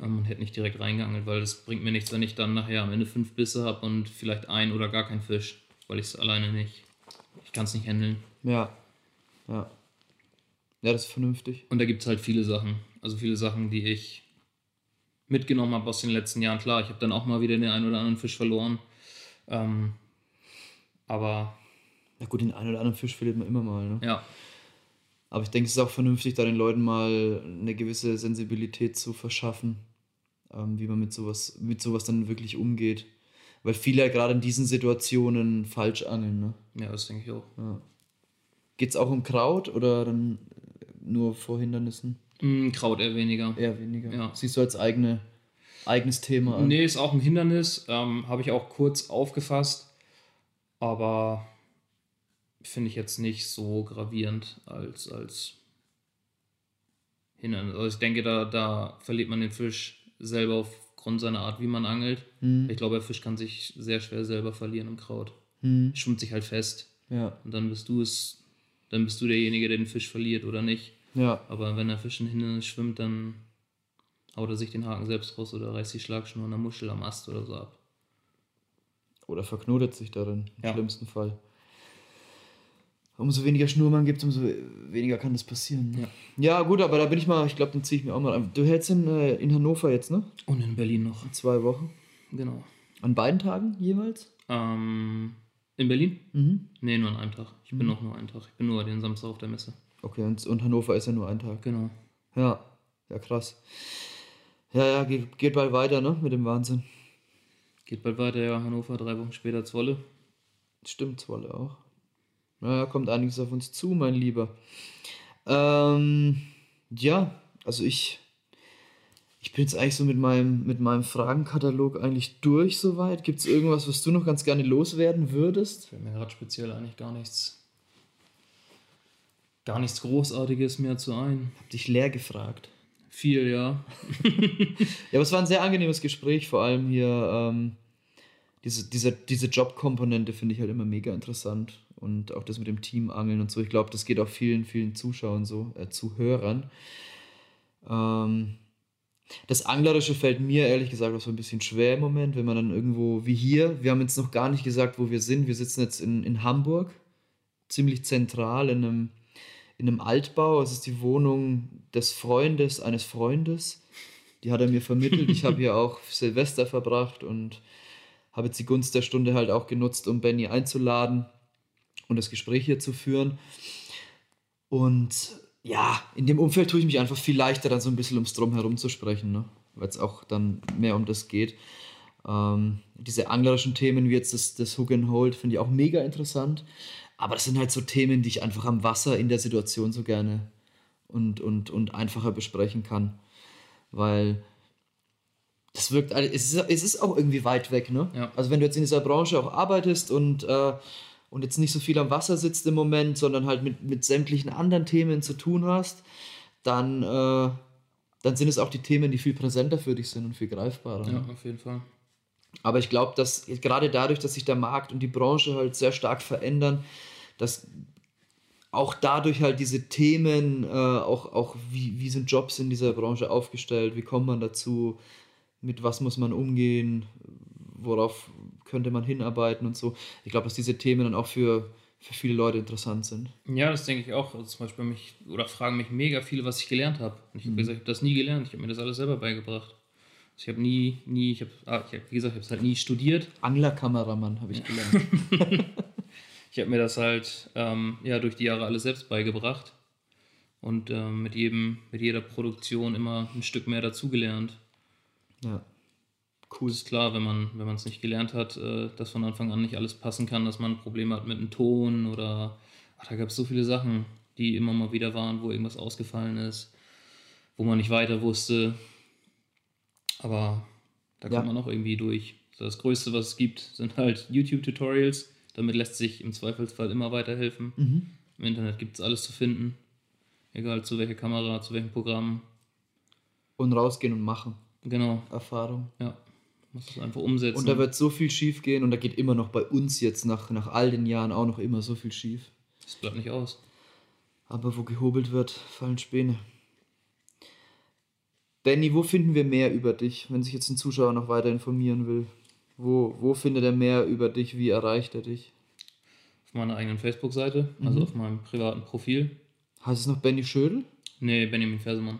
Ähm, und hätte nicht direkt reingeangelt, weil das bringt mir nichts, wenn ich dann nachher am Ende fünf Bisse habe und vielleicht ein oder gar kein Fisch, weil ich es alleine nicht. Ich kann es nicht handeln. Ja. Ja. Ja, das ist vernünftig. Und da gibt es halt viele Sachen. Also viele Sachen, die ich mitgenommen habe aus den letzten Jahren. Klar, ich habe dann auch mal wieder den einen oder anderen Fisch verloren. Ähm, aber Na gut, den einen oder anderen Fisch verliert man immer mal. Ne? ja, Aber ich denke, es ist auch vernünftig, da den Leuten mal eine gewisse Sensibilität zu verschaffen, ähm, wie man mit sowas, mit sowas dann wirklich umgeht. Weil viele ja gerade in diesen Situationen falsch angeln. Ne? ja, das denke ich auch. Geht es auch um Kraut oder dann nur vor Hindernissen? Mm, Kraut eher weniger. Eher weniger. Ja. Siehst du als eigene, eigenes Thema an? Nee, ist auch ein Hindernis. Ähm, Habe ich auch kurz aufgefasst. Aber finde ich jetzt nicht so gravierend als, als Hindernis. Also ich denke, da, da verliert man den Fisch selber aufgrund seiner Art, wie man angelt. Mhm. Ich glaube, der Fisch kann sich sehr schwer selber verlieren im Kraut. Mhm. Schwimmt sich halt fest. Ja. Und dann bist du es, dann bist du derjenige, der den Fisch verliert oder nicht. Ja. Aber wenn der Fisch in Hindernis schwimmt, dann haut er sich den Haken selbst raus oder reißt die Schlagschnur an der Muschel am Ast oder so ab. Oder verknotet sich darin, im Ja. schlimmsten Fall. Umso weniger Schnur man gibt, umso weniger kann das passieren. ne? Ja. Ja, gut, aber da bin ich mal, ich glaube, den ziehe ich mir auch mal an. Du hältst in, äh, in Hannover jetzt, ne? Und in Berlin noch. Zwei Wochen. Genau. An beiden Tagen jeweils? Ähm, in Berlin? Mhm. Nee, nur an einem Tag. Ich bin noch nur einen Tag. Ich bin nur den Samstag auf der Messe. Okay, und, und Hannover ist ja nur ein Tag. Genau. Ja, ja, krass. Ja, ja, geht, geht bald weiter, ne? Mit dem Wahnsinn. Geht bald weiter, ja. Hannover, drei Wochen später Zwolle. Stimmt, Zwolle auch. Naja, kommt einiges auf uns zu, mein Lieber. Ähm, ja, also ich, ich bin jetzt eigentlich so mit meinem, mit meinem Fragenkatalog eigentlich durch soweit. Gibt es irgendwas, was du noch ganz gerne loswerden würdest? Fällt mir gerade speziell eigentlich gar nichts. Gar nichts Großartiges mehr zu ein. Hab dich leer gefragt. Viel, ja. Ja, aber es war ein sehr angenehmes Gespräch, vor allem hier ähm, diese, diese, diese Jobkomponente finde ich halt immer mega interessant. Und auch das mit dem Teamangeln und so. Ich glaube, das geht auch vielen, vielen Zuschauern so, äh, Zuhörern. Ähm, das Anglerische fällt mir ehrlich gesagt auch so ein bisschen schwer im Moment, wenn man dann irgendwo wie hier, wir haben jetzt noch gar nicht gesagt, wo wir sind. Wir sitzen jetzt in, in Hamburg, ziemlich zentral in einem, in einem Altbau. Es ist die Wohnung des Freundes eines Freundes. Die hat er mir vermittelt. Ich habe hier auch Silvester verbracht und habe jetzt die Gunst der Stunde halt auch genutzt, um Benny einzuladen und das Gespräch hier zu führen. Und ja, in dem Umfeld tue ich mich einfach viel leichter, dann so ein bisschen ums Drumherum zu sprechen, ne? weil es auch dann mehr um das geht. Ähm, diese anglerischen Themen wie jetzt das, das Hook and Hold finde ich auch mega interessant. Aber das sind halt so Themen, die ich einfach am Wasser in der Situation so gerne und, und, und einfacher besprechen kann. Weil das wirkt, es ist, es ist auch irgendwie weit weg, ne? Ja. Also wenn du jetzt in dieser Branche auch arbeitest und, äh, und jetzt nicht so viel am Wasser sitzt im Moment, sondern halt mit, mit sämtlichen anderen Themen zu tun hast, dann, äh, dann sind es auch die Themen, die viel präsenter für dich sind und viel greifbarer. Ja, auf jeden Fall. Aber ich glaube, dass gerade dadurch, dass sich der Markt und die Branche halt sehr stark verändern, dass auch dadurch halt diese Themen, äh, auch, auch wie, wie sind Jobs in dieser Branche aufgestellt, wie kommt man dazu, mit was muss man umgehen, worauf könnte man hinarbeiten und so. Ich glaube, dass diese Themen dann auch für, für viele Leute interessant sind. Ja, das denke ich auch. Also zum Beispiel mich, oder fragen mich mega viele, was ich gelernt habe. Und ich habe gesagt, ich habe das nie gelernt. Ich habe mir das alles selber beigebracht. Also ich habe nie, nie, ich habe, ah, ich hab, wie gesagt, ich habe es halt nie studiert. Anglerkameramann habe ich gelernt. Ich habe mir das halt ja, ja, durch die Jahre alles selbst beigebracht. Und ähm, mit, jedem, mit jeder Produktion immer ein Stück mehr dazugelernt. ja. Cool. ist klar, wenn man wenn man es nicht gelernt hat, äh, dass von Anfang an nicht alles passen kann, dass man Probleme hat mit dem Ton oder ach, da gab es so viele Sachen, die immer mal wieder waren, wo irgendwas ausgefallen ist, wo man nicht weiter wusste. Aber da Ja. kommt man auch irgendwie durch. Das Größte, was es gibt, sind halt YouTube-Tutorials. Damit lässt sich im Zweifelsfall immer weiterhelfen. Mhm. Im Internet gibt es alles zu finden. Egal zu welcher Kamera, zu welchem Programm. Und rausgehen und machen. Genau, Erfahrung. ja. Muss es einfach umsetzen. Und da wird so viel schief gehen und da geht immer noch bei uns jetzt nach, nach all den Jahren auch noch immer so viel schief. das bleibt nicht aus. Aber wo gehobelt wird, fallen Späne. Benny, wo finden wir mehr über dich, wenn sich jetzt ein Zuschauer noch weiter informieren will? Wo, wo findet er mehr über dich? Wie erreicht er dich? Auf meiner eigenen Facebook-Seite, also auf meinem privaten Profil. Heißt es noch Benny Schödel? Nee, Benjamin Fersemann.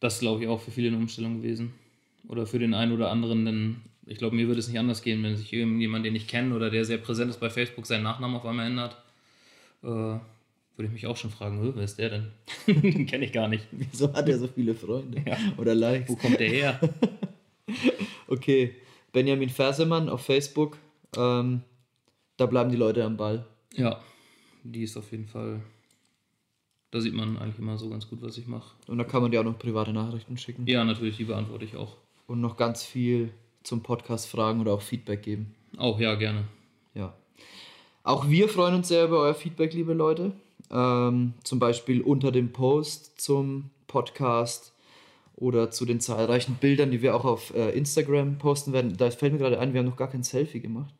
Das ist, glaube ich, auch für viele eine Umstellung gewesen. Oder für den einen oder anderen, denn ich glaube, mir würde es nicht anders gehen, wenn sich irgendjemand, den ich kenne oder der sehr präsent ist bei Facebook, seinen Nachnamen auf einmal ändert. Äh, würde ich mich auch schon fragen, "Hä, wer ist der denn? den kenne ich gar nicht. Wieso hat er so viele Freunde? Ja. Oder Likes? Wo kommt der her? Okay, Benjamin Fersemann auf Facebook. Ähm, da bleiben die Leute am Ball. ja, die ist auf jeden Fall. Da sieht man eigentlich immer so ganz gut, was ich mache. Und da kann man dir auch noch private Nachrichten schicken. Ja, natürlich, die beantworte ich auch. Und noch ganz viel zum Podcast fragen oder auch Feedback geben. Auch ja, gerne. Ja. Auch wir freuen uns sehr über euer Feedback, liebe Leute. Ähm, zum Beispiel unter dem Post zum Podcast oder zu den zahlreichen Bildern, die wir auch auf äh, Instagram posten werden. Da fällt mir gerade ein, wir haben noch gar kein Selfie gemacht.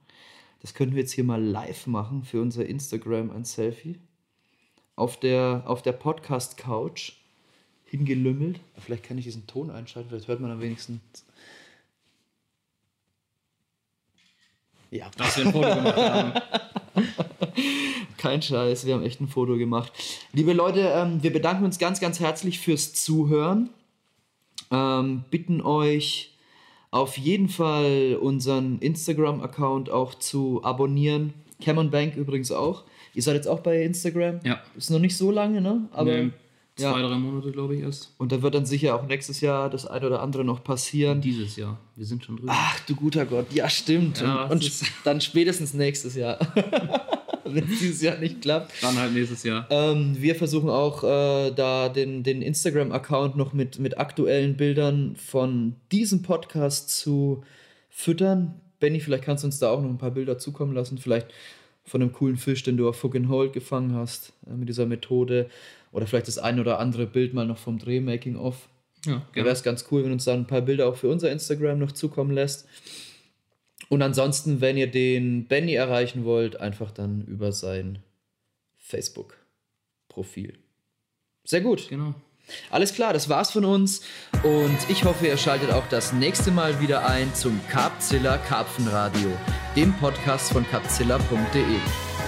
Das könnten wir jetzt hier mal live machen für unser Instagram ein Selfie. Auf der, auf der Podcast-Couch hingelümmelt. Vielleicht kann ich diesen Ton einschalten, vielleicht hört man am wenigsten. Ja. Dass wir ein Foto gemacht haben. Kein Scheiß, wir haben echt ein Foto gemacht. Liebe Leute, ähm, wir bedanken uns ganz, ganz herzlich fürs Zuhören. Ähm, bitten euch auf jeden Fall unseren Instagram-Account auch zu abonnieren. Cameron Bank übrigens auch. Ihr seid jetzt auch bei Instagram. Ja. Ist noch nicht so lange, ne? Aber nee, zwei, ja. drei Monate, glaube ich, erst. Und da wird dann sicher auch nächstes Jahr das eine oder andere noch passieren. Dieses Jahr. Wir sind schon drüber. Ach du guter Gott. Ja, stimmt. Ja, und, und dann spätestens nächstes Jahr. wenn es dieses Jahr nicht klappt. Dann halt nächstes Jahr. Ähm, wir versuchen auch äh, da den, den Instagram-Account noch mit, mit aktuellen Bildern von diesem Podcast zu füttern. Benny, vielleicht kannst du uns da auch noch ein paar Bilder zukommen lassen. Vielleicht von einem coolen Fisch, den du auf and Hold gefangen hast, äh, mit dieser Methode. Oder vielleicht das ein oder andere Bild mal noch vom Dreh-Making-Off. Ja, da wäre es ganz cool, wenn uns dann ein paar Bilder auch für unser Instagram noch zukommen lässt. Und ansonsten, wenn ihr den Benny erreichen wollt, einfach dann über sein Facebook-Profil. Sehr gut. Genau. Alles klar, das war's von uns und ich hoffe, ihr schaltet auch das nächste Mal wieder ein zum Carpzilla Karpfenradio, dem Podcast von carpzilla.de.